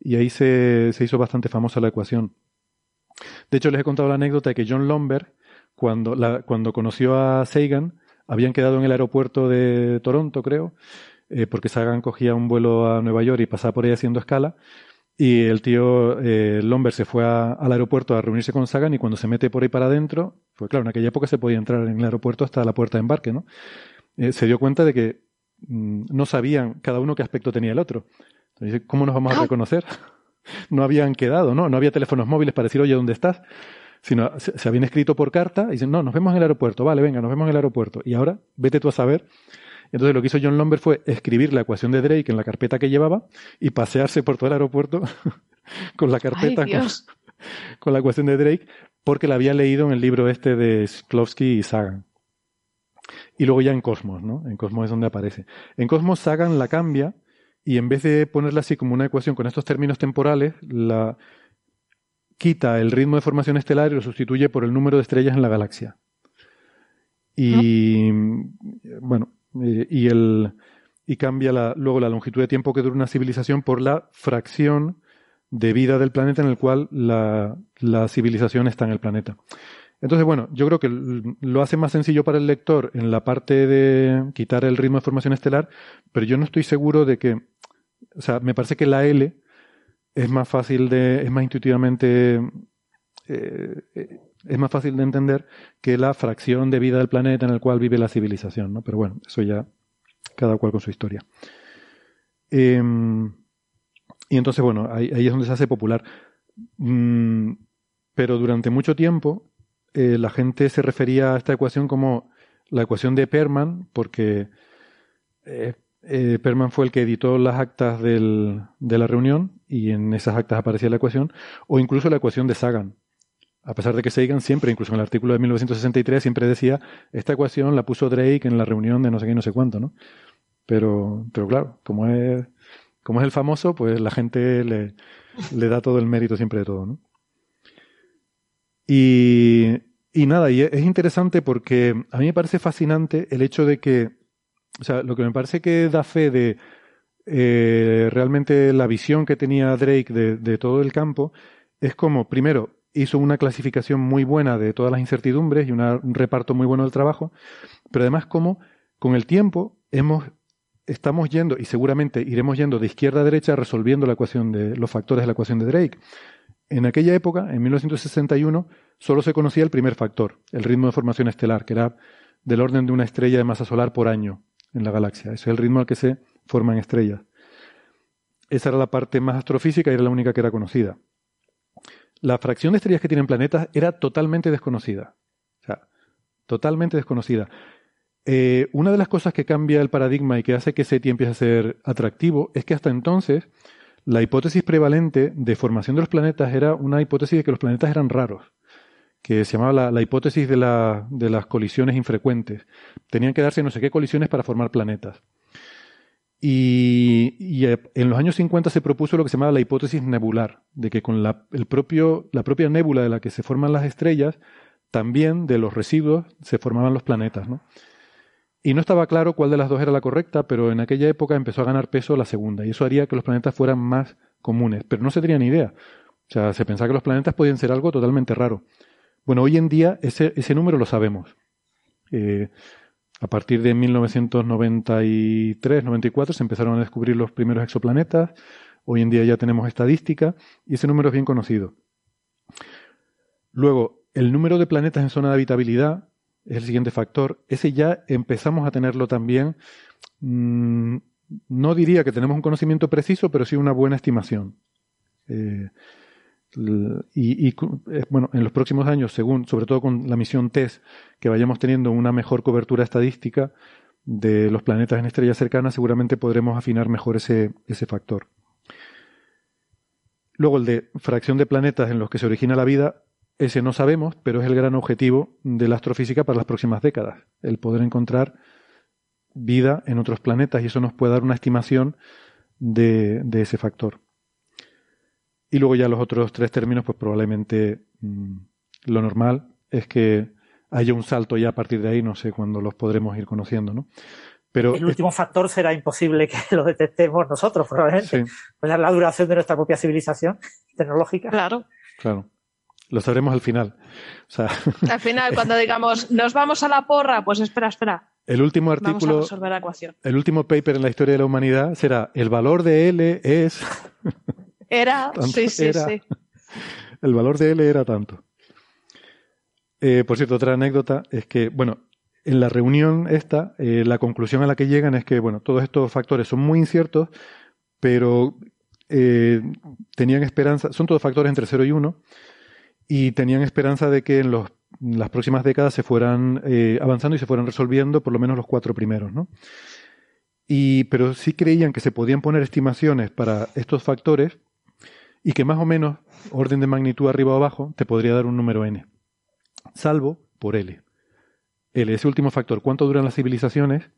y ahí se, se hizo bastante famosa la ecuación. De hecho, les he contado la anécdota de que John Lomberg, cuando, la, cuando conoció a Sagan, habían quedado en el aeropuerto de Toronto, creo, eh, porque Sagan cogía un vuelo a Nueva York y pasaba por ahí haciendo escala. Y el tío eh, Lomberg se fue al aeropuerto a reunirse con Sagan y cuando se mete por ahí para adentro, pues claro, en aquella época se podía entrar en el aeropuerto hasta la puerta de embarque, ¿no? Eh, se dio cuenta de que mm, no sabían cada uno qué aspecto tenía el otro. Entonces, ¿cómo nos vamos a reconocer? <laughs> no habían quedado, ¿no? No había teléfonos móviles para decir, oye, ¿dónde estás? Sino se, habían escrito por carta y dicen, no, nos vemos en el aeropuerto, vale, venga, nos vemos en el aeropuerto. Y ahora, vete tú a saber. Entonces lo que hizo John Lomber fue escribir la ecuación de Drake en la carpeta que llevaba y pasearse por todo el aeropuerto <laughs> con la carpeta <laughs> con, la ecuación de Drake porque la había leído en el libro este de Shklovsky y Sagan. Y luego ya en Cosmos, ¿no? En Cosmos es donde aparece. En Cosmos Sagan la cambia y en vez de ponerla así como una ecuación con estos términos temporales, la quita el ritmo de formación estelar y lo sustituye por el número de estrellas en la galaxia. Y bueno, y el y cambia la, luego la longitud de tiempo que dura una civilización por la fracción de vida del planeta en el cual la, la civilización está en el planeta. Entonces, bueno, yo creo que lo hace más sencillo para el lector en la parte de quitar el ritmo de formación estelar, pero yo no estoy seguro de que, o sea, me parece que la L es más fácil de, es más intuitivamente, eh, es más fácil de entender que la fracción de vida del planeta en el cual vive la civilización, ¿no? Pero bueno, eso ya cada cual con su historia. Em, y entonces, bueno, ahí, es donde se hace popular. Mm, pero durante mucho tiempo eh, la gente se refería a esta ecuación como la ecuación de Perman, porque eh, eh, Perman fue el que editó las actas de la reunión y en esas actas aparecía la ecuación, o incluso la ecuación de Sagan. A pesar de que Sagan siempre, incluso en el artículo de 1963, siempre decía, esta ecuación la puso Drake en la reunión de no sé qué y no sé cuánto, ¿no? Pero, pero claro, como es, como es el famoso, pues la gente le, le da todo el mérito siempre de todo, ¿no? Y, y nada, y es interesante porque a mí me parece fascinante el hecho de que, o sea, lo que me parece que da fe de eh, realmente la visión que tenía Drake de, de, todo el campo es como, primero, hizo una clasificación muy buena de todas las incertidumbres y un reparto muy bueno del trabajo, pero además como con el tiempo hemos estamos yendo y seguramente iremos yendo de izquierda a derecha resolviendo la ecuación de los factores de la ecuación de Drake. En aquella época, en 1961, solo se conocía el primer factor, el ritmo de formación estelar, que era del orden de una estrella de masa solar por año en la galaxia. Ese es el ritmo al que se forman estrellas. Esa era la parte más astrofísica y era la única que era conocida. La fracción de estrellas que tienen planetas era totalmente desconocida. O sea, totalmente desconocida. Eh, una de las cosas que cambia el paradigma y que hace que SETI empiece a ser atractivo es que hasta entonces la hipótesis prevalente de formación de los planetas era una hipótesis de que los planetas eran raros, que se llamaba la, hipótesis de, las colisiones infrecuentes. Tenían que darse no sé qué colisiones para formar planetas. Y, en los años 50 se propuso lo que se llamaba la hipótesis nebular, de que con la, el propio, la propia nébula de la que se forman las estrellas, también de los residuos se formaban los planetas. ¿no? Y no estaba claro cuál de las dos era la correcta, pero en aquella época empezó a ganar peso la segunda, y eso haría que los planetas fueran más comunes, pero no se tenía ni idea. O sea, se pensaba que los planetas podían ser algo totalmente raro. Bueno, hoy en día ese, ese número lo sabemos. Eh, a partir de 1993-94 se empezaron a descubrir los primeros exoplanetas. Hoy en día ya tenemos estadística y ese número es bien conocido. Luego, el número de planetas en zona de habitabilidad es el siguiente factor. Ese ya empezamos a tenerlo también. Mm, no diría que tenemos un conocimiento preciso, pero sí una buena estimación. Eh, y, eh, bueno, en los próximos años, según, sobre todo con la misión TESS, que vayamos teniendo una mejor cobertura estadística de los planetas en estrellas cercanas, seguramente podremos afinar mejor ese, ese factor. Luego el de fracción de planetas en los que se origina la vida, ese no sabemos, pero es el gran objetivo de la astrofísica para las próximas décadas, el poder encontrar vida en otros planetas y eso nos puede dar una estimación de, ese factor. Y luego ya los otros tres términos, pues probablemente mm, lo normal es que haya un salto ya a partir de ahí, no sé cuándo los podremos ir conociendo, ¿no? Pero el último factor será imposible que <laughs> lo detectemos nosotros, probablemente. Pues es la duración de nuestra propia civilización <laughs> tecnológica. Claro. Claro. Lo sabremos al final. <laughs> al final, cuando digamos, nos vamos a la porra, pues espera, espera. El último artículo. Vamos a resolver la ecuación. El último paper en la historia de la humanidad será el valor de L es. Era, <laughs> sí, sí, sí. El valor de L era tanto. Eh, por cierto, otra anécdota es que, bueno, en la reunión esta, eh, la conclusión a la que llegan es que, bueno, todos estos factores son muy inciertos, pero eh, tenían esperanza, son todos factores entre 0 y 1, y tenían esperanza de que en, los, las próximas décadas se fueran eh, avanzando y se fueran resolviendo por lo menos los cuatro primeros, ¿no? Y, pero sí creían que se podían poner estimaciones para estos factores y que más o menos, orden de magnitud arriba o abajo, te podría dar un número n, salvo por L. L, ese último factor, ¿cuánto duran las civilizaciones?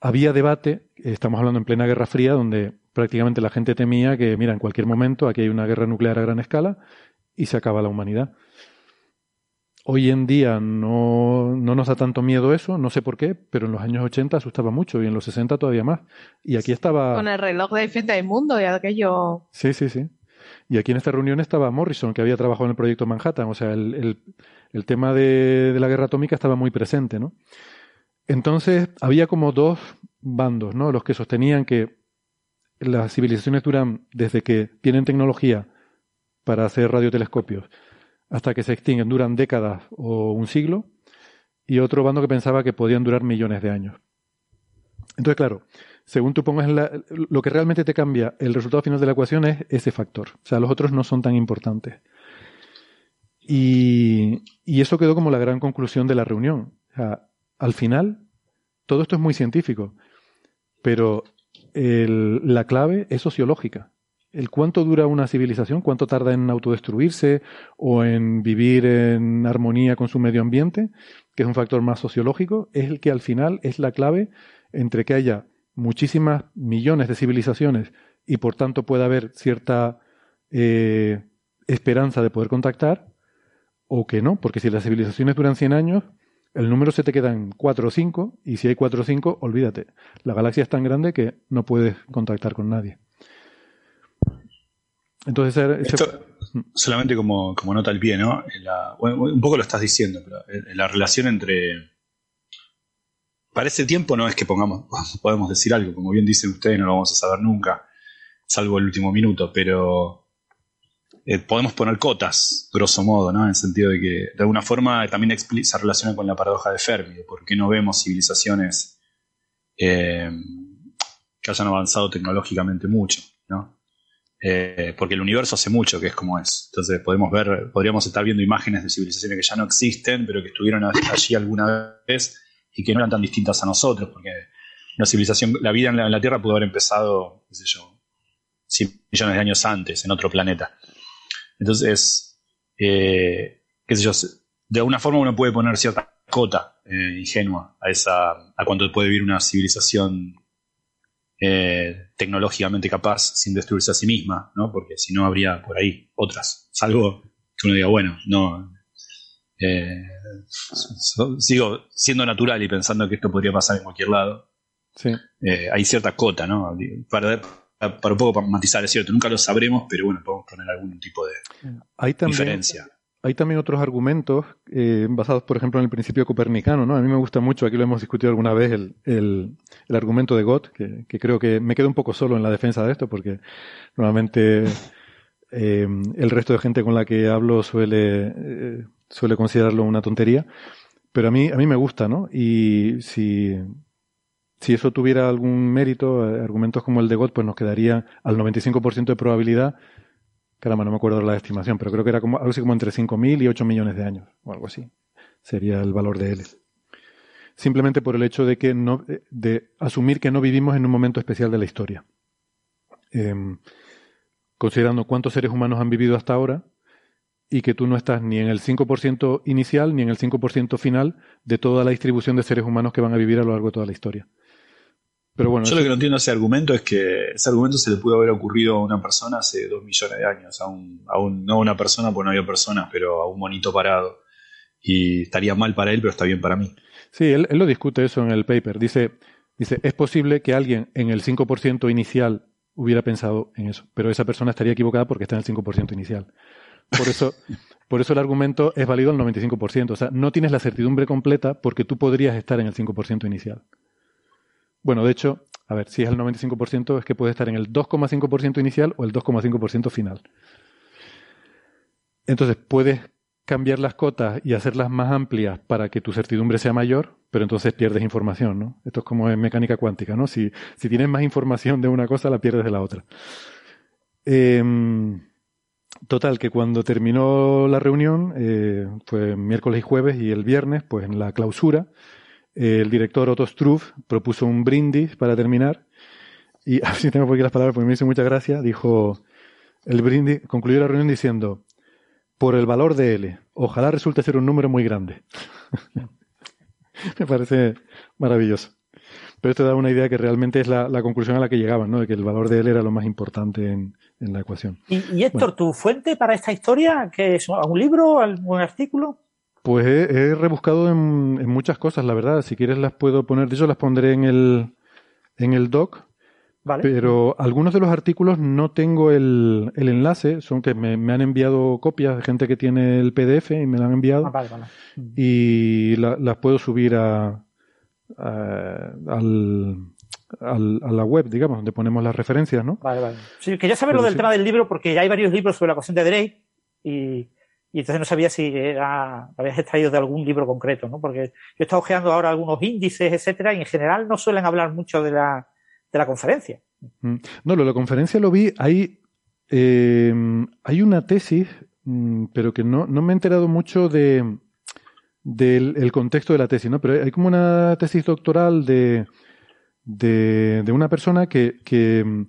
Había debate, estamos hablando en plena Guerra Fría, donde prácticamente la gente temía que, mira, en cualquier momento aquí hay una guerra nuclear a gran escala y se acaba la humanidad. Hoy en día no, no, nos da tanto miedo eso, no sé por qué, pero en los años 80 asustaba mucho y en los 60 todavía más. Y aquí estaba... Con el reloj de fin del mundo y aquello... Sí, sí, sí. Y aquí en esta reunión estaba Morrison, que había trabajado en el proyecto Manhattan. O sea, el, el, el tema de, de, la guerra atómica estaba muy presente, ¿no? Entonces, había como dos bandos, ¿no? Los que sostenían que las civilizaciones duran desde que tienen tecnología para hacer radiotelescopios hasta que se extinguen, duran décadas o un siglo, y otro bando que pensaba que podían durar millones de años. Entonces, claro, según tú pongas la, lo que realmente te cambia el resultado final de la ecuación es ese factor. O sea, los otros no son tan importantes. Y, y eso quedó como la gran conclusión de la reunión. O sea, al final, todo esto es muy científico, pero la clave es sociológica el cuánto dura una civilización, cuánto tarda en autodestruirse o en vivir en armonía con su medio ambiente, que es un factor más sociológico, es el que al final es la clave entre que haya muchísimas millones de civilizaciones y por tanto pueda haber cierta eh, esperanza de poder contactar o que no, porque si las civilizaciones duran 100 años, el número se te queda en 4 o 5 y si hay 4 o 5, olvídate, la galaxia es tan grande que no puedes contactar con nadie. Entonces, solamente como, como, nota al pie, ¿no? un poco lo estás diciendo, pero la relación entre. Para ese tiempo no es que pongamos, <laughs> podemos decir algo, como bien dicen ustedes, no lo vamos a saber nunca, salvo el último minuto, pero eh, podemos poner cotas, grosso modo, ¿no? En el sentido de que de alguna forma también se relaciona con la paradoja de Fermi, de por qué no vemos civilizaciones eh, que hayan avanzado tecnológicamente mucho, ¿no? Eh, porque el universo hace mucho que es como es. Entonces podemos ver, podríamos estar viendo imágenes de civilizaciones que ya no existen, pero que estuvieron allí alguna vez y que no eran tan distintas a nosotros, porque una civilización, la vida en la, Tierra pudo haber empezado, qué sé yo, 100 millones de años antes, en otro planeta. Entonces, eh, qué sé yo, de alguna forma uno puede poner cierta cota eh, ingenua a esa, a cuánto puede vivir una civilización eh, tecnológicamente capaz sin destruirse a sí misma, ¿no? Porque si no habría por ahí otras. Salvo que uno diga, bueno, no. Eh, sigo siendo natural y pensando que esto podría pasar en cualquier lado. Eh, hay cierta cota, ¿no? Para, para, un poco para matizar, es cierto, nunca lo sabremos, pero bueno, podemos poner algún tipo de diferencia hay también otros argumentos eh, basados, por ejemplo, en el principio copernicano. ¿no? A mí me gusta mucho, aquí lo hemos discutido alguna vez, el, el, el argumento de Gott, que, creo que me quedo un poco solo en la defensa de esto, porque normalmente <laughs> eh, el resto de gente con la que hablo suele, eh, suele considerarlo una tontería. Pero a mí, a mí me gusta, ¿no? Y si, si eso tuviera algún mérito, argumentos como el de Gott, pues nos quedaría al 95% de probabilidad Caramba, no me acuerdo de la estimación, pero creo que era como, algo así como entre 5.000 y 8 millones de años, o algo así. Sería el valor de él. Simplemente por el hecho de que no, de asumir que no vivimos en un momento especial de la historia. Em, considerando cuántos seres humanos han vivido hasta ahora y que tú no estás ni en el 5% inicial ni en el 5% final de toda la distribución de seres humanos que van a vivir a lo largo de toda la historia. Yo lo que no entiendo ese argumento es que ese argumento se le pudo haber ocurrido a una persona hace dos millones de años, a un, a un, no a una persona, porque no había personas, pero a un monito parado. Y estaría mal para él, pero está bien para mí. Sí, él, lo discute eso en el paper. Dice, dice, es posible que alguien en el 5% inicial hubiera pensado en eso, pero esa persona estaría equivocada porque está en el 5% inicial. Por eso, <laughs> por eso el argumento es válido al 95%. O sea, no tienes la certidumbre completa porque tú podrías estar en el 5% inicial. Bueno, de hecho, a ver, si es el 95% es que puede estar en el 2,5% inicial o el 2,5% final. Entonces, puedes cambiar las cotas y hacerlas más amplias para que tu certidumbre sea mayor, pero entonces pierdes información, ¿no? Esto es como en mecánica cuántica, ¿no? Si, tienes más información de una cosa, la pierdes de la otra. Em, total, que cuando terminó la reunión, eh, fue miércoles y jueves y el viernes, pues en la clausura, el director Otto Struve propuso un brindis para terminar y <laughs> así tengo por aquí las palabras porque me hizo mucha gracia, dijo el brindis, concluyó la reunión diciendo por el valor de L. Ojalá resulte ser un número muy grande. <laughs> Me parece maravilloso. Pero esto da una idea que realmente es la, conclusión a la que llegaban, ¿no? De que el valor de L era lo más importante en, la ecuación. ¿Y, Héctor, tu fuente para esta historia? ¿qué es ¿Un libro? ¿Algún artículo? Pues he, rebuscado en, muchas cosas, la verdad. Si quieres las puedo poner, de hecho las pondré en el, en el doc pero algunos de los artículos no tengo el, el enlace, son que me, han enviado copias de gente que tiene el PDF y me lo han enviado. Ah, y las puedo subir a, al, a la web, digamos, donde ponemos las referencias, ¿no? Vale, vale. Sí, quería saber lo del tema del libro porque ya hay varios libros sobre la cuestión de Drake y, y entonces no sabía si era, habías extraído de algún libro concreto, ¿no? Porque yo he estado ojeando ahora algunos índices, etcétera, y en general no suelen hablar mucho de la, de la conferencia. Mm. No, lo de la conferencia lo vi, hay, eh, hay una tesis, mm, pero que no, no me he enterado mucho de del contexto de la tesis, ¿no? Pero hay como una tesis doctoral de, de, de una persona que, que,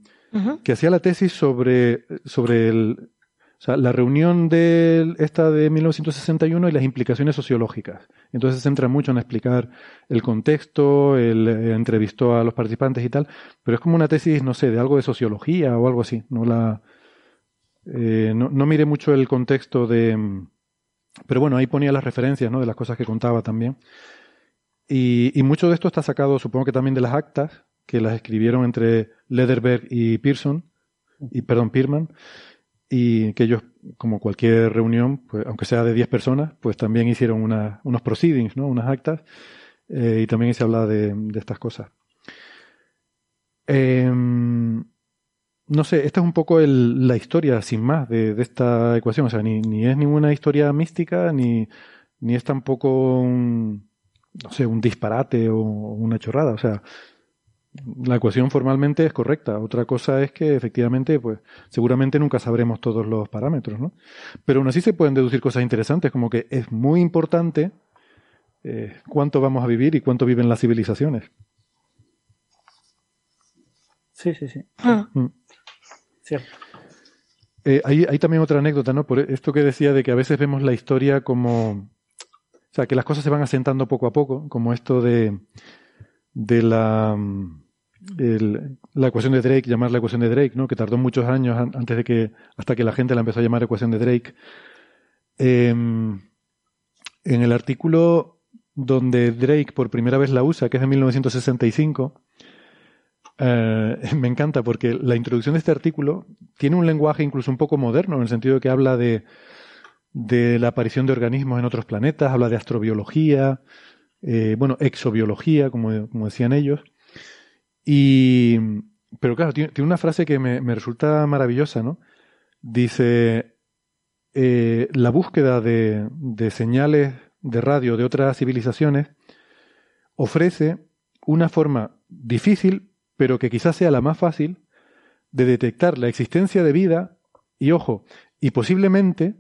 que hacía la tesis sobre, sobre el, sea, la reunión de esta de 1961 y las implicaciones sociológicas. Entonces se centra mucho en explicar el contexto, el, eh, entrevistó a los participantes y tal, pero es como una tesis, no sé, de algo de sociología o algo así. No la eh, no, no mucho el contexto de, pero bueno, ahí ponía las referencias, ¿no? De las cosas que contaba también. Y, y mucho de esto está sacado, supongo que también de las actas que las escribieron entre Lederberg y Pearson, y perdón, Pierman y que ellos, como cualquier reunión, pues, aunque sea de 10 personas, pues también hicieron unos proceedings, ¿no? unas actas, eh, y también se habla de, estas cosas. Em, no sé, esta es un poco la historia, sin más, de, esta ecuación. O sea, ni, ni, es ninguna historia mística, ni, ni es tampoco un, no sé, un disparate o una chorrada. O sea, la ecuación formalmente es correcta. Otra cosa es que efectivamente, pues, seguramente nunca sabremos todos los parámetros, ¿no? Pero aún así se pueden deducir cosas interesantes, como que es muy importante eh, cuánto vamos a vivir y cuánto viven las civilizaciones. Sí, sí, sí. Ah. Mm. Cierto. Eh, hay, hay, también otra anécdota, ¿no? Por esto que decía de que a veces vemos la historia como. O sea, que las cosas se van asentando poco a poco, como esto de, de la la ecuación de Drake, llamar la ecuación de Drake, ¿no? que tardó muchos años antes de que, hasta que la gente la empezó a llamar ecuación de Drake. Em, en el artículo donde Drake por primera vez la usa, que es de 1965, eh, <laughs> me encanta porque la introducción de este artículo tiene un lenguaje incluso un poco moderno, en el sentido de que habla de, la aparición de organismos en otros planetas, habla de astrobiología, eh, bueno, exobiología, como decían ellos. Y, pero claro, tiene, una frase que me, resulta maravillosa, ¿no? Dice, eh, la búsqueda de, de señales de radio de otras civilizaciones ofrece una forma difícil, pero que quizás sea la más fácil, de detectar la existencia de vida y, ojo, y posiblemente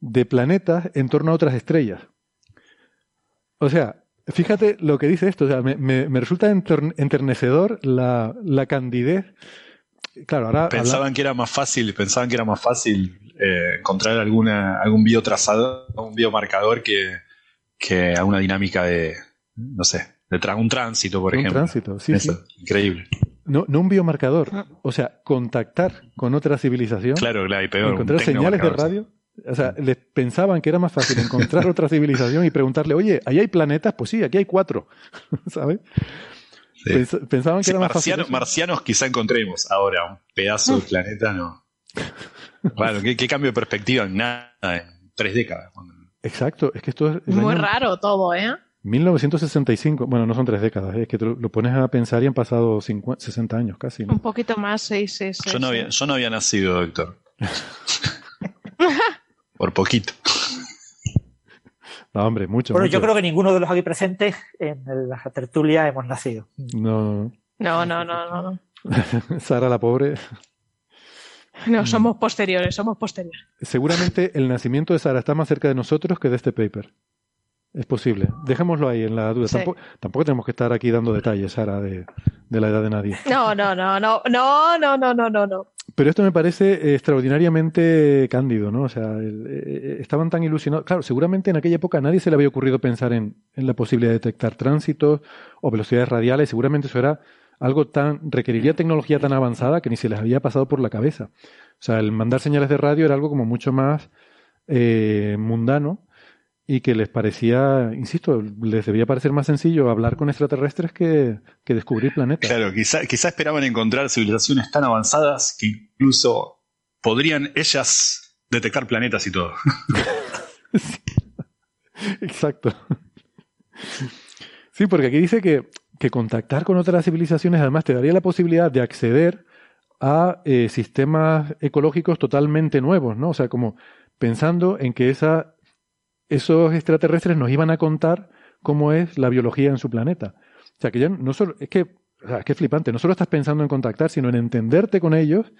de planetas en torno a otras estrellas. O sea, Fíjate lo que dice esto, o sea, me, me, resulta enternecedor la, la, candidez. Claro, ahora pensaban que era más fácil, pensaban que era más fácil eh, encontrar alguna algún biotrazador, un biomarcador que, que a una dinámica de, no sé, de un tránsito, por ejemplo. Un tránsito, sí, sí. Increíble. No, no un biomarcador, o sea, contactar con otra civilización. Claro, claro, y peor. Encontrar señales de radio O sea, les pensaban que era más fácil encontrar <laughs> otra civilización y preguntarle, oye, ¿ahí hay planetas? Pues sí, aquí hay cuatro. <laughs> ¿Sabes? pensaban que era más fácil. Marcianos quizá encontremos ahora, un pedazo de planeta no. <laughs> Bueno, ¿qué, cambio de perspectiva? Nada, en tres décadas. Exacto, es que esto es... Muy raro todo, ¿eh? 1965, bueno, no son tres décadas, es que lo pones a pensar y han pasado 50, 60 años casi. Un poquito más, seis, seis, yo, no había, yo no había nacido, doctor. Por poquito. No, hombre, mucho. Bueno, yo creo que ninguno de los aquí presentes en la tertulia hemos nacido. No. No, no, no, no. <laughs> Sara, la pobre. No, somos posteriores, somos posteriores. Seguramente el nacimiento de Sara está más cerca de nosotros que de este paper. Es posible. Dejémoslo ahí en la duda. Tampoco, tenemos que estar aquí dando detalles, Sara, de, la edad de nadie. No, no, no, no, no, no, no, no, no. Pero esto me parece extraordinariamente cándido, ¿no? O sea, eh, eh, estaban tan ilusionados. Claro, seguramente en aquella época a nadie se le había ocurrido pensar en, en la posibilidad de detectar tránsitos o velocidades radiales. Seguramente eso era algo tan. requeriría tecnología tan avanzada que ni se les había pasado por la cabeza. O sea, el mandar señales de radio era algo como mucho más eh, mundano y que les parecía, insisto, les debía parecer más sencillo hablar con extraterrestres que, descubrir planetas. Claro, quizá, quizá esperaban encontrar civilizaciones tan avanzadas que incluso podrían ellas detectar planetas y todo. <laughs> Exacto. Sí, porque aquí dice que, contactar con otras civilizaciones además te daría la posibilidad de acceder a eh, sistemas ecológicos totalmente nuevos, ¿no? O sea, como pensando en que esa esos extraterrestres nos iban a contar cómo es la biología en su planeta. O sea, que ya no solo, es que, o sea, es que flipante, no solo estás pensando en contactar, sino en entenderte con ellos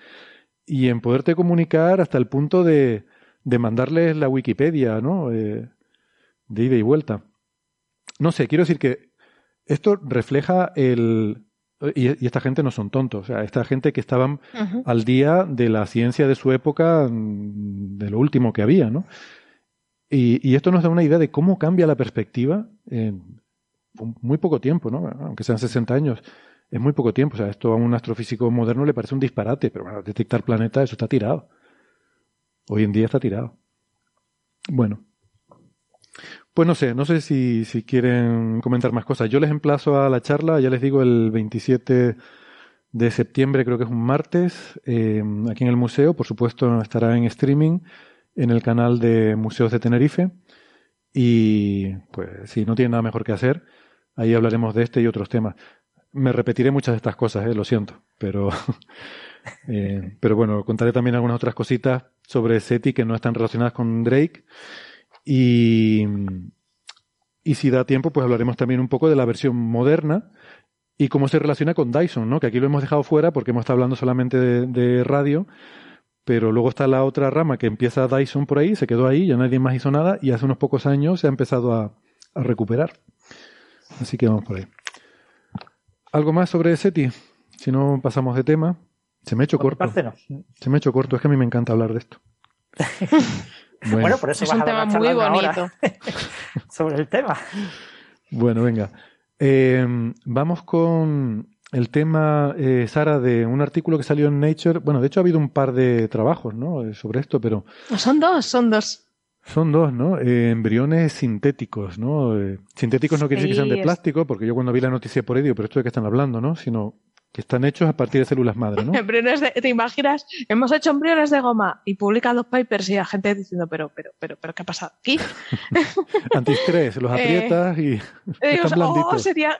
y en poderte comunicar hasta el punto de, de mandarles la Wikipedia, ¿no? Eh, de ida y vuelta. No sé, quiero decir que esto refleja el... Y, esta gente no son tontos, o sea, esta gente que estaban al día de la ciencia de su época, de lo último que había, ¿no? Y, esto nos da una idea de cómo cambia la perspectiva en muy poco tiempo, ¿no? Aunque sean 60 años, es muy poco tiempo. O sea, esto a un astrofísico moderno le parece un disparate, pero bueno, detectar planetas, eso está tirado. Hoy en día está tirado. Bueno. Pues no sé, no sé si, si quieren comentar más cosas. Yo les emplazo a la charla, ya les digo, el 27 de septiembre, creo que es un martes, eh, aquí en el museo. Por supuesto, estará en streaming en el canal de Museos de Tenerife. Y pues si no tiene nada mejor que hacer, ahí hablaremos de este y otros temas. Me repetiré muchas de estas cosas, eh, lo siento, pero, <laughs> eh, pero bueno, contaré también algunas otras cositas sobre SETI que no están relacionadas con Drake. Y, y si da tiempo, pues hablaremos también un poco de la versión moderna y cómo se relaciona con Dyson, ¿no? Que aquí lo hemos dejado fuera porque hemos estado hablando solamente de radio pero luego está la otra rama que empieza Dyson por ahí, se quedó ahí, ya nadie más hizo nada y hace unos pocos años se ha empezado a, recuperar. Así que vamos por ahí. ¿Algo más sobre SETI? Si no pasamos de tema. Se me ha hecho corto. Se me ha hecho corto, es que a mí me encanta hablar de esto. <laughs> bueno, por eso es un tema muy bonito <laughs> sobre el tema. Bueno, venga. Eh, vamos con el tema, eh, Sara, de un artículo que salió en Nature. Bueno, de hecho ha habido un par de trabajos ¿no? Eh, sobre esto, pero... Son dos, son dos. Son dos, ¿no? Eh, embriones sintéticos, ¿no? sintéticos no quiere decir que sean de plástico, porque yo cuando vi la noticia por ello, pero esto de qué están hablando, ¿no? Sino que están hechos a partir de células madre, ¿no? <laughs> embriones de, ¿te imaginas? Hemos hecho embriones de goma y publican los papers y la gente diciendo, pero, pero, pero, pero, ¿qué ha pasado aquí? <laughs> Antistrés, los <laughs> aprietas y están oh, sería,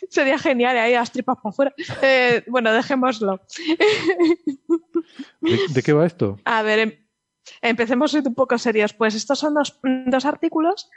<laughs> Sería genial, ahí las tripas para afuera. Eh, bueno, dejémoslo. ¿De, qué va esto? A ver, em, empecemos un poco serios. Pues estos son dos, dos artículos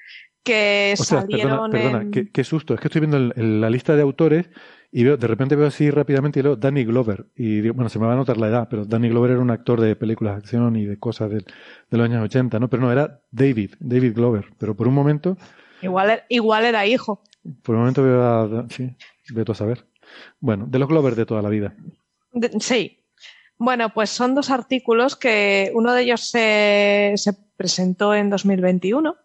que salieron. Perdona, qué, susto. Es que estoy viendo la lista de autores y veo, de repente veo así rápidamente y leo Danny Glover. Y bueno, se me va a notar la edad, pero Danny Glover era un actor de películas de acción y de cosas de, de los años 80, ¿no? Pero no, era David, David Glover. Pero por un momento. Igual, igual era hijo. Por el momento veo a... Sí, veo a saber. Bueno, de los Glover de toda la vida. sí. Bueno, pues son dos artículos que uno de ellos se, se presentó en 2021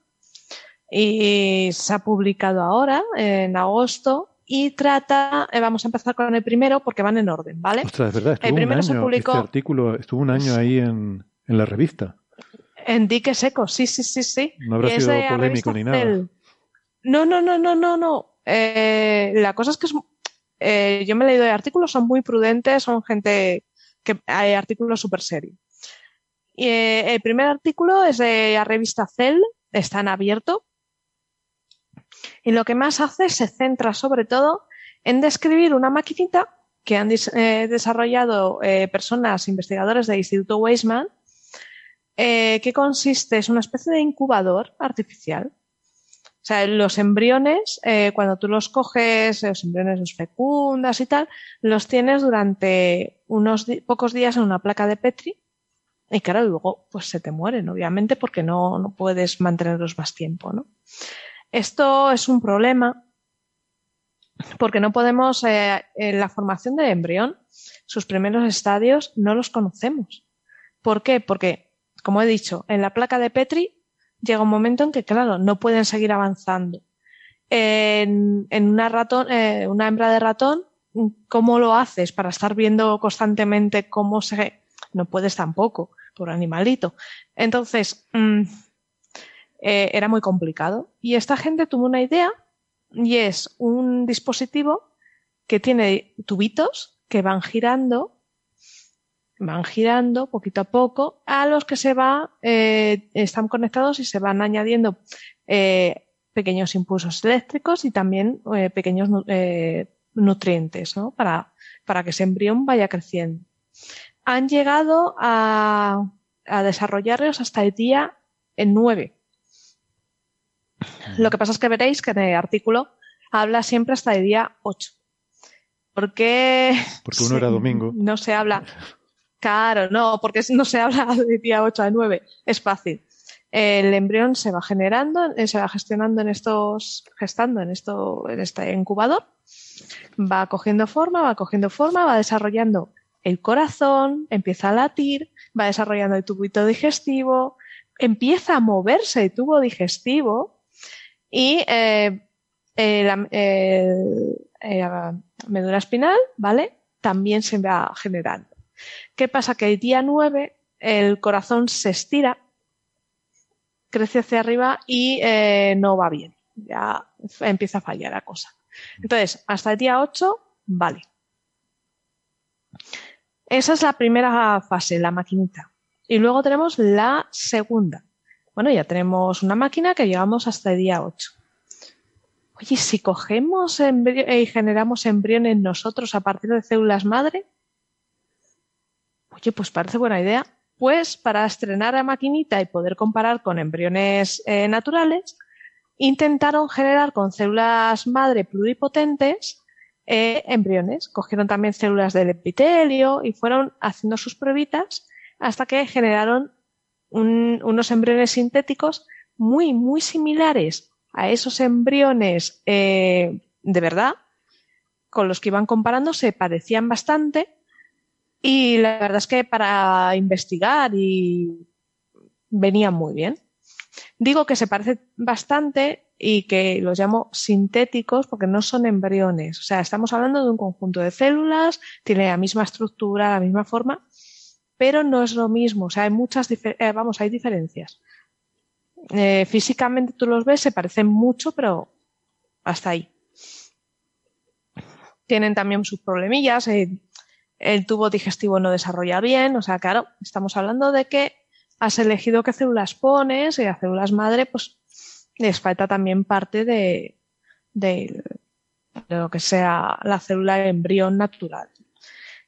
y se ha publicado ahora, en agosto, y trata, eh, vamos a empezar con el primero porque van en orden, ¿vale? Ostras, es verdad, estuvo el primero un año, se publicó, este artículo estuvo un año ahí en, en la revista. En dique seco, sí, sí, sí, sí. No habrá Y sido polémico ni nada. No, no, no, no, no, no. Eh, la cosa es que es, eh, yo me he leído de artículos, son muy prudentes, son gente que hay artículos súper serios. Eh, el primer artículo es de la revista Cell, está en abierto. Y lo que más hace se centra sobre todo en describir una maquinita que han eh, desarrollado personas investigadores del Instituto Weizmann, que consiste, es una especie de incubador artificial. O sea, los embriones, eh, cuando tú los coges, los embriones los fecundas y tal, los tienes durante unos pocos días en una placa de Petri y claro, luego pues se te mueren, obviamente, porque no, no puedes mantenerlos más tiempo, ¿no? Esto es un problema porque no podemos, eh, en la formación del embrión, sus primeros estadios no los conocemos. ¿Por qué? Porque, como he dicho, en la placa de Petri llega un momento en que, claro, no pueden seguir avanzando. En, una, ratón, eh, una hembra de ratón, ¿cómo lo haces para estar viendo constantemente cómo se... No puedes tampoco, por animalito. Entonces, mm, eh, era muy complicado. Y esta gente tuvo una idea y es un dispositivo que tiene tubitos que van girando, van girando poquito a poco, a los que se va, eh, están conectados y se van añadiendo eh, pequeños impulsos eléctricos y también eh, pequeños eh, nutrientes, ¿no? Para, para que ese embrión vaya creciendo. Han llegado a, a desarrollarlos hasta el día 9. Lo que pasa es que veréis que en el artículo habla siempre hasta el día 8. Porque, Porque uno <laughs> era domingo. no se habla. <laughs> Claro, no, porque no se habla <laughs> de día 8 a 9. Es fácil. El embrión se va generando, eh, se va gestionando en estos, gestando en esto, en este incubador, va cogiendo forma, va cogiendo forma, va desarrollando el corazón, empieza a latir, va desarrollando el tubito digestivo, empieza a moverse el tubo digestivo y eh, eh, el- eh, la médula espinal, ¿vale? También se va generando. ¿Qué pasa? Que el día 9 el corazón se estira, crece hacia arriba y eh, no va bien. Ya empieza a fallar la cosa. Entonces, hasta el día 8, vale. Esa es la primera fase, la maquinita. Y luego tenemos la segunda. Bueno, ya tenemos una máquina que llegamos hasta el día 8. Oye, si cogemos embri- y generamos embriones nosotros a partir de células madre, oye, pues parece buena idea. Pues para estrenar la maquinita y poder comparar con embriones eh, naturales, intentaron generar con células madre pluripotentes eh, embriones. Cogieron también células del epitelio y fueron haciendo sus pruebitas hasta que generaron un- unos embriones sintéticos muy, muy similares a esos embriones eh, de verdad, con los que iban comparando, se parecían bastante. Y la verdad es que para investigar y venían muy bien. Digo que se parecen bastante y que los llamo sintéticos porque no son embriones. O sea, estamos hablando de un conjunto de células, tiene la misma estructura, la misma forma, pero no es lo mismo. O sea, hay muchas, eh, vamos, hay diferencias. Eh, físicamente tú los ves, se parecen mucho, pero hasta ahí. Tienen también sus problemillas. eh, el tubo digestivo no desarrolla bien. O sea, claro, estamos hablando de que has elegido qué células pones y las células madre, pues les falta también parte de, de, de lo que sea la célula de embrión natural.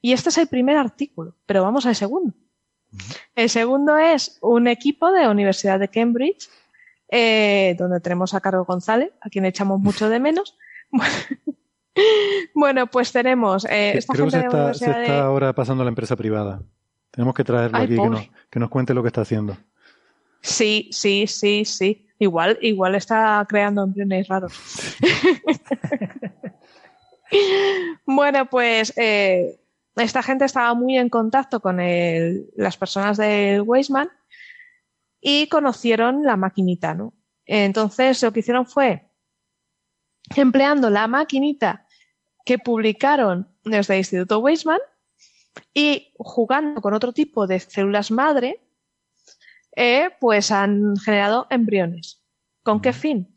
Y este es el primer artículo, pero vamos al segundo. El segundo es un equipo de la Universidad de Cambridge, eh, donde tenemos a Carlos González, a quien echamos mucho de menos. <laughs> Bueno, pues tenemos eh, esta Creo que gente se de la está, se está de... ahora pasando a la empresa privada. Tenemos que traerlo Ay, aquí que nos, que nos cuente lo que está haciendo. Sí, sí, sí, sí. Igual, igual está creando embriones raros. <laughs> bueno, pues eh, esta gente estaba muy en contacto con el- las personas del Weisman y conocieron la maquinita, ¿no? Entonces lo que hicieron fue, empleando la maquinita que publicaron desde el Instituto Weisman y jugando con otro tipo de células madre, eh, pues han generado embriones. ¿Con qué fin?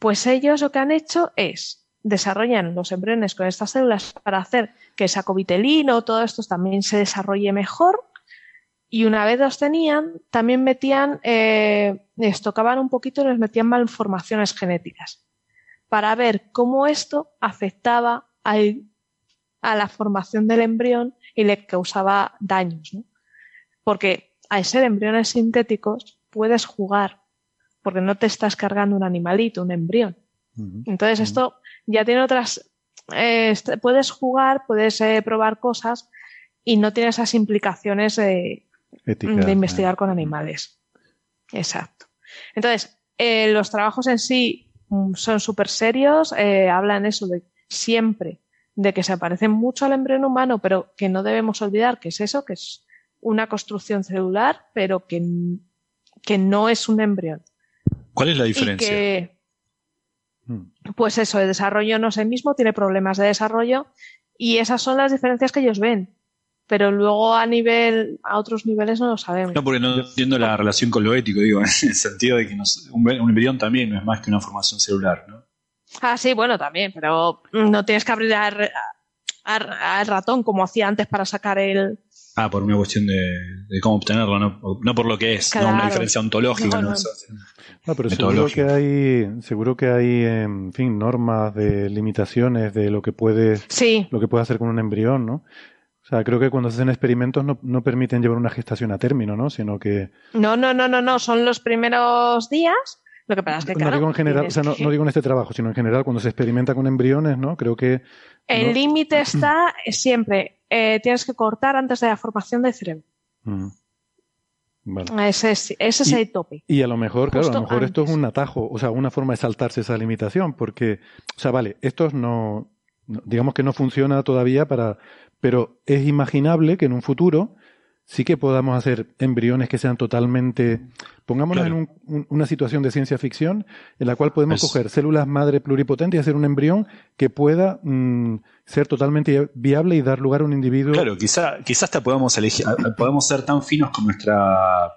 Pues ellos lo que han hecho es desarrollan los embriones con estas células para hacer que el sacovitelino, todo esto también se desarrolle mejor. Y una vez los tenían, también metían, eh, les tocaban un poquito y les metían malformaciones genéticas para ver cómo esto afectaba al, a la formación del embrión y le causaba daños. ¿no? Porque al ser embriones sintéticos puedes jugar, porque no te estás cargando un animalito, un embrión. Entonces esto ya tiene otras, eh, puedes jugar, puedes eh, probar cosas y no tiene esas implicaciones de, de investigar con animales. Exacto. Entonces, eh, los trabajos en sí mm, son súper serios, hablan eso de siempre de que se parecen mucho al embrión humano, pero que no debemos olvidar que es eso, que es una construcción celular, pero que, que no es un embrión. ¿Cuál es la diferencia? Hmm. pues eso, el desarrollo no es el mismo, tiene problemas de desarrollo y esas son las diferencias que ellos ven. Pero luego a nivel, a otros niveles no lo sabemos. No, porque no entiendo la relación con lo ético, digo, <laughs> en el sentido de que un, embrión también no es más que una formación celular, ¿no? Ah, sí, bueno, también, pero no tienes que abrir al ratón como hacía antes para sacar el, Ah, por una cuestión de, cómo obtenerlo, no, no, por lo que es, no una diferencia ontológica. No, no, pero seguro que hay, seguro que hay, en fin, normas de limitaciones de lo que puede, lo que puede hacer con un embrión, ¿no? O sea, creo que cuando se hacen experimentos no, no permiten llevar una gestación a término, ¿no? Sino que... No, no, no, no, no, son los primeros días lo que pasa es que, no digo en general, o sea, no, digo en este trabajo, sino en general cuando se experimenta con embriones, ¿no? Creo que... El límite <clears throat> está siempre, eh, tienes que cortar antes de la formación del cerebro. Mm. Ese es, ese es el tope. Y a lo mejor, claro, a lo mejor esto es un atajo, o sea, una forma de saltarse esa limitación, porque, o sea, vale, esto no, digamos que no funciona todavía para, pero es imaginable que en un futuro sí que podamos hacer embriones que sean totalmente, pongámonos en una situación de ciencia ficción en la cual podemos coger células madre pluripotentes y hacer un embrión que pueda mm, ser totalmente viable y dar lugar a un individuo. Claro, quizá, quizás hasta podamos elegir, podemos ser tan finos con nuestra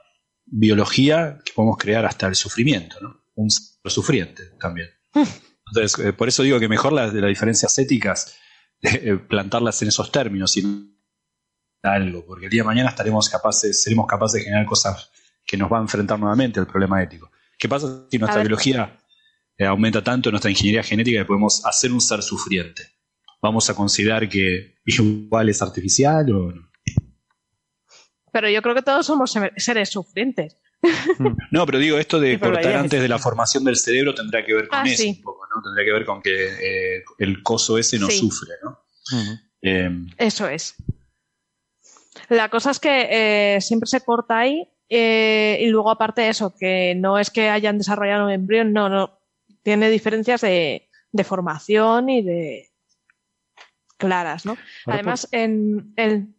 biología que podemos crear hasta el sufrimiento, ¿no? Un sufriente también. <laughs> Entonces, eh, por eso digo que mejor las, de las diferencias éticas, <laughs> eh, plantarlas en esos términos y algo, porque el día de mañana estaremos capaces, seremos capaces de generar cosas que nos va a enfrentar nuevamente al problema ético. ¿Qué pasa si nuestra biología eh, aumenta tanto nuestra ingeniería genética que podemos hacer un ser sufriente? ¿Vamos a considerar que igual es artificial o no? Pero yo creo que todos somos seres sufrientes. <laughs> No, pero digo, esto de cortar antes de la formación del cerebro tendrá que ver con ah, eso un poco, ¿no? Tendrá que ver con que eh, el coso ese no sufre, ¿no? Eh, eso es. La cosa es que eh, siempre se corta ahí eh, y luego aparte de eso, que no es que hayan desarrollado un embrión, no, no. Tiene diferencias de, formación y de claras, ¿no? Además, en, en,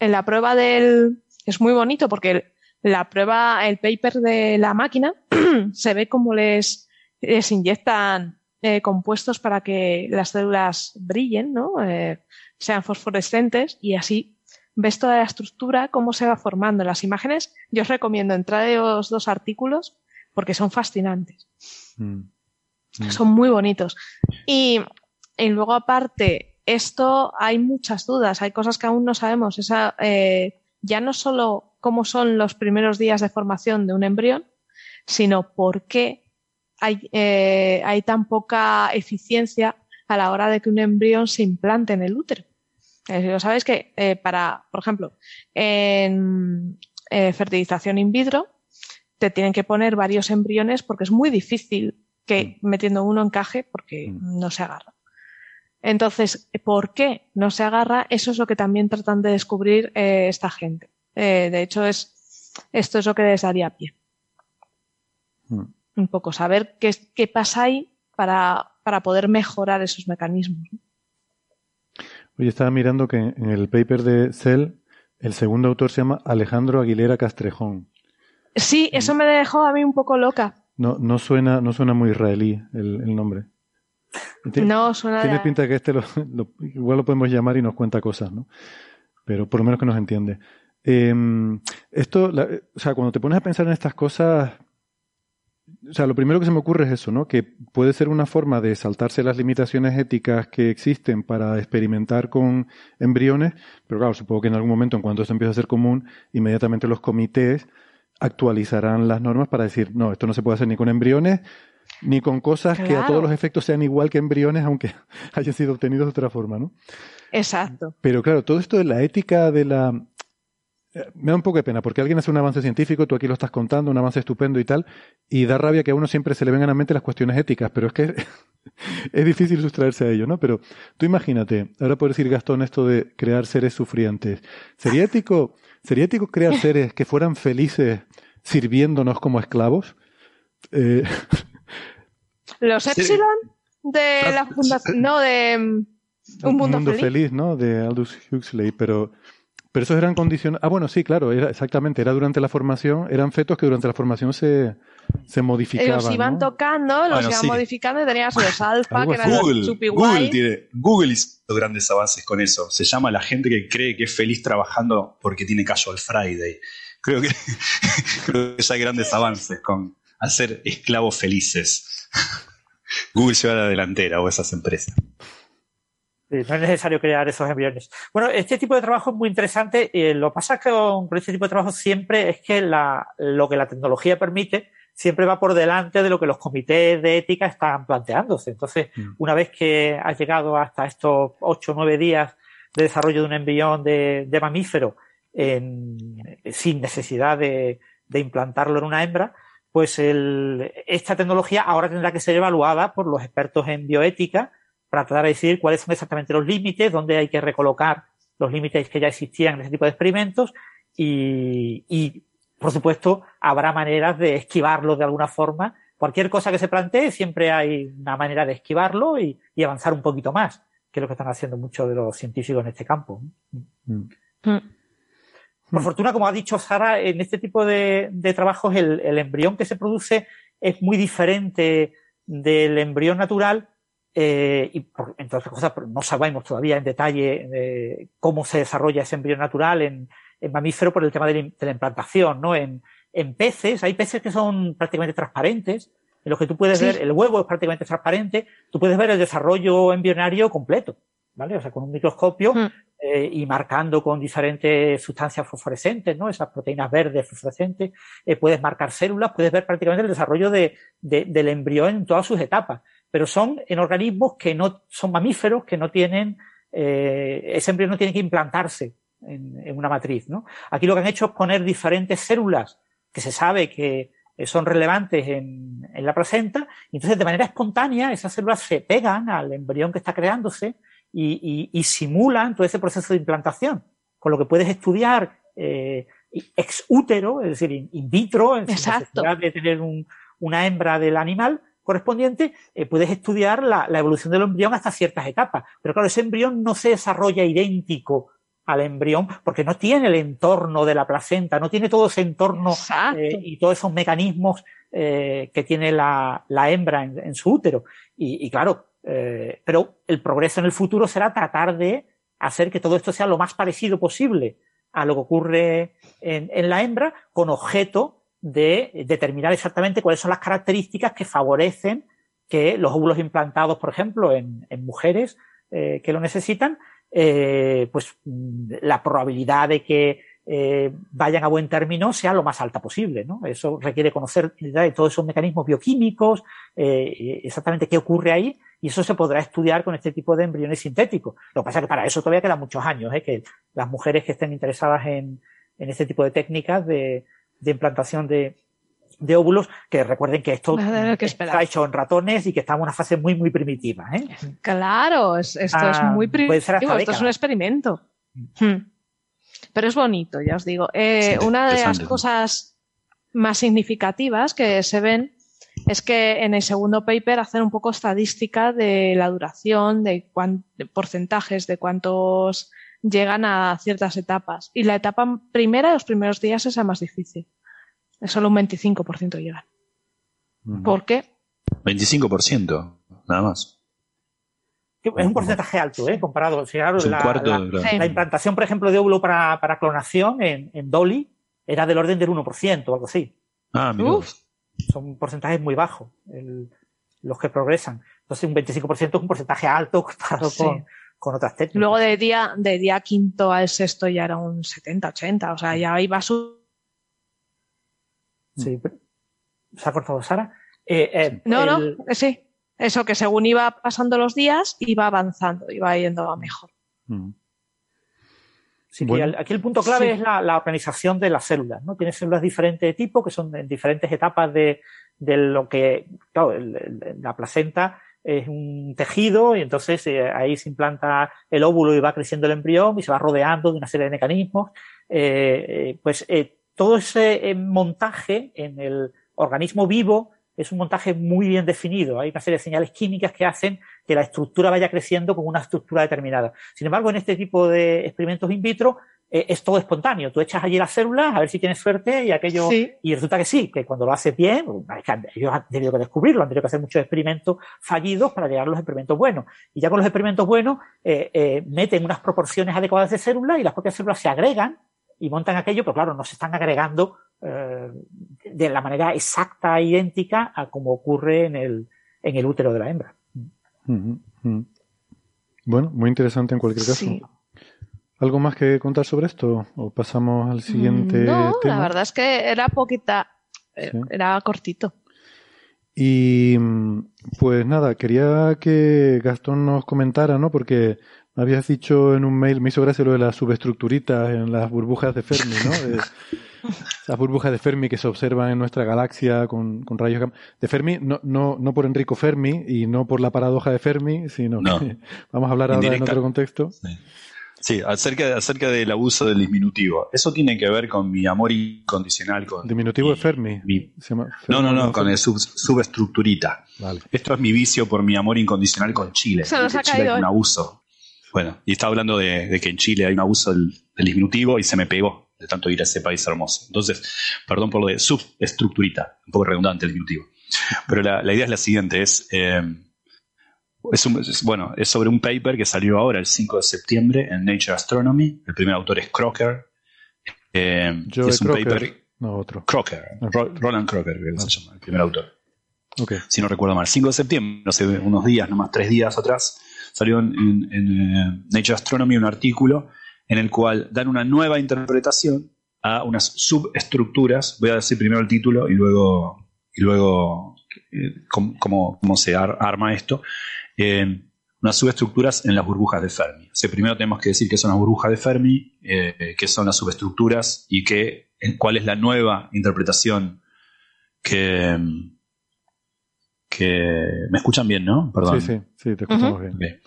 la prueba del... Es muy bonito porque la prueba, el paper de la máquina, <clears throat> se ve como les, les inyectan eh, compuestos para que las células brillen, ¿no? sean fosforescentes y así ves toda la estructura, cómo se va formando las imágenes. Yo os recomiendo entrar en los dos artículos porque son fascinantes. Mm. Mm. Son muy bonitos. Y, luego aparte, esto hay muchas dudas, hay cosas que aún no sabemos. Esa, eh, ya no solo cómo son los primeros días de formación de un embrión, sino por qué hay, eh, hay tan poca eficiencia a la hora de que un embrión se implante en el útero. Eh, sabéis que eh, para, por ejemplo, en eh, fertilización in vitro, te tienen que poner varios embriones porque es muy difícil que mm. metiendo uno encaje porque mm. no se agarra. Entonces, ¿por qué no se agarra? Eso es lo que también tratan de descubrir esta gente. de hecho, es, esto es lo que les daría pie. Mm. Un poco saber qué, qué pasa ahí para, para poder mejorar esos mecanismos. Oye, estaba mirando que en el paper de Cell, el segundo autor se llama Alejandro Aguilera Castrejón. Sí, eso me dejó a mí un poco loca. No, no suena, no suena muy israelí el, nombre. no, suena. Tiene pinta de que este lo, igual lo podemos llamar y nos cuenta cosas, ¿no? Pero por lo menos que nos entiende. Em, esto, la- o sea, cuando te pones a pensar en estas cosas, o sea, lo primero que se me ocurre es eso, ¿no? Que puede ser una forma de saltarse las limitaciones éticas que existen para experimentar con embriones, pero claro, supongo que en algún momento, en cuanto esto empiece a ser común, inmediatamente los comités actualizarán las normas para decir, no, esto no se puede hacer ni con embriones, ni con cosas que a todos los efectos sean igual que embriones, aunque <laughs> hayan sido obtenidos de otra forma, ¿no? Exacto. Pero claro, todo esto de la ética de la... Me da un poco de pena, porque alguien hace un avance científico, tú aquí lo estás contando, un avance estupendo y tal, y da rabia que a uno siempre se le vengan a la mente las cuestiones éticas, pero es que <laughs> es difícil sustraerse a ello, ¿no? Pero tú imagínate, ahora puedes decir Gastón esto de crear seres sufrientes. ¿Sería ético, ¿sería ético crear seres que fueran felices sirviéndonos como esclavos? Eh, <laughs> Los. Epsilon de la fundación. No, de mm, Un Mundo, Feliz. ¿no? De Aldous Huxley, pero, pero esos eran condiciones. Ah, bueno, sí, claro, era exactamente, era durante la formación, eran fetos que durante la formación se, se modificaban. Los iban ¿no? tocando, los Bueno, iban sí. modificando y tenías los alfa, que eran Google, los chupi Google, tiene, Google hizo grandes avances con eso. Se llama la gente que cree que es feliz trabajando porque tiene casual Friday. Creo que, <laughs> creo que ya hay grandes avances con hacer esclavos felices. <laughs> Google lleva la delantera o esas empresas. No es necesario crear esos embriones. Bueno, este tipo de trabajo es muy interesante. eh, lo que pasa con, con este tipo de trabajo siempre es que la, lo que la tecnología permite siempre va por delante de lo que los comités de ética están planteándose. Entonces, una vez que has llegado hasta estos ocho o nueve días de desarrollo de un embrión de, de mamífero en- sin necesidad de, de implantarlo en una hembra, pues el- esta tecnología ahora tendrá que ser evaluada por los expertos en bioética para tratar de decidir cuáles son exactamente los límites, dónde hay que recolocar los límites que ya existían en ese tipo de experimentos y, y, por supuesto, habrá maneras de esquivarlo de alguna forma. Cualquier cosa que se plantee, siempre hay una manera de esquivarlo y, y avanzar un poquito más, que es lo que están haciendo muchos de los científicos en este campo. Mm. Por fortuna, como ha dicho Sara, en este tipo de, de trabajos el, el embrión que se produce es muy diferente del embrión natural eh, y, por, entre otras cosas, no sabemos todavía en detalle eh, cómo se desarrolla ese embrión natural en, en mamífero por el tema de la, de la implantación, ¿no? En, en peces, hay peces que son prácticamente transparentes, en los que tú puedes Sí. ver, el huevo es prácticamente transparente, tú puedes ver el desarrollo embrionario completo, ¿vale? O sea, con un microscopio Mm. eh, y marcando con diferentes sustancias fosforescentes, ¿no? Esas proteínas verdes fosforescentes, eh, puedes marcar células, puedes ver prácticamente el desarrollo de, de- del embrión en todas sus etapas. Pero son en organismos que no son mamíferos, que no tienen, eh, ese embrión no tiene que implantarse en, en una matriz, ¿no? Aquí lo que han hecho es poner diferentes células que se sabe que eh, son relevantes en, en la placenta, y entonces de manera espontánea esas células se pegan al embrión que está creándose y, y- y simulan todo ese proceso de implantación, con lo que puedes estudiar eh, ex útero, es decir, in, in vitro, en sin Exacto. necesidad de tener un- una hembra del animal correspondiente, eh, puedes estudiar la, la evolución del embrión hasta ciertas etapas. Pero claro, ese embrión no se desarrolla idéntico al embrión porque no tiene el entorno de la placenta, no tiene todo ese entorno eh, y todos esos mecanismos eh, que tiene la, la hembra en, en su útero. Y, y claro, pero el progreso en el futuro será tratar de hacer que todo esto sea lo más parecido posible a lo que ocurre en, en la hembra, con objeto de determinar exactamente cuáles son las características que favorecen que los óvulos implantados, por ejemplo, en, mujeres eh, que lo necesitan, eh, pues mm, la probabilidad de que eh, vayan a buen término sea lo más alta posible. ¿no? Eso requiere conocer de todos esos mecanismos bioquímicos, exactamente qué ocurre ahí, y eso se podrá estudiar con este tipo de embriones sintéticos. Lo que pasa es que para eso todavía quedan muchos años, ¿eh? que las mujeres que estén interesadas en, en este tipo de técnicas de, de implantación de, de óvulos, que recuerden que esto que esperar. está hecho en ratones y que estamos en una fase muy, muy primitiva. ¿eh? Claro, es- esto es Ah, muy puede ser hasta primitivo, esto es un experimento. Hmm. Pero es bonito, ya os digo. Eh, Sí, una de las cosas más significativas que se ven es que en el segundo paper hacen un poco estadística de la duración, de, cuán- de porcentajes, de cuántos llegan a ciertas etapas. Y la etapa primera, los primeros días, es la más difícil. Es solo un 25% llegan. ¿Por qué? 25%, nada más. es un porcentaje alto, ¿eh? Comparado. Un la, cuarto la- claro. Implantación, por ejemplo, de óvulo para, para clonación en, en Dolly era del orden del 1% o algo así. Ah, mira. Uf. Son porcentajes muy bajos el- los que progresan. Entonces, un 25% es un porcentaje alto comparado Sí. con, con otras técnicas. Luego de día, de día quinto al sexto ya era un 70, 80. O sea, ya iba su. Sí, pero- ¿Se ha cortado Sara? Eh, eh, No, el- no, eh, sí. Eso que según iba pasando los días, iba avanzando, iba yendo a mejor. Mm. Sí, Bueno. aquí el punto clave Sí. es la, la organización de las células, ¿no? Tiene células de diferente tipo que son en diferentes etapas de, de lo que, claro, el- el- la placenta es un tejido y entonces eh, ahí se implanta el óvulo y va creciendo el embrión y se va rodeando de una serie de mecanismos. Eh, eh, pues todo ese montaje en el organismo vivo es un montaje muy bien definido. Hay una serie de señales químicas que hacen que la estructura vaya creciendo con una estructura determinada. Sin embargo, en este tipo de experimentos in vitro eh, es todo espontáneo. Tú echas allí las células a ver si tienes suerte y aquello Sí. y resulta que sí, que cuando lo haces bien, es que han- ellos han tenido que descubrirlo, han tenido que hacer muchos experimentos fallidos para llegar a los experimentos buenos. Y ya con los experimentos buenos, eh, eh, meten unas proporciones adecuadas de células y las propias células se agregan y montan aquello, pero claro, no se están agregando eh, de la manera exacta e idéntica a como ocurre en el, en el útero de la hembra. Bueno, muy interesante en cualquier caso. Sí. ¿Algo más que contar sobre esto? ¿O pasamos al siguiente Mm, No, tema? la verdad es que era poquita, eh, Sí. era cortito. Y mm, pues nada, quería que Gastón nos comentara, ¿no? Porque me habías dicho en un mail, me hizo gracia lo de las subestructuritas en las burbujas de Fermi, ¿no? <laughs> Esas burbujas de Fermi que se observan en nuestra galaxia con, con rayos gamma. De Fermi, no, no, no por Enrico Fermi y no por la paradoja de Fermi, sino No. que <laughs> vamos a hablar ahora en otro contexto. Sí, acerca, acerca del abuso del diminutivo. Eso tiene que ver con mi amor incondicional con. Diminutivo de Fermi. mi- Se llama no, no, no, Fermi, con el sub- subestructurita. Vale. Esto es mi vicio por mi amor incondicional con Chile. Se nos ha Chile caído, es un ¿eh? abuso. Bueno, y estaba hablando de, de que en Chile hay un abuso del, del diminutivo y se me pegó de tanto ir a ese país hermoso. Entonces, perdón por lo de subestructurita, un poco redundante el diminutivo. Pero la, la idea es la siguiente, es, eh, es, un- es- bueno, es sobre un paper que salió ahora el 5 de septiembre en Nature Astronomy. El primer autor es Crocker. Eh, Joe es un Crocker. paper No, otro. Crocker, Ro- Roland Crocker, que se llama, el primer autor si no recuerdo mal, 5 de septiembre, hace unos días, nomás tres días atrás, salió en, en- en, eh, Nature Astronomy un artículo en el cual dan una nueva interpretación a unas subestructuras. Voy a decir primero el título y luego, y luego eh, cómo, cómo- cómo se ar- arma esto. Eh, unas subestructuras en las burbujas de Fermi. O sea, primero tenemos que decir qué son las burbujas de Fermi, eh, qué son las subestructuras y qué, eh, cuál es la nueva interpretación que, que... ¿Me escuchan bien, no? Perdón. Sí, sí, sí, te escuchamos bien.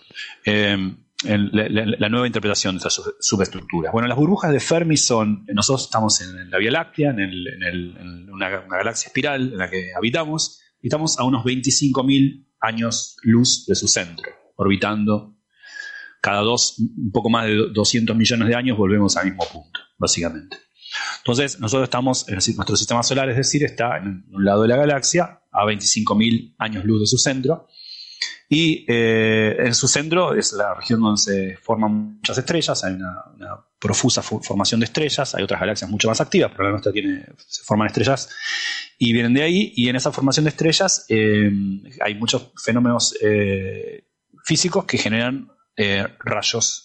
Eh, el- la, la- la nueva interpretación de estas sub- subestructuras. Bueno, las burbujas de Fermi son. Nosotros estamos en la Vía Láctea, en, el- en el- en una, una galaxia espiral en la que habitamos, y estamos a unos 25.000 años luz de su centro, orbitando. Cada dos, un poco más de 200 millones de años, volvemos al mismo punto, básicamente. Entonces, nosotros estamos, nuestro sistema solar, es decir, está en un lado de la galaxia, a 25.000 años luz de su centro, y eh, en su centro es la región donde se forman muchas estrellas, hay una profusa fu- formación de estrellas, hay otras galaxias mucho más activas, pero la nuestra tiene, se forman estrellas y vienen de ahí, y en esa formación de estrellas eh, hay muchos fenómenos eh, físicos que generan eh, rayos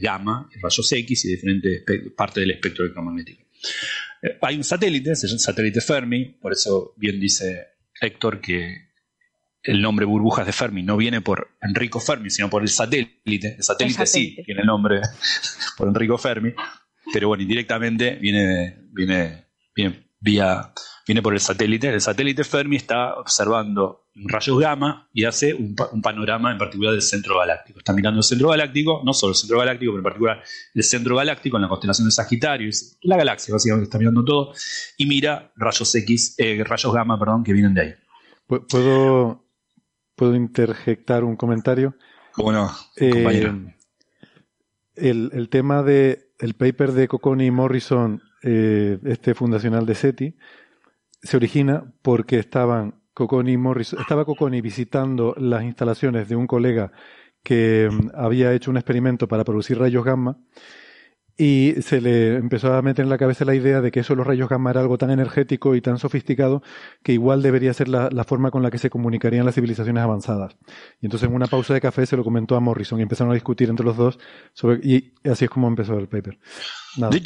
gamma, rayos X y diferentes partes del espectro electromagnético. Hay un satélite, se llama satélite Fermi, por eso bien dice Héctor que el nombre burbujas de Fermi no viene por Enrico Fermi, sino por el satélite. El satélite, El satélite. sí tiene el nombre <laughs> por Enrico Fermi, pero bueno, indirectamente viene, viene, viene vía viene por el satélite. El satélite Fermi está observando rayos gamma y hace un, pa- un panorama en particular del centro galáctico. Está mirando el centro galáctico, no solo el centro galáctico, pero en particular el centro galáctico en la constelación de Sagitario, la galaxia básicamente está mirando todo y mira rayos X, eh, rayos gamma, perdón, que vienen de ahí. Pu- ¿Puedo, ¿Puedo interjectar un comentario? Bueno, Eh, compañero. el, el tema de el paper de Cocconi y Morrison, eh, este fundacional de SETI, se origina porque estaban Cocconi y Morrison, estaba Cocconi visitando las instalaciones de un colega que mm, había hecho un experimento para producir rayos gamma y se le empezó a meter en la cabeza la idea de que eso los rayos gamma era algo tan energético y tan sofisticado que igual debería ser la, la, forma con la que se comunicarían las civilizaciones avanzadas. Y entonces en una pausa de café se lo comentó a Morrison y empezaron a discutir entre los dos sobre, y así es como empezó el paper. De,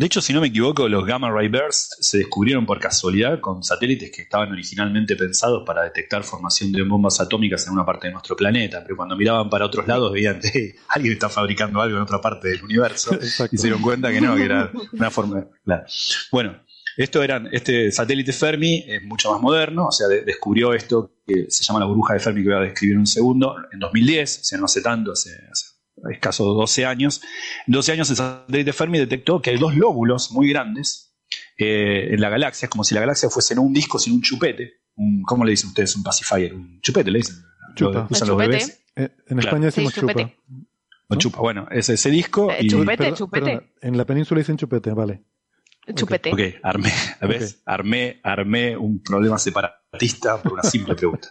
de, hecho, si no me equivoco, los gamma ray bursts se descubrieron por casualidad con satélites que estaban originalmente pensados para detectar formación de bombas atómicas en una parte de nuestro planeta, pero cuando miraban para otros lados veían <laughs> que alguien está fabricando algo en otra parte del universo <laughs> y se dieron cuenta que no, que era una forma. Claro. Bueno, esto eran, este satélite Fermi es mucho más moderno, o sea, de, descubrió esto que se llama la burbuja de Fermi que voy a describir en un segundo, en 2010, o sea, no hace tanto, hace, hace escasos 12 años. En 12 años el satélite Fermi detectó que hay dos lóbulos muy grandes eh, en la galaxia, es como si la galaxia fuese no un disco, sino un chupete. Un, ¿Cómo le dicen ustedes? Un pacifier, un chupete, le dicen. Chupa. Usan los bebés. Eh, en España decimos Sí, chupa. chupete. O chupa, bueno, es ese disco. Eh, y, chupete, Perdón, chupete. perdona, en la península dicen chupete, vale. Chupete. Ok, armé, <laughs> ¿ves? Armé, armé un problema separatista por una simple pregunta.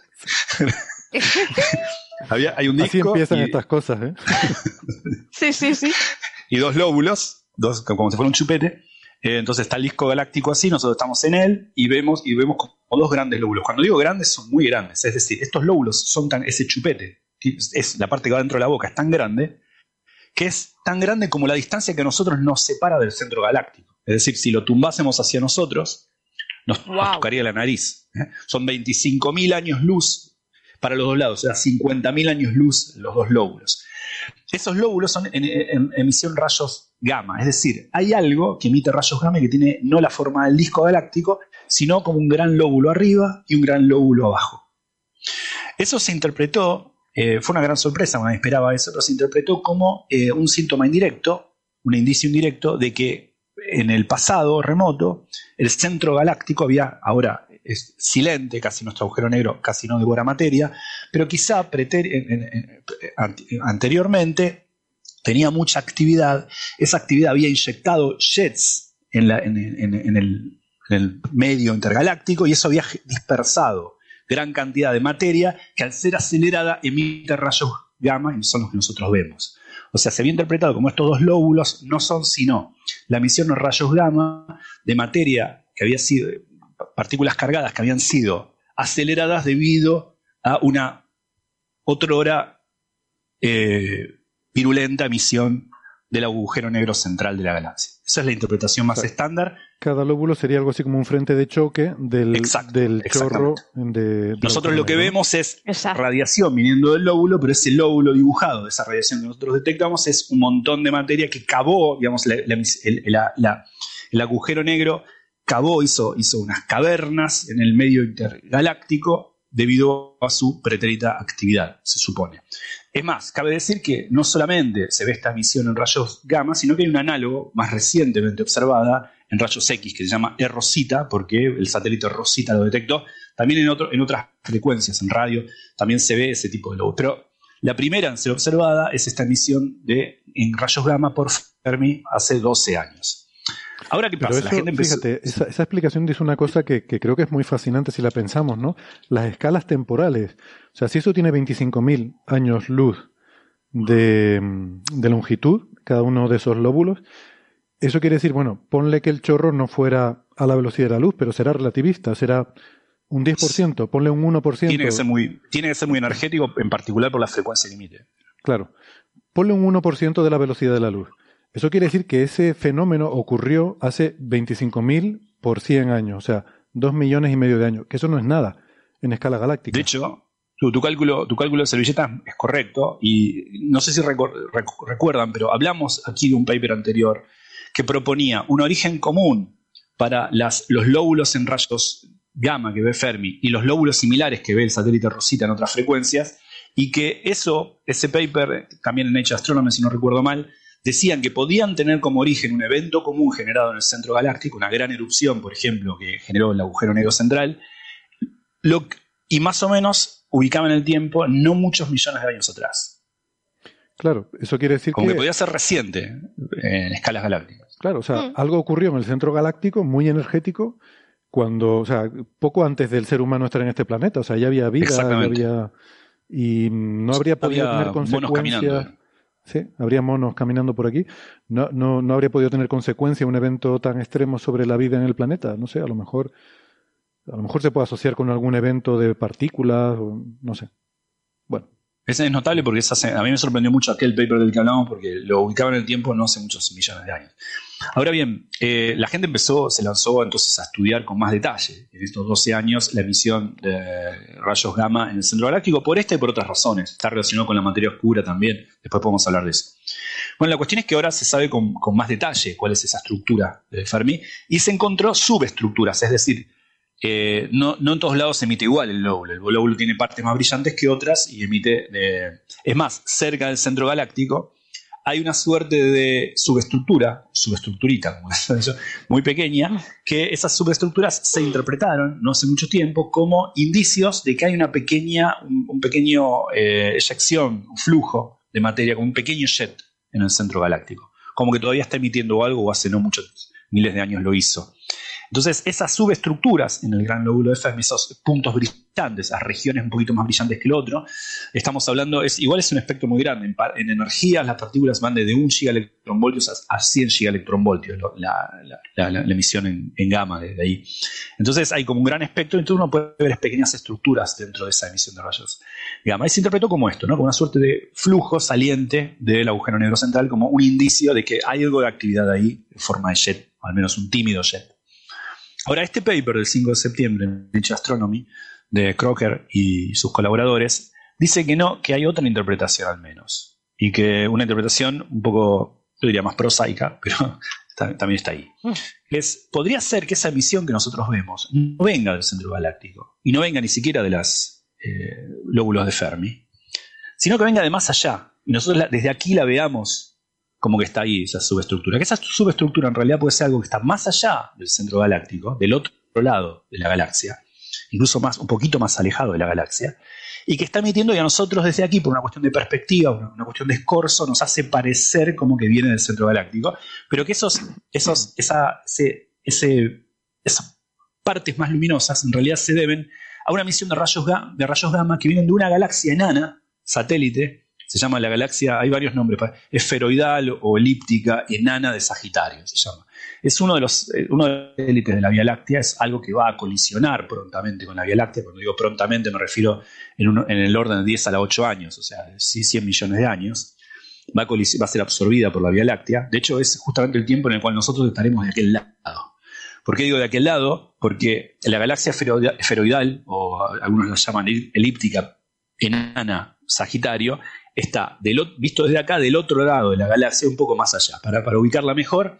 <laughs> <laughs> Había, hay un disco Así empiezan y, estas cosas, ¿eh? <laughs> Sí, sí, sí. y dos lóbulos, dos, como si fuera un chupete. Eh, entonces está el disco galáctico así, nosotros estamos en él y vemos, y vemos como dos grandes lóbulos. Cuando digo grandes, son muy grandes. Es decir, estos lóbulos son tan, ese chupete, que es- la parte que va dentro de la boca, es tan grande, que es tan grande como la distancia que a nosotros nos separa del centro galáctico. Es decir, si lo tumbásemos hacia nosotros, nos, tocaría la nariz. ¿eh? Son 25.000 años luz para los dos lados, o sea, 50.000 años luz los dos lóbulos. Esos lóbulos son emisión rayos gamma, es decir, hay algo que emite rayos gamma y que tiene no la forma del disco galáctico, sino como un gran lóbulo arriba y un gran lóbulo abajo. Eso se interpretó, eh, fue una gran sorpresa, no me esperaba eso, pero se interpretó como eh, un síntoma indirecto, un indicio indirecto de que en el pasado remoto el centro galáctico había, ahora es silente, casi nuestro agujero negro casi no devora materia, pero quizá anteriormente tenía mucha actividad, esa actividad había inyectado jets en, la- el, el medio intergaláctico y eso había dispersado gran cantidad de materia que al ser acelerada emite rayos gamma y son los que nosotros vemos. O sea, se había interpretado como estos dos lóbulos no son sino la emisión de rayos gamma de materia que había sido, partículas cargadas que habían sido aceleradas debido a una otrora eh, virulenta emisión del agujero negro central de la galaxia. Esa es la interpretación más estándar. Cada lóbulo sería algo así como un frente de choque del, Exacto, del chorro de, Nosotros lo que negro. vemos es Exacto. radiación viniendo del lóbulo, pero ese lóbulo dibujado de esa radiación que nosotros detectamos es un montón de materia que cavó, digamos, la- la- el, la- la- el agujero negro cavó, hizo, hizo unas cavernas en el medio intergaláctico debido a su pretérita actividad, se supone. Es más, cabe decir que no solamente se ve esta emisión en rayos gamma, sino que hay un análogo más recientemente observada en rayos X que se llama E-Rosita, porque el satélite Rosita lo detectó. También en otras frecuencias, en radio, también se ve ese tipo de lobos. Pero la primera en ser observada es esta emisión de, en rayos gamma por Fermi hace 12 años. Ahora, ¿qué pasa? eso, la gente empezó. fíjate, esa, esa explicación dice una cosa que, que creo que es muy fascinante si la pensamos, ¿no? Las escalas temporales. O sea, si eso tiene 25.000 años luz de, de longitud, cada uno de esos lóbulos, eso quiere decir, bueno, ponle que el chorro no fuera a la velocidad de la luz, pero será relativista, será un 10%, ponle un 1%. Tiene que, ser muy, tiene que ser muy energético, en particular por la frecuencia que emite. Claro. Ponle un 1% de la velocidad de la luz. Eso quiere decir que ese fenómeno ocurrió hace 25.000 por 100 años, o sea, 2 millones y medio de años, que eso no es nada en escala galáctica. De hecho, tu, cálculo, tu cálculo de servilleta es correcto y no sé si recuerdan, pero hablamos aquí de un paper anterior que proponía un origen común para los lóbulos en rayos gamma que ve Fermi y los lóbulos similares que ve el satélite Rosita en otras frecuencias y que eso, ese paper, también en Nature Astronomy si no recuerdo mal, decían que podían tener como origen un evento común generado en el centro galáctico, una gran erupción, por ejemplo, que generó el agujero negro central, lo, y más o menos ubicaba en el tiempo no muchos millones de años atrás. Claro, eso quiere decir Como que que, podía ser reciente eh, en escalas galácticas. claro, o sea, Mm. algo ocurrió en el centro galáctico muy energético cuando, o sea, poco antes del ser humano estar en este planeta, o sea, ya había vida, ya había y no habría podido Había tener monos consecuencias. Sí, habría monos caminando por aquí. No, no, no habría podido tener consecuencia un evento tan extremo sobre la vida en el planeta. No sé, a lo mejor, a lo mejor se puede asociar con algún evento de partículas, no sé. Bueno, Ese es notable porque a mí me sorprendió mucho aquel paper del que hablamos porque lo ubicaba en el tiempo no hace muchos millones de años. Ahora bien, eh, la gente empezó, se lanzó entonces a estudiar con más detalle en estos 12 años la emisión de rayos gamma en el centro galáctico por esta y por otras razones. Está relacionado con la materia oscura también, después podemos hablar de eso. Bueno, la cuestión es que ahora se sabe con, con más detalle cuál es esa estructura de Fermi y se encontró subestructuras, es decir, eh, no, en todos lados emite igual el lóbulo. El lóbulo tiene partes más brillantes que otras y emite. es más, cerca del centro galáctico hay una suerte de subestructura, subestructurita, como <laughs> dice, muy pequeña, que esas subestructuras se interpretaron no hace mucho tiempo como indicios de que hay una pequeña, un, un pequeño eh, eyección, un flujo de materia, como un pequeño jet en el centro galáctico. Como que todavía está emitiendo algo o hace no muchos miles de años lo hizo. Entonces, esas subestructuras en el gran lóbulo de Fermi, esos puntos brillantes, esas regiones un poquito más brillantes que el otro, estamos hablando, es, igual es un espectro muy grande. En, en energía, las partículas van desde 1 gigaelectronvoltios a, a 100 gigaelectronvoltios, la, la- emisión en, gamma desde ahí. Entonces, hay como un gran espectro, entonces uno puede ver pequeñas estructuras dentro de esa emisión de rayos gamma. Y se interpretó como esto, ¿no? como una suerte de flujo saliente del agujero negro central, como un indicio de que hay algo de actividad ahí en forma de jet, o al menos un tímido jet. Ahora, este paper del 5 de septiembre en Nature Astronomy de Crocker y sus colaboradores dice que no, que hay otra interpretación al menos. Y que una interpretación un poco, yo diría más prosaica, <laughs> pero ta- también está ahí. Es, podría ser que esa emisión que nosotros vemos no venga del centro galáctico y no venga ni siquiera de las eh, lóbulos de Fermi, sino que venga de más allá. Y nosotros la- desde aquí la veamos como que está ahí esa subestructura. Que esa subestructura en realidad puede ser algo que está más allá del centro galáctico, del otro lado de la galaxia, incluso más, un poquito más alejado de la galaxia, y que está emitiendo y a nosotros desde aquí, por una cuestión de perspectiva, una, cuestión de escorzo, nos hace parecer como que viene del centro galáctico, pero que esos, esos, esa, ese, ese- esas partes más luminosas en realidad se deben a una emisión de rayos, de rayos gamma que vienen de una galaxia enana, satélite, se llama la galaxia, hay varios nombres, esferoidal o elíptica enana de Sagitario, se llama. Es uno de los eh, uno de los satélites de la Vía Láctea, es algo que va a colisionar prontamente con la Vía Láctea. Cuando digo prontamente me refiero en, uno- en el orden de 10 a la 8 años, o sea, sí 100 millones de años. Va a, va a ser absorbida por la Vía Láctea. De hecho, es justamente el tiempo en el cual nosotros estaremos de aquel lado. ¿Por qué digo de aquel lado? Porque la galaxia esferoida- esferoidal, o algunos la llaman el- elíptica enana Sagitario, está del, visto desde acá del otro lado de la galaxia, un poco más allá. Para, para ubicarla mejor,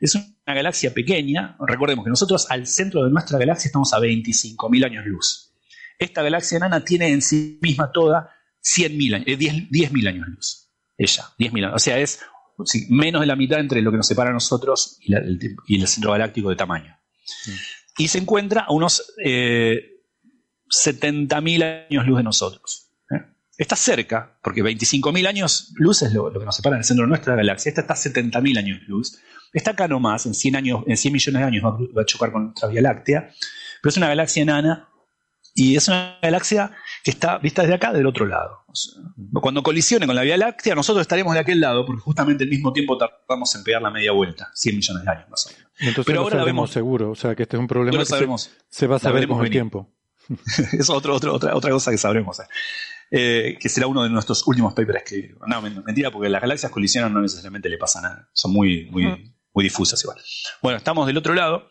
es una galaxia pequeña. Recordemos que nosotros al centro de nuestra galaxia estamos a 25.000 años luz. Esta galaxia enana tiene en sí misma toda 100.000 años, eh, 10 10.000 años luz. Ella, 10.000 años. O sea, es sí, menos de la mitad entre lo que nos separa a nosotros y, la- el, y el centro galáctico de tamaño. Y se encuentra a unos eh, 70.000 años luz de nosotros. ¿Eh? Está cerca, porque 25.000 años luz es lo, lo que nos separa del centro de nuestra galaxia. Esta está a 70.000 años luz. Está acá nomás, en 100, años, en 100 millones de años va, a cru- va a chocar con nuestra Vía Láctea. Pero es una galaxia enana y es una galaxia que está vista desde acá del otro lado. O sea, cuando colisione con la Vía Láctea, nosotros estaremos de aquel lado, porque justamente al mismo tiempo tardamos en pegar la media vuelta, 100 millones de años más o menos. Entonces Pero lo ahora la sabremos vemos. seguro. O sea, que este es un problema No lo que se- sabremos. Se, va a saber con el tiempo. <laughs> es otro, otro- otra, otra cosa que sabremos. Eh. Que será uno de nuestros últimos papers que. No, men- mentira, porque las galaxias colisionan no necesariamente le pasa nada. Son muy, muy, muy difusas igual. Bueno, estamos del otro lado,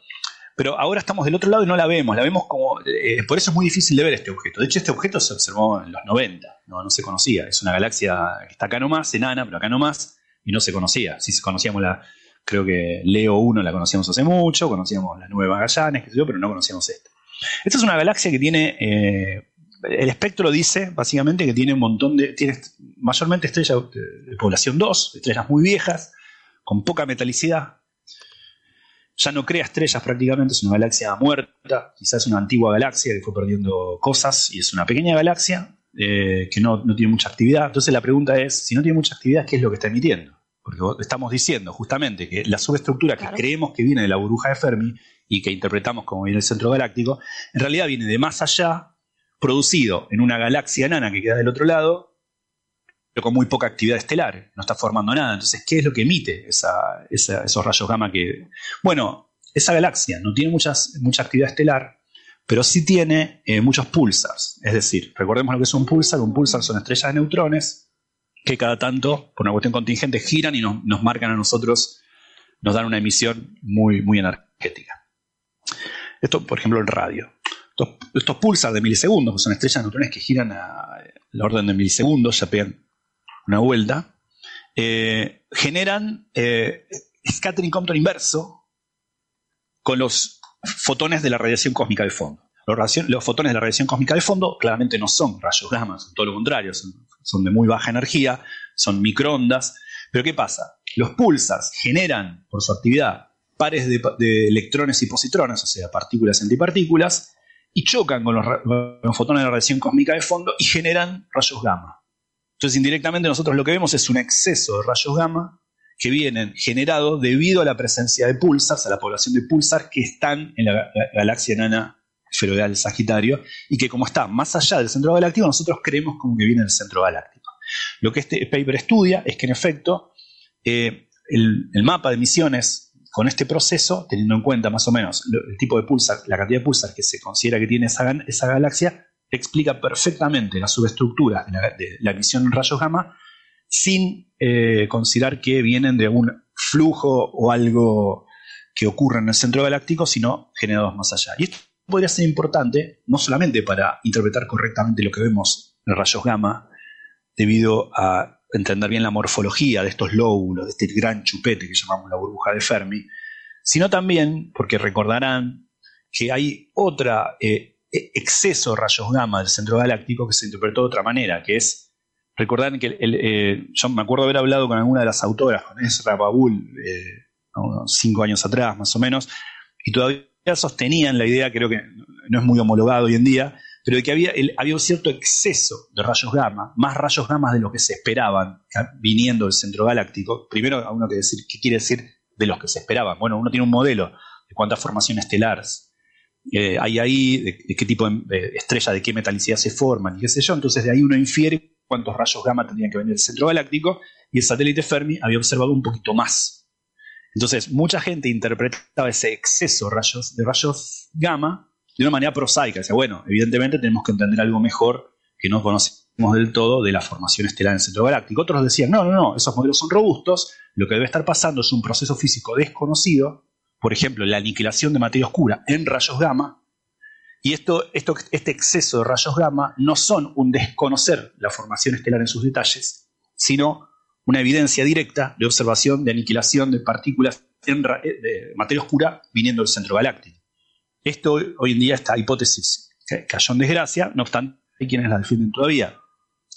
pero ahora estamos del otro lado y no la vemos. La vemos como. eh, por eso es muy difícil de ver este objeto. De hecho, este objeto se observó en los 90, no, no se conocía. Es una galaxia que está acá nomás, enana, pero acá nomás, y no se conocía. Sí, conocíamos la. Creo que Leo 1 la conocíamos hace mucho, conocíamos la nueva Magallanes, pero no conocíamos esta. Esta es una galaxia que tiene. eh, el espectro dice básicamente que tiene un montón de. Tiene mayormente estrellas de, de población 2, estrellas muy viejas, con poca metalicidad. Ya no crea estrellas prácticamente, es una galaxia muerta, quizás una antigua galaxia que fue perdiendo cosas y es una pequeña galaxia eh, que no, no tiene mucha actividad. Entonces la pregunta es: si no tiene mucha actividad, ¿qué es lo que está emitiendo? Porque estamos diciendo justamente que la subestructura que creemos que viene de la burbuja de Fermi y que interpretamos como viene el centro galáctico, en realidad viene de más allá producido en una galaxia enana que queda del otro lado, pero con muy poca actividad estelar, no está formando nada. Entonces, ¿qué es lo que emite esos rayos gamma que... Bueno, esa galaxia no tiene muchas, mucha actividad estelar, pero sí tiene eh, muchos pulsars. Es decir, recordemos lo que es un pulsar. Un pulsar son estrellas de neutrones que cada tanto, por una cuestión contingente, giran y nos, nos marcan a nosotros, nos dan una emisión muy, muy energética. Esto, por ejemplo, el radio. Estos, estos de milisegundos, que son estrellas de neutrones que giran a la orden de milisegundos, ya pegan una vuelta, eh, generan eh, scattering Compton inverso con los fotones de la radiación cósmica de fondo. Los, fotones de la radiación cósmica de fondo claramente no son rayos gamma, son todo lo contrario, son, de muy baja energía, son microondas. Pero ¿qué pasa? Los pulsars generan por su actividad pares de, electrones y positrones, o sea, partículas y antipartículas, y chocan con los, fotones de la radiación cósmica de fondo y generan rayos gamma. Entonces, indirectamente nosotros lo que vemos es un exceso de rayos gamma que vienen generados debido a la presencia de pulsars, a la población de pulsars que están en la galaxia enana esferoidal Sagitario, y que como está más allá del centro galáctico, nosotros creemos como que viene del centro galáctico. Lo que este paper estudia es que en efecto eh, el, mapa de emisiones con este proceso, teniendo en cuenta más o menos el tipo de pulsar, la cantidad de pulsar que se considera que tiene esa, galaxia, explica perfectamente la subestructura de la, emisión en rayos gamma sin eh, considerar que vienen de algún flujo o algo que ocurre en el centro galáctico, sino generados más allá. Y esto podría ser importante, no solamente para interpretar correctamente lo que vemos en rayos gamma, debido a entender bien la morfología de estos lóbulos, de este gran chupete que llamamos la burbuja de Fermi, sino también porque recordarán que hay otra eh, e-, exceso de rayos gamma del centro galáctico que se interpretó de otra manera, que es, recordar que eh, yo me acuerdo haber hablado con alguna de las autoras, con Ezra Babul, eh, cinco años atrás más o menos, y todavía sostenían la idea, creo que no es muy homologado hoy en día, pero de que había, había un cierto exceso de rayos gamma, más rayos gamma de lo que se esperaban viniendo del centro galáctico. Primero, uno que decir, ¿qué quiere decir de los que se esperaban? Bueno, uno tiene un modelo de cuántas formaciones estelares eh, hay ahí, de, qué tipo de, estrella, de qué metalicidad se forman y qué sé yo. Entonces, de ahí uno infiere cuántos rayos gamma tendrían que venir del centro galáctico y el satélite Fermi había observado un poquito más entonces, mucha gente interpretaba ese exceso de rayos, de rayos gamma de una manera prosaica. Dice, bueno, evidentemente tenemos que entender algo mejor que no conocemos del todo de la formación estelar en el centro galáctico. Otros decían, no, no, no, esos modelos son robustos, lo que debe estar pasando es un proceso físico desconocido, por ejemplo, la aniquilación de materia oscura en rayos gamma, y esto, esto, este exceso de rayos gamma no son un desconocer la formación estelar en sus detalles, sino una evidencia directa de observación de aniquilación de partículas en eh, de materia oscura viniendo del centro galáctico. Esto hoy en día, esta hipótesis cayó en desgracia, no obstante, hay quienes la defienden todavía.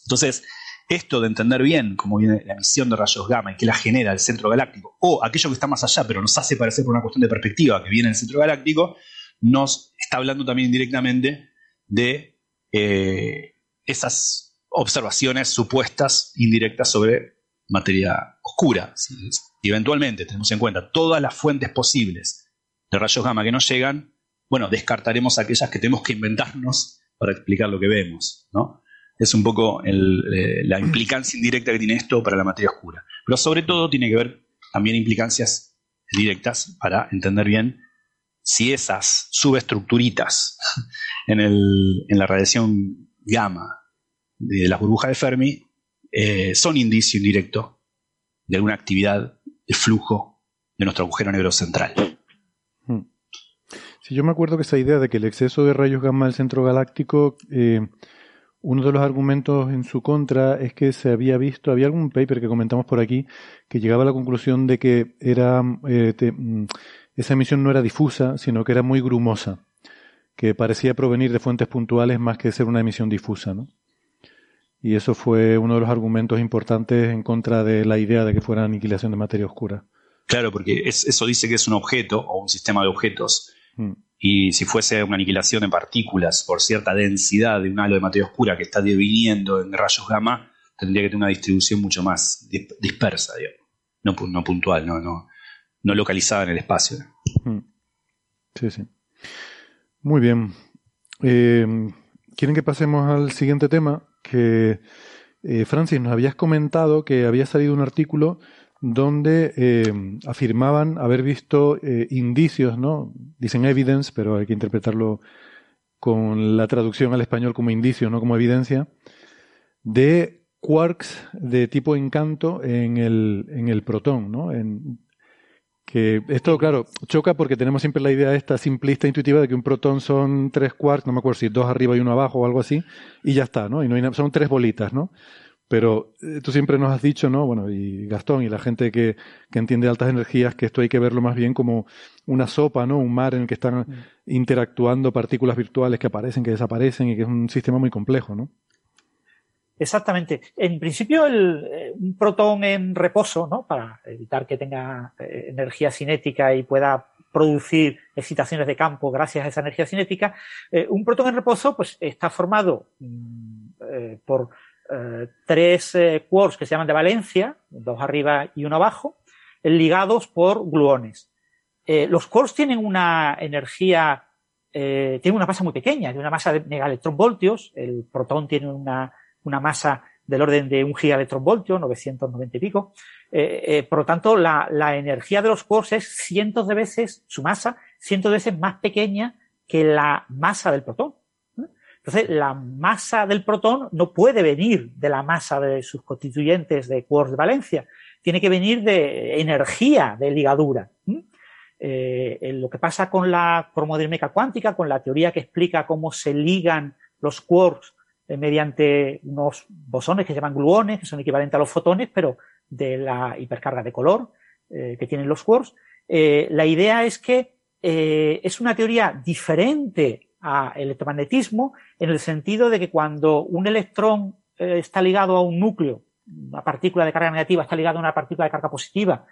Entonces, esto de entender bien cómo viene la emisión de rayos gamma y qué la genera el centro galáctico, o aquello que está más allá, pero nos hace parecer por una cuestión de perspectiva que viene del centro galáctico, nos está hablando también indirectamente de eh, esas observaciones supuestas indirectas sobre materia oscura. Si, eventualmente tenemos en cuenta todas las fuentes posibles de rayos gamma que nos llegan, bueno, descartaremos aquellas que tenemos que inventarnos para explicar lo que vemos, ¿no? Es un poco eh, la implicancia indirecta que tiene esto para la materia oscura. Pero sobre todo tiene que ver también implicancias directas para entender bien si esas subestructuritas <laughs> en, en la radiación gamma de las burbujas de Fermi eh, son indicio indirecto de alguna actividad de flujo de nuestro agujero negro central. Yo me acuerdo que esa idea de que el exceso de rayos gamma del centro galáctico, eh, uno de los argumentos en su contra es que se había visto, había algún paper que comentamos por aquí, que llegaba a la conclusión de que era eh, mm, esa emisión no era difusa, sino que era muy grumosa, que parecía provenir de fuentes puntuales más que ser una emisión difusa, ¿no? Y eso fue uno de los argumentos importantes en contra de la idea de que fuera aniquilación de materia oscura. Claro, porque eso dice que es un objeto o un sistema de objetos. Mm. Y si fuese una aniquilación de partículas por cierta densidad de un halo de materia oscura que está deviniendo en rayos gamma, tendría que tener una distribución mucho más dispersa, No, no puntual, no, no, no localizada en el espacio. Mm. Sí, sí. Muy bien. Eh, quieren que pasemos al siguiente tema, que eh, Francis, nos habías comentado que había salido un artículo donde eh, afirmaban haber visto eh, indicios, ¿no? Dicen evidence, pero hay que interpretarlo con la traducción al español como indicio, no como evidencia, de quarks de tipo encanto en el, en el protón, ¿no? Que esto, claro, choca porque tenemos siempre la idea esta simplista intuitiva de que un protón son tres quarks, no me acuerdo si dos arriba y uno abajo o algo así, y ya está, ¿no? Y no hay, son tres bolitas, ¿no? Pero eh, tú siempre nos has dicho, ¿no? Bueno, y Gastón y la gente que, que, entiende altas energías, que esto hay que verlo más bien como una sopa, ¿no? Un mar en el que están mm. interactuando partículas virtuales que aparecen, que desaparecen y que es un sistema muy complejo, ¿no? Exactamente. En principio, el, eh, un protón en reposo, ¿no? Para evitar que tenga eh, energía cinética y pueda producir excitaciones de campo gracias a esa energía cinética, eh, un protón en reposo, pues está formado mm, por tres quarks que se llaman de valencia, dos arriba y uno abajo, ligados por gluones. los quarks tienen una energía, tienen una masa muy pequeña, tiene una masa de megaelectronvoltios, el protón tiene una una masa del orden de un gigaelectronvoltio, 990 y pico. Eh, eh, por lo tanto, la, la, energía de los quarks es cientos de veces, su masa, cientos de veces más pequeña que la masa del protón. Entonces, la masa del protón no puede venir de la masa de sus constituyentes de quarks de valencia, tiene que venir de energía de ligadura. Eh, lo que pasa con la cromodinámica cuántica, con la teoría que explica cómo se ligan los quarks eh, mediante unos bosones que se llaman gluones, que son equivalentes a los fotones, pero de la hipercarga de color eh, que tienen los quarks. La idea es que es una teoría diferente a electromagnetismo en el sentido de que cuando un electrón está ligado a un núcleo, una partícula de carga negativa está ligada a una partícula de carga positiva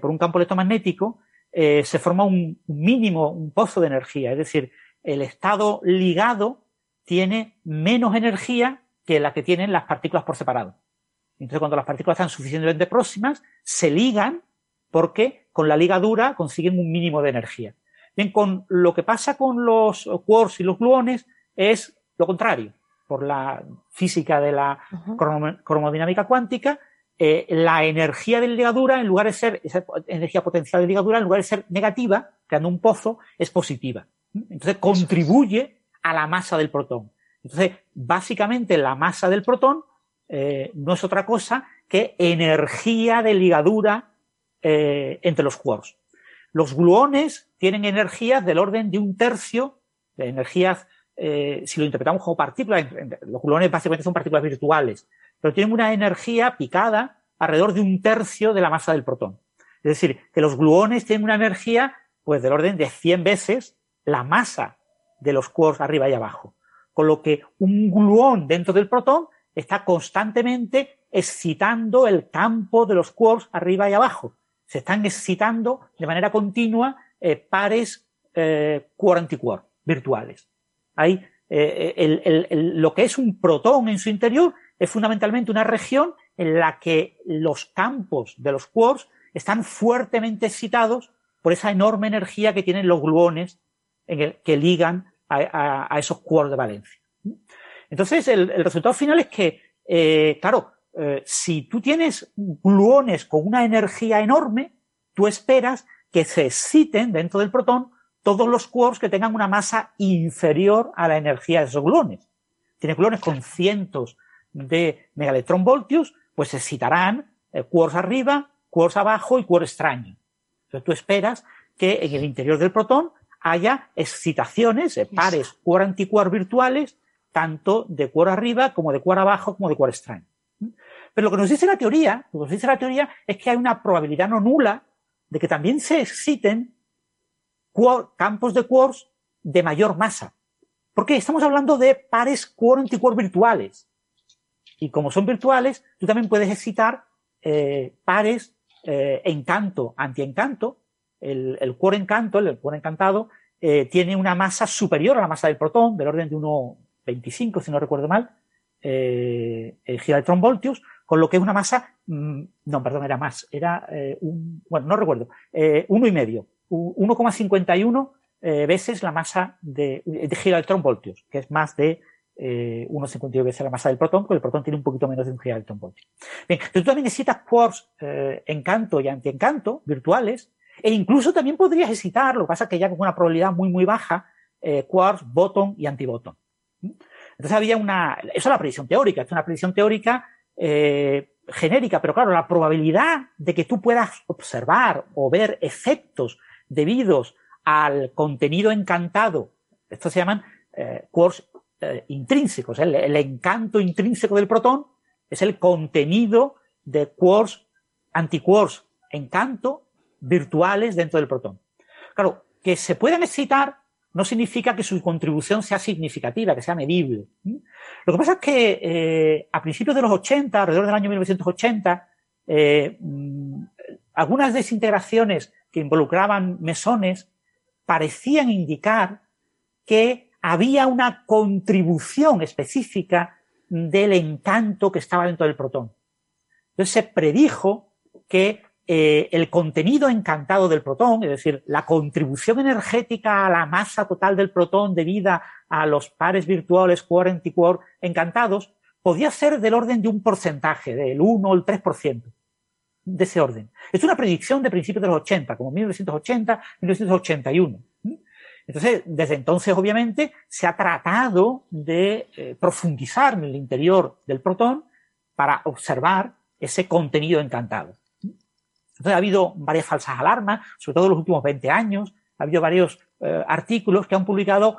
por un campo electromagnético, se forma un mínimo, un pozo de energía. Es decir, el estado ligado tiene menos energía que la que tienen las partículas por separado. Entonces, cuando las partículas están suficientemente próximas, se ligan porque con la ligadura consiguen un mínimo de energía. Bien, con lo que pasa con los quarks y los gluones es lo contrario. Por la física de la cromodinámica cuántica, eh, la energía de ligadura, en lugar de ser, esa energía potencial de ligadura, en lugar de ser negativa, creando un pozo, es positiva. Entonces contribuye a la masa del protón. Entonces, básicamente la masa del protón eh, no es otra cosa que energía de ligadura eh, entre los quarks. Los gluones tienen energías del orden de un tercio de energías, eh, si lo interpretamos como partículas, los gluones básicamente son partículas virtuales, pero tienen una energía picada alrededor de un tercio de la masa del protón. Es decir, que los gluones tienen una energía pues del orden de 100 veces la masa de los quarks arriba y abajo. Con lo que un gluón dentro del protón está constantemente excitando el campo de los quarks arriba y abajo. Se están excitando de manera continua eh, pares eh, quark-antiquark virtuales. Hay, eh, lo que es un protón en su interior es fundamentalmente una región en la que los campos de los quarks están fuertemente excitados por esa enorme energía que tienen los gluones en el, que ligan a, esos quarks de valencia. Entonces, el, resultado final es que, eh, claro, eh, si tú tienes gluones con una energía enorme, tú esperas que se exciten dentro del protón todos los quarks que tengan una masa inferior a la energía de esos gluones. Tienes gluones con cientos de megaelectronvoltios, pues se excitarán eh, quarks arriba, quarks abajo y quarks extraños. Entonces tú esperas que en el interior del protón haya excitaciones, eh, pares cuor anticuar virtuales, tanto de cuor arriba como de cuor abajo como de cuor extraño. Pero lo que nos dice la teoría, lo que nos dice la teoría es que hay una probabilidad no nula de que también se exciten campos de quarks de mayor masa. Porque estamos hablando de pares cuor anticuar virtuales. Y como son virtuales, tú también puedes excitar eh, pares eh, encanto, antiencanto, el, el cuore encanto, el, cuore encantado, eh, tiene una masa superior a la masa del protón, del orden de 1,25, si no recuerdo mal, eh, voltios, con lo que es una masa, mm, no, perdón, era más, era eh, bueno, no recuerdo, eh, uno y medio, 1,51 eh, veces la masa de, de voltios, que es más de eh, 1,52 veces la masa del protón, porque el protón tiene un poquito menos de un gigaelectronvoltio. Bien, pero tú también necesitas quarks eh, encanto y antiencanto virtuales, e incluso también podrías excitar, lo que pasa es que ya con una probabilidad muy, muy baja, eh, quarks, botón y antibotón. Entonces había una, eso es la predicción teórica, es una predicción teórica eh, genérica, pero claro, la probabilidad de que tú puedas observar o ver efectos debidos al contenido encantado, estos se llaman eh, quarks eh, intrínsecos, el, el, encanto intrínseco del protón es el contenido de quarks, antiquarks, encanto virtuales dentro del protón. Claro, que se puedan excitar no significa que su contribución sea significativa, que sea medible. Lo que pasa es que eh, a principios de los 80, alrededor del año 1980, eh, mm, algunas desintegraciones que involucraban mesones parecían indicar que había una contribución específica del encanto que estaba dentro del protón. Entonces se predijo que eh, el contenido encantado del protón, es decir, la contribución energética a la masa total del protón debida a los pares virtuales quark antiquark encantados, podía ser del orden de un porcentaje, del 1 o el 3%, de ese orden. Es una predicción de principios de los 80, como 1980, 1981. Entonces, desde entonces, obviamente, se ha tratado de eh, profundizar en el interior del protón para observar ese contenido encantado. Entonces ha habido varias falsas alarmas, sobre todo en los últimos 20 años, ha habido varios eh, artículos que han publicado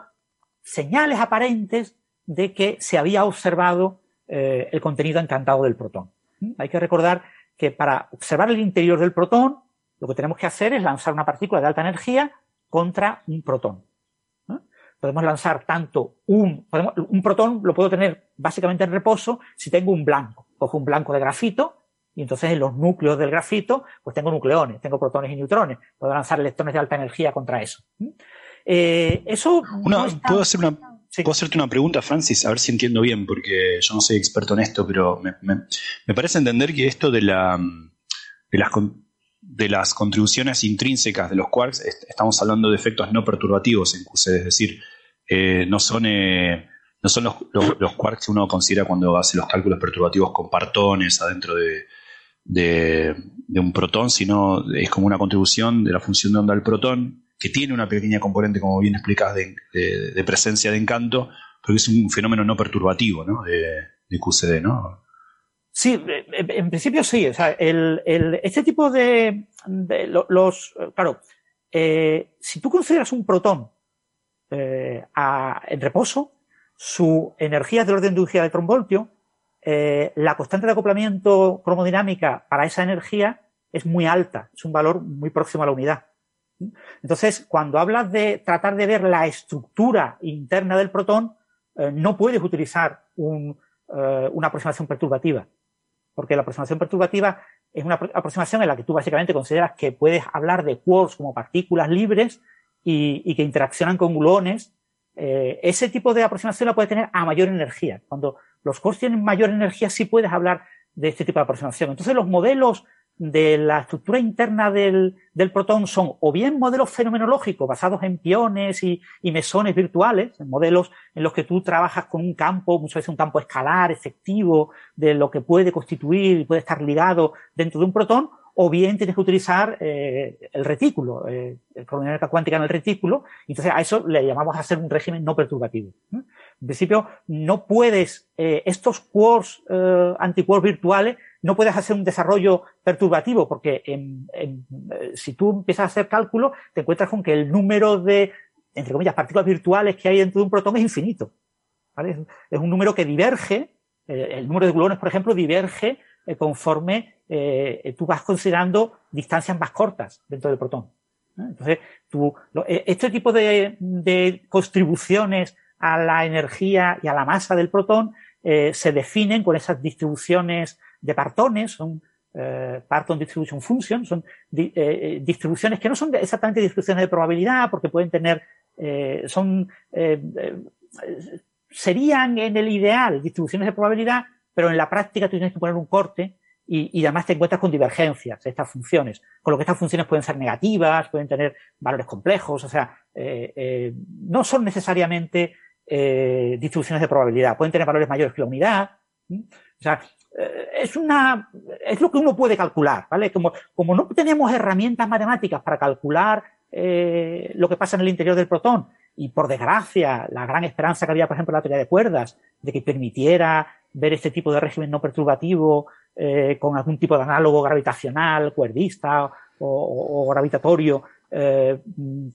señales aparentes de que se había observado eh, el contenido encantado del protón. Hay que recordar que para observar el interior del protón, lo que tenemos que hacer es lanzar una partícula de alta energía contra un protón. Podemos lanzar tanto un, un protón lo puedo tener básicamente en reposo si tengo un blanco. Cojo un blanco de grafito y entonces en los núcleos del grafito, pues tengo nucleones, tengo protones y neutrones. Puedo lanzar electrones de alta energía contra eso. Eh, eso. Una, ¿puedo, hacer una, ¿Puedo hacerte una pregunta, Francis? A ver si entiendo bien, porque yo no soy experto en esto, pero me, me, me parece entender que esto de, la, de, las, de las contribuciones intrínsecas de los quarks, estamos hablando de efectos no perturbativos en QCD, es decir, eh, no son. Eh, no son los, los, los, quarks que uno considera cuando hace los cálculos perturbativos con partones adentro de, de, un protón, sino es como una contribución de la función de onda del protón, que tiene una pequeña componente, como bien explicas, de, presencia de encanto, pero es un fenómeno no perturbativo ¿no? de, QCD, ¿no? Sí, en principio sí. O sea, el, el, este tipo de, los, claro, eh, si tú consideras un protón eh, en reposo, su energía es del orden de un gigaelectronvoltio, eh, la constante de acoplamiento cromodinámica para esa energía es muy alta, es un valor muy próximo a la unidad. Entonces, cuando hablas de tratar de ver la estructura interna del protón, eh, no puedes utilizar eh, una aproximación perturbativa, porque la aproximación perturbativa es una aproximación en la que tú básicamente consideras que puedes hablar de quarks como partículas libres y, que interaccionan con gluones. Ese tipo de aproximación la puede tener a mayor energía. Cuando los quarks tienen mayor energía, sí puedes hablar de este tipo de aproximación. Entonces, los modelos de la estructura interna del, del protón son o bien modelos fenomenológicos basados en piones y, mesones virtuales, modelos en los que tú trabajas con un campo, muchas veces un campo escalar, efectivo, de lo que puede constituir y puede estar ligado dentro de un protón, o bien tienes que utilizar eh, el retículo, eh, el cromodinámica cuántica en el retículo, entonces a eso le llamamos a hacer un régimen no perturbativo. ¿no? En principio, no puedes, eh, estos quarks, eh, antiquarks virtuales, no puedes hacer un desarrollo perturbativo, porque en, en, eh, si tú empiezas a hacer cálculo, te encuentras con que el número de, entre comillas, partículas virtuales que hay dentro de un protón es infinito. ¿vale? Es, un número que diverge, el número de gluones, por ejemplo, diverge conforme eh, tú vas considerando distancias más cortas dentro del protón. Entonces, tú, este tipo de, de, contribuciones a la energía y a la masa del protón eh, se definen con esas distribuciones de partones, son eh, Parton Distribution Function, son di, eh, distribuciones que no son exactamente distribuciones de probabilidad, porque pueden tener, son, serían en el ideal distribuciones de probabilidad, pero en la práctica tú tienes que poner un corte y, además te encuentras con divergencias de estas funciones, con lo que estas funciones pueden ser negativas, pueden tener valores complejos, o sea, eh, eh, no son necesariamente eh, distribuciones de probabilidad. Pueden tener valores mayores que la unidad. O sea, eh, es una, es lo que uno puede calcular, ¿vale? Como, como no tenemos herramientas matemáticas para calcular eh, lo que pasa en el interior del protón, y por desgracia, la gran esperanza que había, por ejemplo, en la teoría de cuerdas, de que permitiera ver este tipo de régimen no perturbativo eh, con algún tipo de análogo gravitacional, cuerdista o, o, o gravitatorio, eh,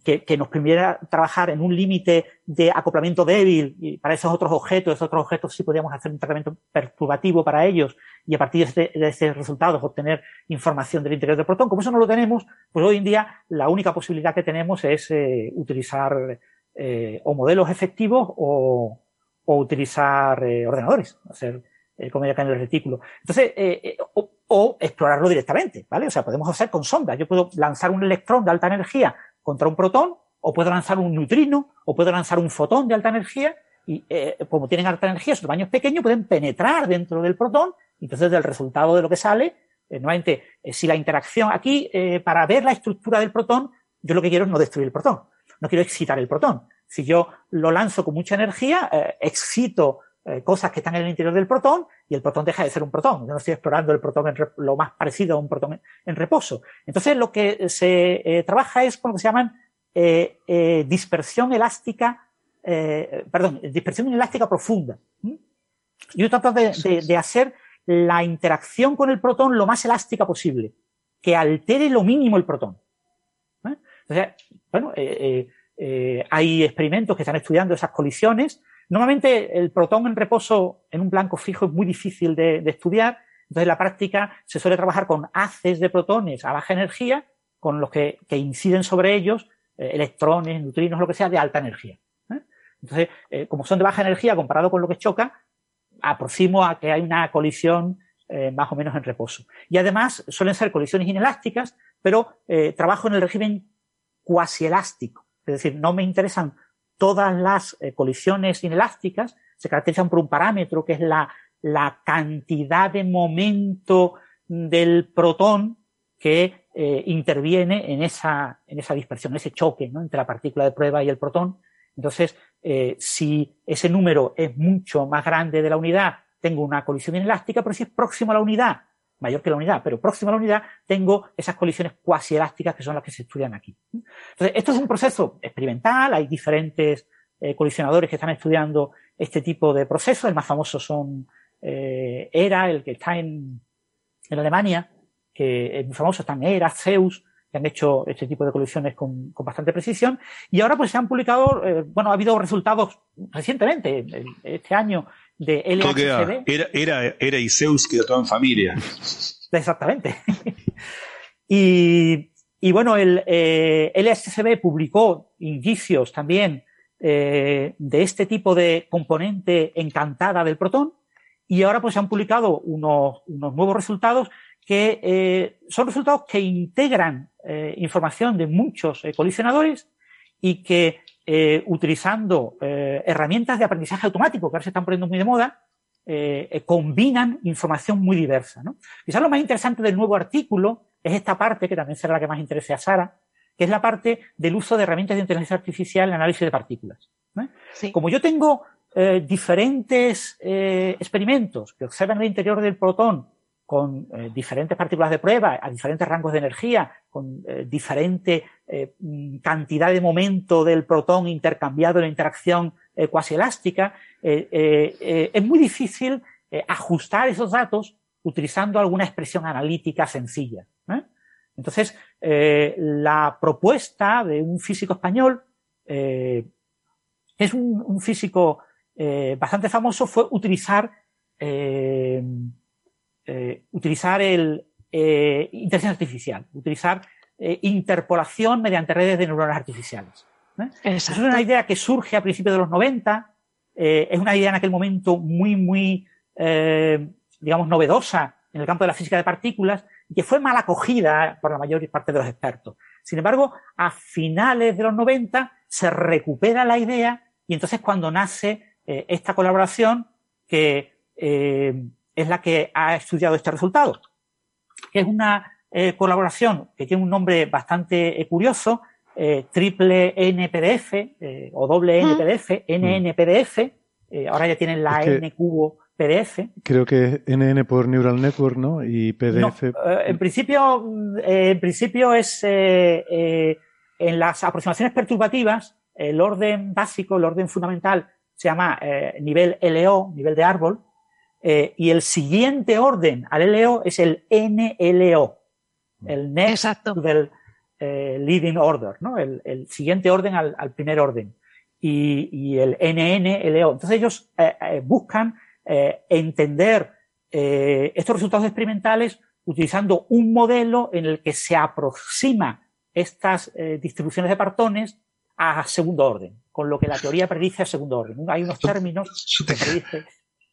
que, que, nos permitiera trabajar en un límite de acoplamiento débil y para esos otros objetos, esos otros objetos sí podíamos hacer un tratamiento perturbativo para ellos y a partir de, este, de esos resultados obtener información del interior del protón. Como eso no lo tenemos, pues hoy en día la única posibilidad que tenemos es eh, utilizar eh, o modelos efectivos o, o utilizar eh, ordenadores, hacer eh, como acá en el retículo. Entonces, eh, eh, o, o, explorarlo directamente, ¿vale? O sea, podemos hacer con sondas. Yo puedo lanzar un electrón de alta energía contra un protón, o puedo lanzar un neutrino, o puedo lanzar un fotón de alta energía, y eh, como tienen alta energía, su tamaño es pequeño, pueden penetrar dentro del protón, y entonces del resultado de lo que sale, eh, nuevamente, eh, si la interacción aquí, eh, para ver la estructura del protón, yo lo que quiero es no destruir el protón, no quiero excitar el protón. Si yo lo lanzo con mucha energía, eh, excito eh, cosas que están en el interior del protón y el protón deja de ser un protón. Yo no estoy explorando el protón en lo más parecido a un protón en, en reposo. Entonces, lo que se eh, trabaja es con lo que se llaman eh, eh, dispersión elástica, eh, perdón, dispersión elástica profunda. ¿Mm? Yo trato de, de, de, hacer la interacción con el protón lo más elástica posible, que altere lo mínimo el protón. Entonces, bueno, hay experimentos que están estudiando esas colisiones Normalmente el protón en reposo en un blanco fijo es muy difícil de, estudiar, entonces en la práctica se suele trabajar con haces de protones a baja energía, con los que, que inciden sobre ellos eh, electrones, neutrinos, lo que sea, de alta energía. ¿eh? Entonces, eh, como son de baja energía comparado con lo que choca, aproximo a que hay una colisión más o menos en reposo. Y además suelen ser colisiones inelásticas, pero trabajo en el régimen cuasi elástico. Es decir, no me interesan todas las eh, colisiones inelásticas se caracterizan por un parámetro que es la, la cantidad de momento del protón que eh, interviene en esa, en esa dispersión, ese choque ¿no? entre la partícula de prueba y el protón. Entonces, eh, si ese número es mucho más grande de la unidad, tengo una colisión inelástica, pero si es próximo a la unidad, mayor que la unidad, pero próximo a la unidad, tengo esas colisiones cuasi elásticas que son las que se estudian aquí. Entonces, esto es un proceso experimental, hay diferentes eh, colisionadores que están estudiando este tipo de procesos, el más famoso son eh, ERA, el que está en, en Alemania, que es muy famoso, están ERA, Zeus, que han hecho este tipo de colisiones con, con bastante precisión, y ahora pues se han publicado, eh, bueno, ha habido resultados recientemente, este año, de LHCb. Era, era, era y Zeus quedó todo en familia. Exactamente. <laughs> y, y, bueno, el eh, LHCb publicó indicios también eh, de este tipo de componente encantada del protón y ahora pues se han publicado unos, unos nuevos resultados que eh, son resultados que integran eh, información de muchos colisionadores y que eh, utilizando eh, herramientas de aprendizaje automático que ahora se están poniendo muy de moda, eh, combinan información muy diversa. ¿no? Quizás lo más interesante del nuevo artículo es esta parte, que también será la que más interese a Sara, que es la parte del uso de herramientas de inteligencia artificial en análisis de partículas. Sí. Como yo tengo diferentes experimentos que observan el interior del protón con eh, diferentes partículas de prueba, a diferentes rangos de energía, con eh, diferente eh, cantidad de momento del protón intercambiado en interacción cuasi elástica, es muy difícil ajustar esos datos utilizando alguna expresión analítica sencilla. Entonces, la propuesta de un físico español, es un físico bastante famoso, fue utilizar eh, utilizar el eh, inteligencia artificial, utilizar eh, interpolación mediante redes de neuronas artificiales. Es una idea que surge a principios de los 90, es una idea en aquel momento muy, muy, digamos, novedosa en el campo de la física de partículas y que fue mal acogida por la mayor parte de los expertos. Sin embargo, a finales de los 90 se recupera la idea y entonces cuando nace esta colaboración que es la que ha estudiado este resultado. Es una eh, colaboración que tiene un nombre bastante eh, curioso, eh, triple NPDF eh, o doble NPDF, NNPDF, eh, ahora ya tienen la Es que- N cubo PDF. Creo que es NN por Neural Network, ¿no? Y PDF. No, en principio, mm, en principio es eh, eh, en las aproximaciones perturbativas, el orden básico, el orden fundamental, se llama eh, nivel LO, nivel de árbol, eh, y el siguiente orden al LO es el NLO, el next the eh, leading order, ¿no? El, el siguiente orden al, al primer orden. Y, y el NNLO. Entonces ellos eh, eh, buscan eh, entender eh, estos resultados experimentales utilizando un modelo en el que se aproxima estas eh, distribuciones de partones a segundo orden, con lo que la teoría predice a segundo orden. Hay unos términos que predice.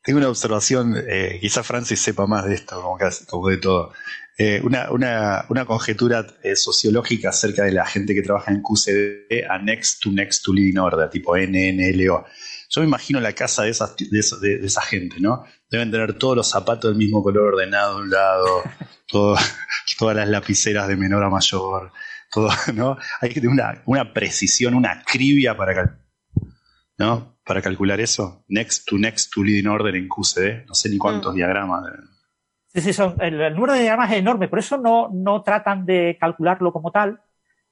Tengo una observación, eh, quizá Francis sepa más de esto, como, casi- como de todo. Eh, una, una, una conjetura eh, sociológica acerca de la gente que trabaja en QCD a Next to Next to Living Order, tipo NNLO. Yo me imagino la casa de, esas, de, esa- de- de esa gente, ¿no? Deben tener todos los zapatos del mismo color ordenado de un lado, <laughs> todo- <laughs> todas las lapiceras de menor a mayor, todo, ¿no? Hay que tener una, una precisión, una acribia para, cal- ¿no? Para calcular eso. Next to Next to Leading Order en QCD. No sé ni cuántos diagramas. Sí, sí, son, el, el número de diagramas es enorme, por eso no, no tratan de calcularlo como tal,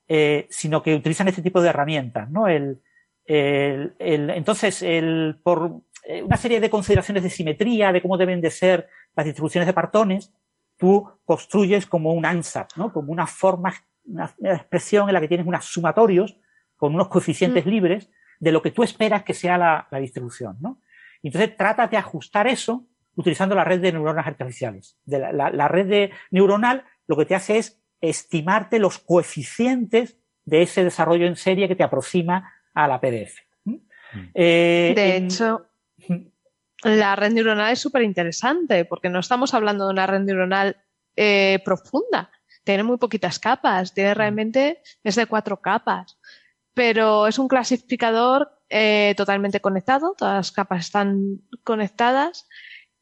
eh, sino que utilizan este tipo de herramientas, ¿no? El, el- el- entonces, el, por eh, una serie de consideraciones de simetría, de cómo deben de ser las distribuciones de partones, tú construyes como un ANSAT, ¿no? Como una forma, una, una expresión en la que tienes unos sumatorios con unos coeficientes libres de lo que tú esperas que sea la, la distribución, ¿no? Y entonces trata de ajustar eso utilizando la red de neuronas artificiales. De la, la- la red de neuronal lo que te hace es estimarte los coeficientes de ese desarrollo en serie que te aproxima a la PDF. ¿Mm? Eh, De en- hecho, la red neuronal es súper interesante porque no estamos hablando de una red neuronal eh, profunda. Tiene muy poquitas capas, tiene realmente es de cuatro capas, pero es un clasificador eh, totalmente conectado, todas las capas están conectadas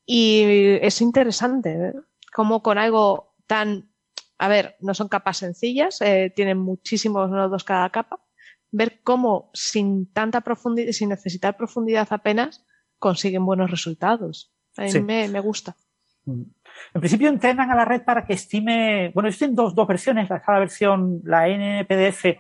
y es interesante ¿eh? cómo con algo tan, a ver, no son capas sencillas, eh, tienen muchísimos nodos cada capa, ver cómo sin tanta profundidad, sin necesitar profundidad apenas, consiguen buenos resultados. A mí Sí. me, me gusta. En principio entrenan a la red para que estime, bueno, existen dos, dos versiones, la- cada versión, la NPDF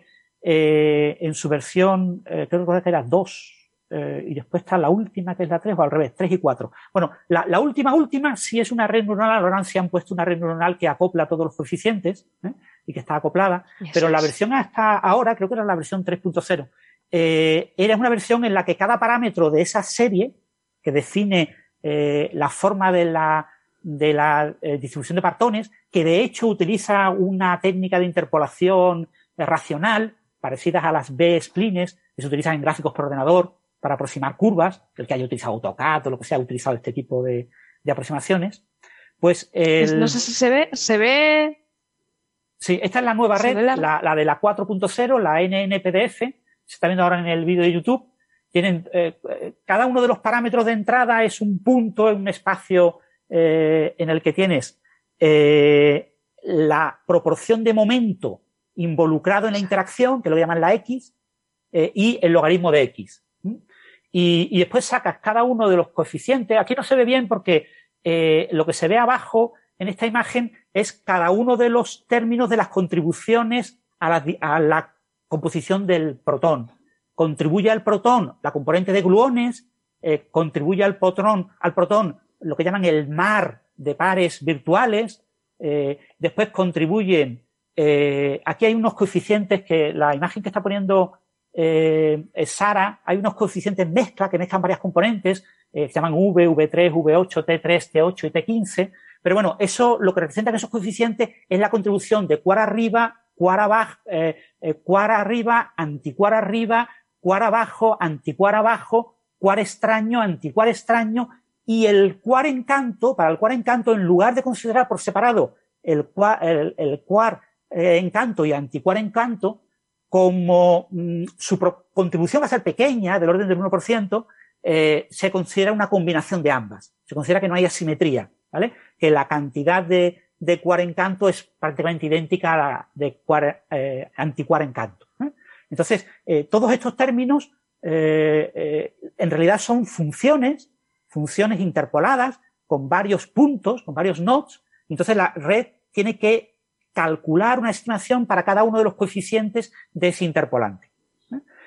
eh, en su versión, eh, creo que era 2, eh, y después está la última que es la 3, o al revés, 3 y 4. Bueno, la, la última, última, sí es una red neuronal, ahora sí han puesto una red neuronal que acopla todos los coeficientes ¿eh? y que está acoplada, pero la versión hasta ahora, creo que era la versión 3.0, eh, era una versión en la que cada parámetro de esa serie, que define la forma de la, de la distribución de partones, que de hecho utiliza una técnica de interpolación racional, parecidas a las B-splines, que se utilizan en gráficos por ordenador para aproximar curvas, el que haya utilizado AutoCAD o lo que sea, ha utilizado este tipo de, de aproximaciones. Pues el, No sé si se ve, se ve. Sí, esta es la nueva red, la- la, la de la 4.0, la NNPDF, se está viendo ahora en el vídeo de YouTube. Tienen, eh, eh, cada uno de los parámetros de entrada es un punto en un espacio eh, en el que tienes eh, la proporción de momento involucrado en la interacción, que lo llaman la X, eh, y el logaritmo de X. Y, y después sacas cada uno de los coeficientes. Aquí no se ve bien porque eh, lo que se ve abajo en esta imagen es cada uno de los términos de las contribuciones a la, composición del protón. Contribuye al protón la componente de gluones, eh, contribuye al protón, al protón lo que llaman el mar de pares virtuales, después contribuyen, eh, aquí hay unos coeficientes que la imagen que está poniendo eh, Sara, hay unos coeficientes mezcla que mezclan varias componentes, eh, se llaman V, V3, V8, T3, T8 y T15, pero bueno, eso lo que representan esos coeficientes es la contribución de cuar arriba, cuar abajo, eh, eh, cuar arriba, anticuar arriba, cuar abajo, anticuar abajo, cuar extraño, anticuar extraño, y el cuar encanto, para el cuar encanto, en lugar de considerar por separado el cuar, el, el cuar eh, encanto y anticuar encanto, como mm, su contribución va a ser pequeña, del orden del 1%, eh, se considera una combinación de ambas. Se considera que no hay asimetría, ¿vale? Que la cantidad de, de cuar encanto es prácticamente idéntica a la de cuar, eh, anticuar encanto. ¿eh? Entonces, eh, todos estos términos en realidad son funciones, funciones interpoladas con varios puntos, con varios nodes. Entonces la red tiene que calcular una estimación para cada uno de los coeficientes de ese interpolante.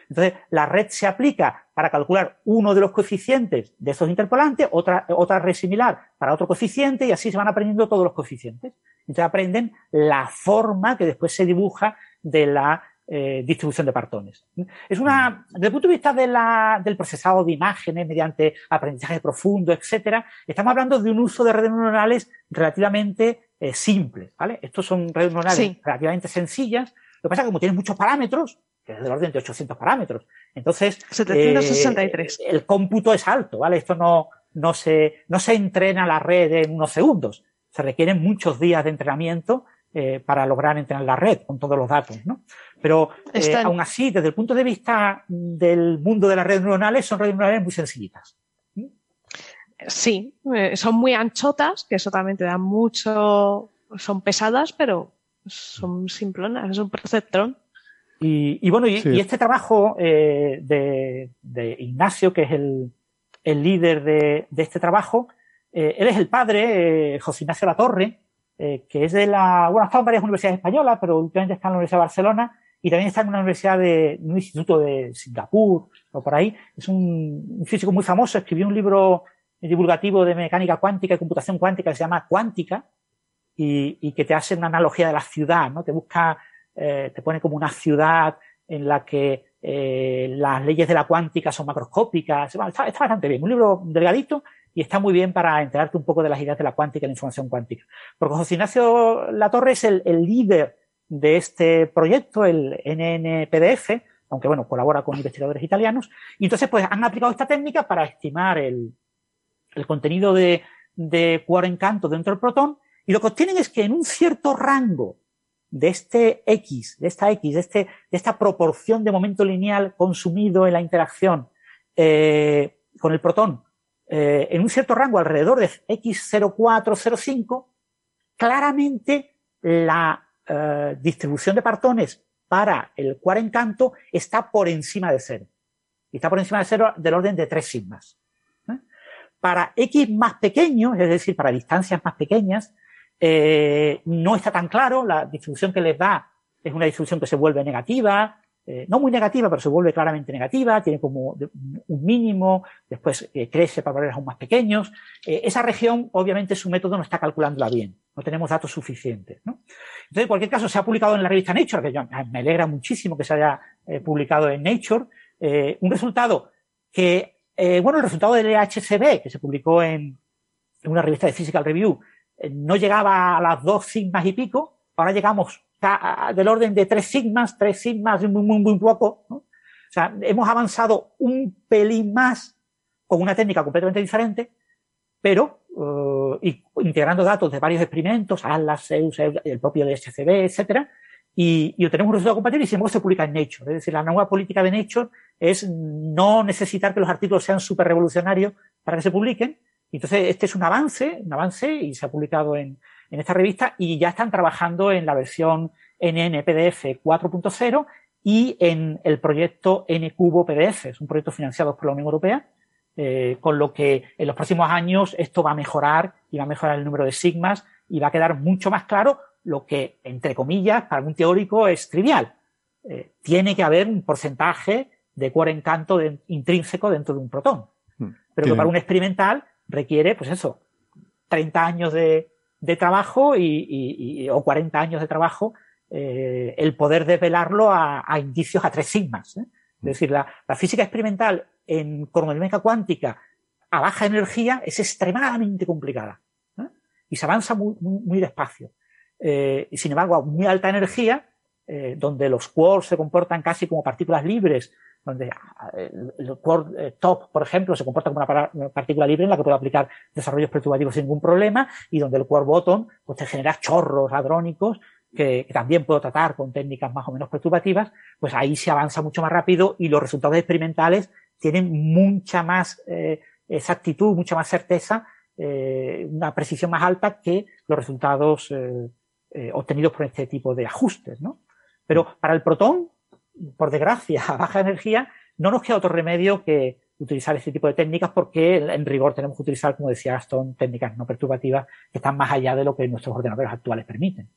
Entonces, la red se aplica para calcular uno de los coeficientes de esos interpolantes, otra, otra red similar para otro coeficiente, y así se van aprendiendo todos los coeficientes. Entonces aprenden la forma que después se dibuja de la eh, distribución de partones. Es una, desde el punto de vista de la, del procesado de imágenes mediante aprendizaje profundo, etcétera, estamos hablando de un uso de redes neuronales relativamente eh, simples, ¿vale? Estos son redes neuronales relativamente sencillas. Lo que pasa es que como tienen muchos parámetros, que es del orden de 800 parámetros. Entonces, 763. Eh, el cómputo es alto, ¿vale? Esto no, no se, no se entrena la red en unos segundos. Se requieren muchos días de entrenamiento eh, para lograr entrenar la red con todos los datos, ¿no? Pero eh, aún así, desde el punto de vista del mundo de las redes neuronales, son redes neuronales muy sencillitas. Sí, eh, son muy anchotas, que eso también te da mucho, son pesadas, pero son simplonas, es un perceptrón. Y, bueno, y, este trabajo eh, de, Ignacio, que es el, líder de, este trabajo, eh, él es el padre, eh, José Ignacio Latorre, que es de la, bueno, ha estado en varias universidades españolas, pero últimamente está en la Universidad de Barcelona y también está en una universidad de, un instituto de Singapur o por ahí. Es un, físico muy famoso, escribió un libro divulgativo de mecánica cuántica y computación cuántica que se llama Cuántica y, y que te hace una analogía de la ciudad, ¿no? Te busca eh, te pone como una ciudad en la que eh, las leyes de la cuántica son macroscópicas. Está, bastante bien. Un libro delgadito y está muy bien para enterarte un poco de las ideas de la cuántica y la información cuántica. Porque José Ignacio Latorre es el, líder de este proyecto, el NNPDF, aunque bueno, colabora con investigadores italianos. Y entonces, pues han aplicado esta técnica para estimar el, el contenido de, de encanto dentro del protón. Y lo que obtienen es que en un cierto rango de este X, de esta X, de, este, de esta proporción de momento lineal consumido en la interacción eh, con el protón, eh, en un cierto rango alrededor de X0405, claramente la eh, distribución de partones para el cuarencanto está por encima de cero. Está por encima de cero del orden de tres sigmas. Para X más pequeños, es decir, para distancias más pequeñas, eh, no está tan claro, la distribución que les da es una distribución que se vuelve negativa, eh, no muy negativa, pero se vuelve claramente negativa, tiene como un mínimo, después eh, crece para valores aún más pequeños. esa región, obviamente, su método no está calculándola bien, no tenemos datos suficientes. ¿no? Entonces, en cualquier caso, se ha publicado en la revista Nature, que me alegra muchísimo que se haya publicado en Nature, un resultado que, bueno, el resultado del EHCB, que se publicó en una revista de Physical Review, no llegaba a las dos sigmas y pico, ahora llegamos del orden de tres sigmas, tres sigmas muy, muy, muy poco. O sea, hemos avanzado un pelín más con una técnica completamente diferente, pero eh, integrando datos de varios experimentos, ALAS, Zeus, el propio DSCB, etcétera, y, y obtenemos un resultado compatible y sin embargo se publica en Nature. Es decir, la nueva política de Nature es no necesitar que los artículos sean súper revolucionarios para que se publiquen, entonces, este es un avance, un avance y se ha publicado en, en esta revista y ya están trabajando en la versión NNPDF 4.0 y en el proyecto NCubo PDF. Es un proyecto financiado por la Unión Europea, eh, con lo que en los próximos años esto va a mejorar y va a mejorar el número de sigmas y va a quedar mucho más claro lo que, entre comillas, para un teórico es trivial. Eh, tiene que haber un porcentaje de cuarencanto de, intrínseco dentro de un protón. Hmm. Pero que para un experimental requiere, pues eso, 30 años de, de trabajo y, o 40 años de trabajo eh, el poder desvelarlo a, a, indicios a tres sigmas. ¿eh? Es decir, la, la, física experimental en cronomecánica cuántica a baja energía es extremadamente complicada ¿eh? y se avanza muy, muy, muy despacio. Eh, sin embargo, a muy alta energía, eh, donde los quarks se comportan casi como partículas libres donde ah, el core eh, top, por ejemplo, se comporta como una, partícula libre en la que puedo aplicar desarrollos perturbativos sin ningún problema, y donde el core bottom pues te genera chorros hadrónicos que, también puedo tratar con técnicas más o menos perturbativas, pues ahí se avanza mucho más rápido y los resultados experimentales tienen mucha más exactitud, mucha más certeza, una precisión más alta que los resultados obtenidos por este tipo de ajustes, ¿no? Pero para el protón, por desgracia, <laughs> a baja energía, no nos queda otro remedio que utilizar este tipo de técnicas porque en rigor tenemos que utilizar, como decía Gastón, técnicas no perturbativas que están más allá de lo que nuestros ordenadores actuales permiten.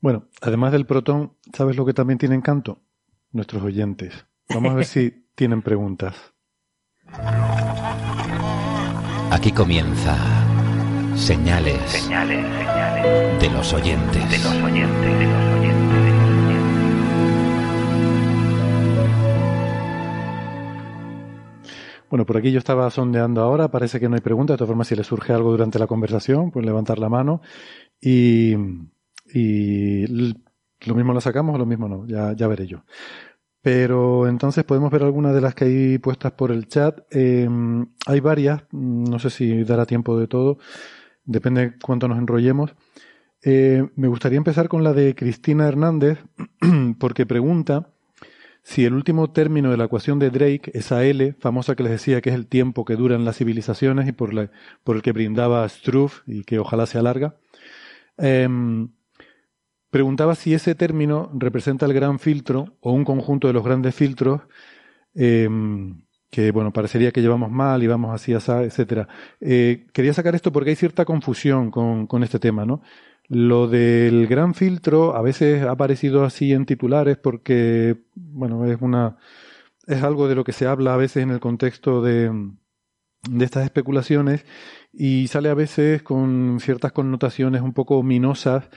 Bueno, además del protón, ¿sabes lo que también tiene encanto? Nuestros oyentes. Vamos a ver si <laughs> tienen preguntas. Aquí comienza señales, Señales, señales de los oyentes. de los oyentes, de los oyentes, de los oyentes. Bueno, por aquí yo estaba sondeando ahora, parece que no hay preguntas, de todas formas si les surge algo durante la conversación, pues levantar la mano y, y lo mismo la sacamos o lo mismo no, ya, ya veré yo. Pero entonces podemos ver algunas de las que hay puestas por el chat. Eh, hay varias, no sé si dará tiempo de todo, depende cuánto nos enrollemos. Eh, me gustaría empezar con la de Cristina Hernández, <clears throat> porque pregunta si el último término de la ecuación de Drake, esa L famosa que les decía que es el tiempo que duran las civilizaciones y por, la- por el que brindaba Struve y que ojalá se alarga, em, preguntaba si ese término representa el gran filtro o un conjunto de los grandes filtros em, que, bueno, parecería que llevamos mal y vamos así, así, etcétera. Eh, quería sacar esto porque hay cierta confusión con, con este tema, ¿no? Lo del gran filtro a veces ha aparecido así en titulares porque, bueno, es una, es algo de lo que se habla a veces en el contexto de, de estas especulaciones y sale a veces con ciertas connotaciones un poco minosas,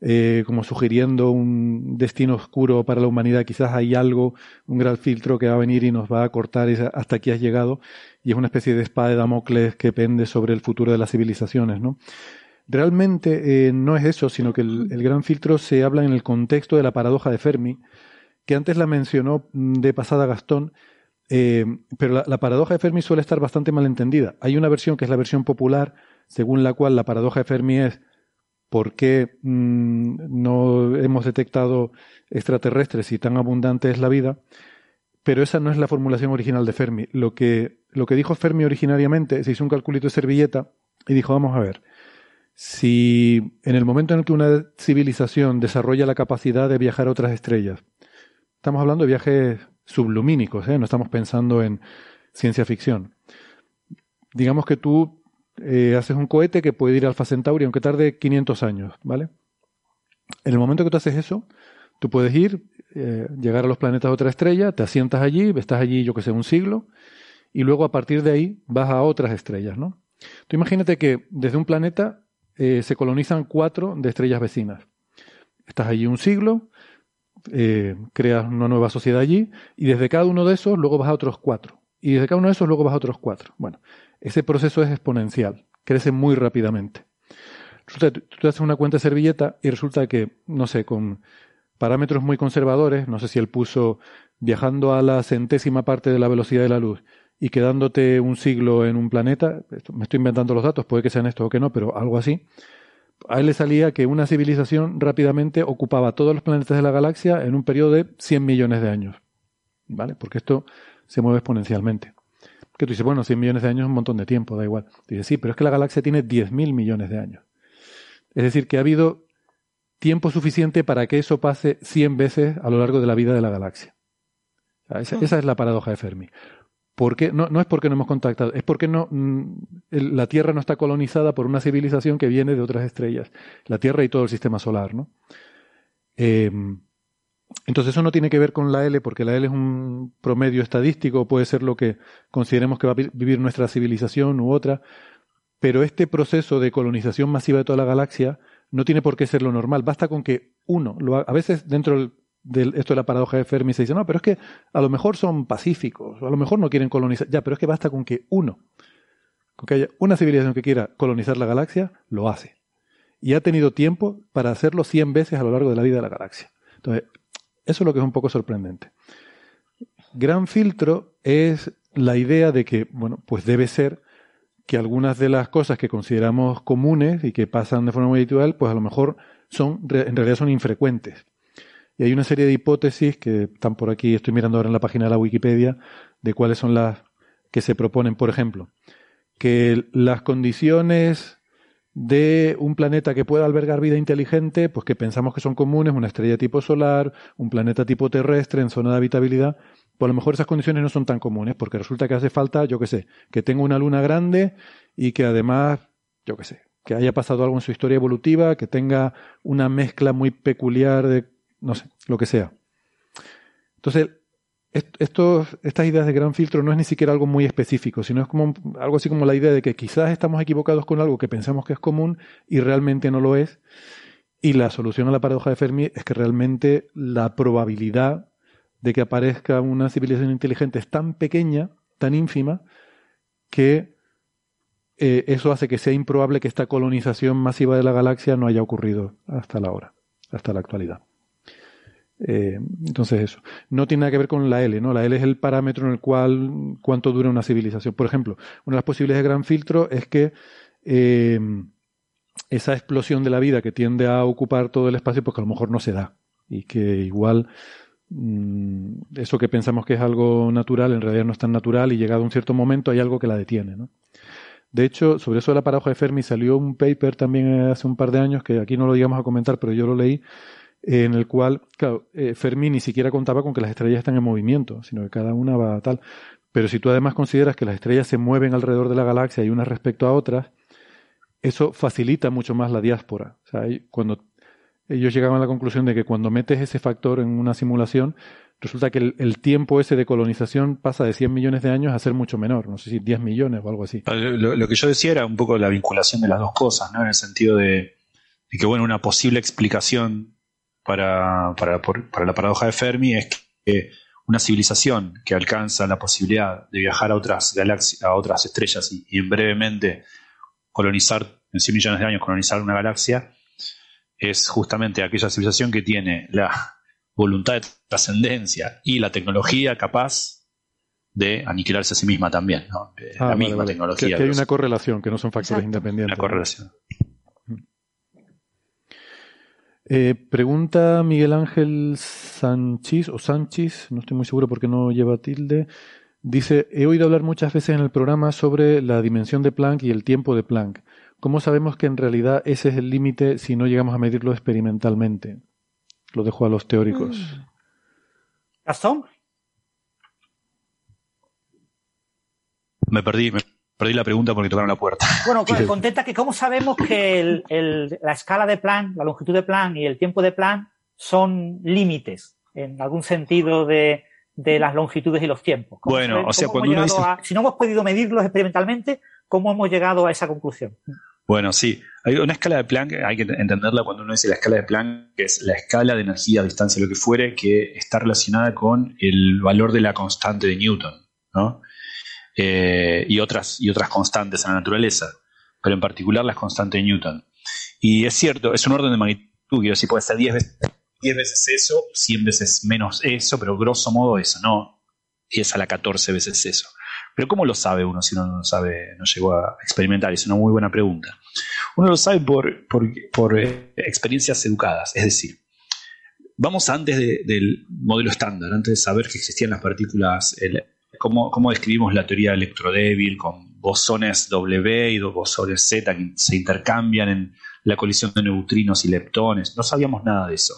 eh, como sugiriendo un destino oscuro para la humanidad. Quizás hay algo, un gran filtro que va a venir y nos va a cortar hasta aquí has llegado y es una especie de espada de Damocles que pende sobre el futuro de las civilizaciones, ¿no? Realmente eh, no es eso, sino que el, gran filtro se habla en el contexto de la paradoja de Fermi, que antes la mencionó de pasada Gastón, eh, pero la, la paradoja de Fermi suele estar bastante mal entendida. Hay una versión que es la versión popular, según la cual la paradoja de Fermi es por qué mm, no hemos detectado extraterrestres y tan abundante es la vida, pero esa no es la formulación original de Fermi. Lo que, lo que dijo Fermi originariamente, se hizo un calculito de servilleta y dijo, vamos a ver, si en el momento en el que una civilización desarrolla la capacidad de viajar a otras estrellas, estamos hablando de viajes sublumínicos, ¿eh? no estamos pensando en ciencia ficción. Digamos que tú eh, haces un cohete que puede ir a Alpha Centauri, aunque tarde 500 años, ¿vale? En el momento que tú haces eso, tú puedes ir, eh, llegar a los planetas de otra estrella, te asientas allí, estás allí, yo que sé, un siglo, y luego a partir de ahí vas a otras estrellas, ¿no? Tú imagínate que desde un planeta eh, se colonizan cuatro de estrellas vecinas. Estás allí un siglo, eh, creas una nueva sociedad allí, y desde cada uno de esos luego vas a otros cuatro. Y desde cada uno de esos luego vas a otros cuatro. Bueno, ese proceso es exponencial, crece muy rápidamente. Tú tú haces una cuenta de servilleta y resulta que, no sé, con parámetros muy conservadores, no sé si él puso viajando a la centésima parte de la velocidad de la luz y quedándote un siglo en un planeta, esto- me estoy inventando los datos, puede que sean estos o que no, pero algo así, a él le salía que una civilización rápidamente ocupaba todos los planetas de la galaxia en un periodo de 100 millones de años. ¿Vale? Porque esto se mueve exponencialmente. Que tú dices, bueno, 100 millones de años es un montón de tiempo, da igual. Tú dices, sí, pero es que la galaxia tiene 10.000 millones de años. Es decir, que ha habido tiempo suficiente para que eso pase 100 veces a lo largo de la vida de la galaxia. O sea, esa, esa es la paradoja de Fermi. No, no es porque no hemos contactado, es porque no, mm, la Tierra no está colonizada por una civilización que viene de otras estrellas. La Tierra y todo el sistema solar, ¿no? Eh, entonces eso no tiene que ver con la L, porque la L es un promedio estadístico, puede ser lo que consideremos que va a vi- vivir nuestra civilización u otra, pero este proceso de colonización masiva de toda la galaxia no tiene por qué ser lo normal. Basta con que uno, lo a veces dentro del, esto de la paradoja de Fermi se dice, no, pero es que a lo mejor son pacíficos, a lo mejor no quieren colonizar, ya, pero es que basta con que uno, con que haya una civilización que quiera colonizar la galaxia, lo hace. Y ha tenido tiempo para hacerlo 100 veces a lo largo de la vida de la galaxia. Entonces, eso es lo que es un poco sorprendente. Gran filtro es la idea de que, bueno, pues debe ser que algunas de las cosas que consideramos comunes y que pasan de forma muy habitual, pues a lo mejor son, en realidad son infrecuentes. Y hay una serie de hipótesis que están por aquí, estoy mirando ahora en la página de la Wikipedia, de cuáles son las que se proponen, por ejemplo, que las condiciones de un planeta que pueda albergar vida inteligente, pues que pensamos que son comunes, una estrella tipo solar, un planeta tipo terrestre en zona de habitabilidad, pues a lo mejor esas condiciones no son tan comunes, porque resulta que hace falta, yo qué sé, que tenga una luna grande y que además, yo qué sé, que haya pasado algo en su historia evolutiva, que tenga una mezcla muy peculiar de, no sé, lo que sea. Entonces, estas ideas de gran filtro no es ni siquiera algo muy específico, sino es como algo así como la idea de que quizás estamos equivocados con algo que pensamos que es común y realmente no lo es. Y la solución a la paradoja de Fermi es que realmente la probabilidad de que aparezca una civilización inteligente es tan pequeña, tan ínfima, que eh, eso hace que sea improbable que esta colonización masiva de la galaxia no haya ocurrido hasta la hora, hasta la actualidad. Eh, entonces eso. No tiene nada que ver con la L, ¿no? La L es el parámetro en el cual cuánto dura una civilización. Por ejemplo, una de las posibilidades de gran filtro es que eh, esa explosión de la vida que tiende a ocupar todo el espacio, pues que a lo mejor no se da. Y que igual mm, eso que pensamos que es algo natural, en realidad no es tan natural y llegado a un cierto momento hay algo que la detiene, ¿no? De hecho, sobre eso de la paradoja de Fermi salió un paper también hace un par de años, que aquí no lo digamos a comentar, pero yo lo leí, en el cual, claro, eh, Fermi ni siquiera contaba con que las estrellas están en movimiento, sino que cada una va tal. Pero si tú además consideras que las estrellas se mueven alrededor de la galaxia y unas respecto a otras, eso facilita mucho más la diáspora. O sea, cuando ellos llegaban a la conclusión de que cuando metes ese factor en una simulación, resulta que el, tiempo ese de colonización pasa de 100 millones de años a ser mucho menor, no sé si 10 millones o algo así. Lo, lo, que yo decía era un poco la vinculación de las dos cosas, ¿no? En el sentido de, de que, bueno, una posible explicación para, para, para la paradoja de Fermi es que una civilización que alcanza la posibilidad de viajar a otras galaxias, a otras estrellas y, en brevemente colonizar, en 100 millones de años, colonizar una galaxia, es justamente aquella civilización que tiene la voluntad de trascendencia y la tecnología capaz de aniquilarse a sí misma también. ¿no? Ah, la misma tecnología. Que, hay una correlación, que no son factores independientes. Una correlación. Eh, pregunta Miguel Ángel Sánchez o Sánchez, no estoy muy seguro porque no lleva tilde. Dice, he oído hablar muchas veces en el programa sobre la dimensión de Planck y el tiempo de Planck. ¿Cómo sabemos que en realidad ese es el límite si no llegamos a medirlo experimentalmente? Lo dejo a los teóricos. Mm. ¿Gastón? Me perdí, me Perdí la pregunta porque tocaron la puerta. <laughs> Bueno, pues, contenta que cómo sabemos que la escala de plan, la longitud de plan y el tiempo de plan son límites en algún sentido de, las longitudes y los tiempos. Bueno, o sea, cuando uno dice... si no hemos podido medirlos experimentalmente, ¿cómo hemos llegado a esa conclusión? Bueno, sí. Hay una escala de Planck, hay que entenderla cuando uno dice la escala de Planck, que es la escala de energía, distancia, lo que fuere, que está relacionada con el valor de la constante de Newton. ¿no? Eh, y, otras, y otras constantes en la naturaleza, pero en particular las constantes de Newton. Y es cierto, es un orden de magnitud, quiero decir, puede ser 10 veces, 10 veces eso, 100 veces menos eso, pero grosso modo eso, no 10 a la 14 veces eso. Pero ¿cómo lo sabe uno si uno no sabe, no llegó a experimentar? Es una muy buena pregunta. Uno lo sabe por, por, eh, experiencias educadas, es decir, vamos antes del modelo estándar, antes de saber que existían las partículas cómo, cómo describimos la teoría electrodébil con bosones W y bosones Z que se intercambian en la colisión de neutrinos y leptones. No sabíamos nada de eso.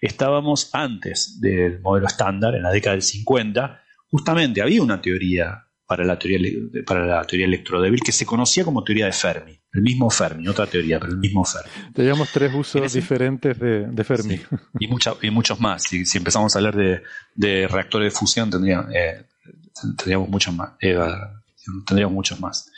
Estábamos antes del modelo estándar, en la década del 50, justamente había una teoría para la teoría, para la teoría electrodébil que se conocía como teoría de Fermi. El mismo Fermi, otra teoría, pero el mismo Fermi. Teníamos tres usos diferentes de, Fermi. y, y muchos más. Si, empezamos a hablar de, de reactores de fusión, tendría, eh, tendríamos muchos más. Eh, tendríamos muchos más.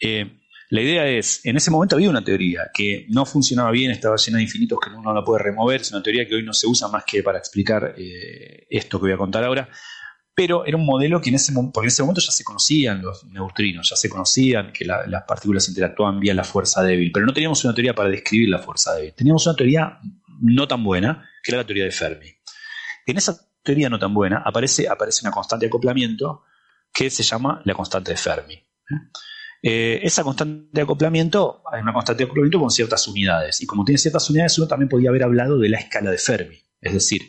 Eh, la idea es, en ese momento había una teoría que no funcionaba bien, estaba llena de infinitos que uno no la puede remover, es una teoría que hoy no se usa más que para explicar eh, esto que voy a contar ahora, pero era un modelo que en ese, porque en ese momento ya se conocían los neutrinos, ya se conocían que las partículas interactuaban vía la fuerza débil, pero no teníamos una teoría para describir la fuerza débil, teníamos una teoría no tan buena, que era la teoría de Fermi. En esa teoría no tan buena, aparece, aparece una constante de acoplamiento que se llama la constante de Fermi. Eh, esa constante de acoplamiento es una constante de acoplamiento con ciertas unidades. Y como tiene ciertas unidades, uno también podía haber hablado de la escala de Fermi. Es decir,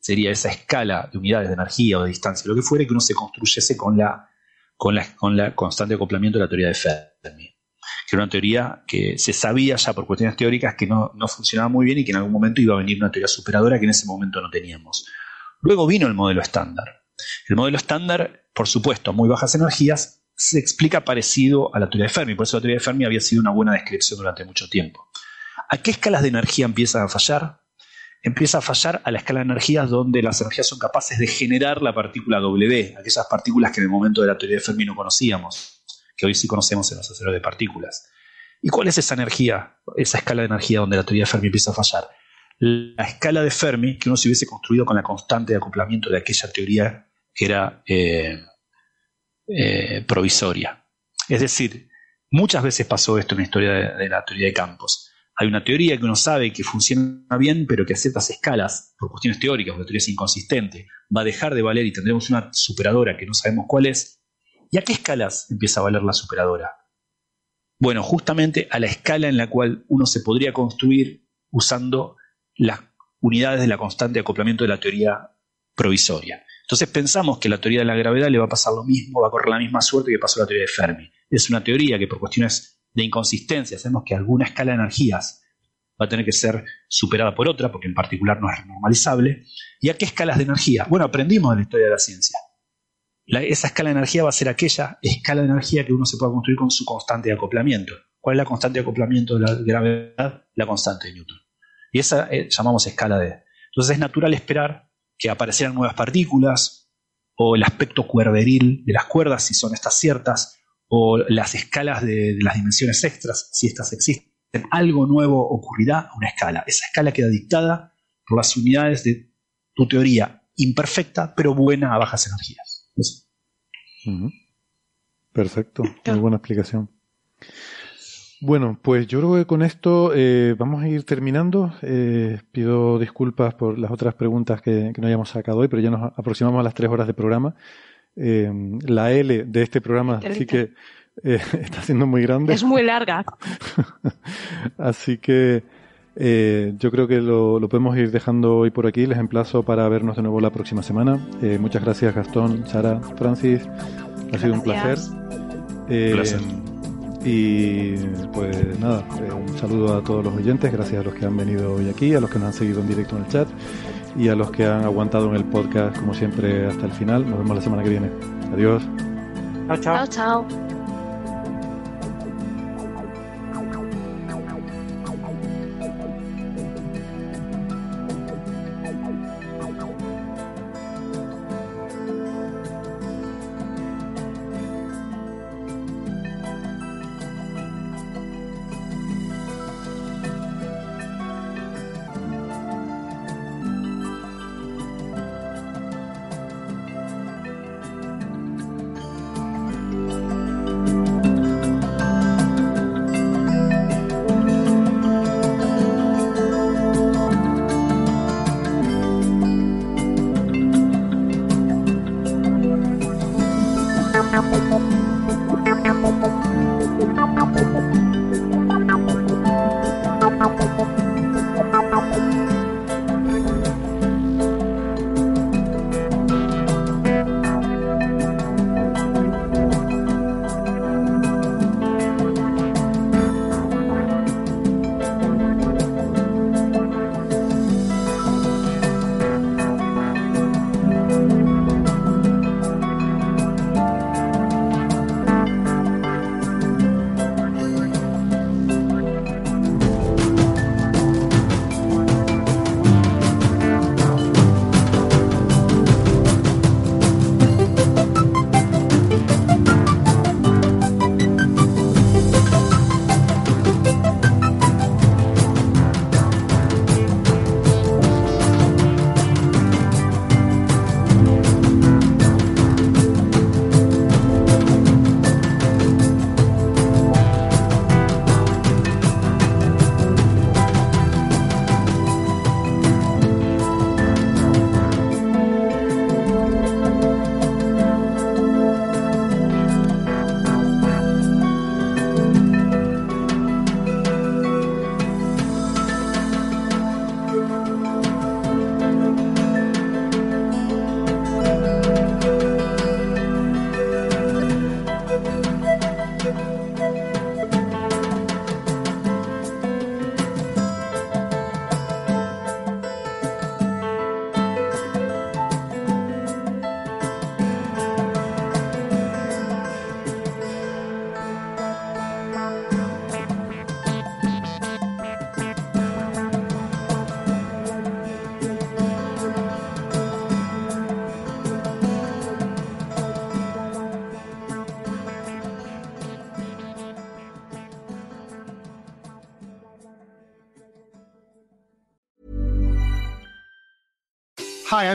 sería esa escala de unidades de energía o de distancia, lo que fuere, que uno se construyese con la, con la, con la constante de acoplamiento de la teoría de Fermi. que era una teoría que se sabía ya por cuestiones teóricas que no, no funcionaba muy bien y que en algún momento iba a venir una teoría superadora que en ese momento no teníamos. Luego vino el modelo estándar. El modelo estándar, por supuesto, muy bajas energías, se explica parecido a la teoría de Fermi, por eso la teoría de Fermi había sido una buena descripción durante mucho tiempo. ¿A qué escalas de energía empiezan a fallar? Empieza a fallar a la escala de energías donde las energías son capaces de generar la partícula W, aquellas partículas que en el momento de la teoría de Fermi no conocíamos, que hoy sí conocemos en los aceleradores de partículas. ¿Y cuál es esa energía, esa escala de energía donde la teoría de Fermi empieza a fallar? La escala de Fermi que uno se hubiese construido con la constante de acoplamiento de aquella teoría que era eh, eh, provisoria. Es decir, muchas veces pasó esto en la historia de, la teoría de campos. Hay una teoría que uno sabe que funciona bien, pero que a ciertas escalas, por cuestiones teóricas, porque la teoría es inconsistente, va a dejar de valer y tendremos una superadora que no sabemos cuál es. ¿Y a qué escalas empieza a valer la superadora? Bueno, justamente a la escala en la cual uno se podría construir usando las unidades de la constante de acoplamiento de la teoría provisoria. Entonces pensamos que la teoría de la gravedad le va a pasar lo mismo, va a correr la misma suerte que pasó la teoría de Fermi. Es una teoría que por cuestiones de inconsistencia sabemos que alguna escala de energías va a tener que ser superada por otra, porque en particular no es normalizable. ¿Y a qué escalas de energía? Bueno, aprendimos de la historia de la ciencia. esa escala de energía va a ser aquella escala de energía que uno se pueda construir con su constante de acoplamiento. ¿Cuál es la constante de acoplamiento de la gravedad? La constante de Newton. Y esa eh, llamamos escala de. Entonces es natural esperar que aparecieran nuevas partículas, o el aspecto cuerderil de las cuerdas, si son estas ciertas, o las escalas de, las dimensiones extras, si estas existen. Algo nuevo ocurrirá a una escala. Esa escala queda dictada por las unidades de tu teoría imperfecta, pero buena a bajas energías. Perfecto, muy buena explicación. Bueno, pues yo creo que con esto eh, vamos a ir terminando. Eh, pido disculpas por las otras preguntas que, no hayamos sacado hoy, pero ya nos aproximamos a las tres horas de programa. Eh, la L de este programa sí que <laughs> está siendo muy grande. Es muy larga. <laughs> Así que yo creo que lo, podemos ir dejando hoy por aquí. Les emplazo para vernos de nuevo la próxima semana. muchas gracias Gastón, Sara, Francis. Ha sido un placer. placer. Y pues nada, eh, un saludo a todos los oyentes, gracias a los que han venido hoy aquí, a los que nos han seguido en directo en el chat y a los que han aguantado en el podcast como siempre hasta el final. Nos vemos la semana que viene. Adiós. Chao, chao. Chao, chao.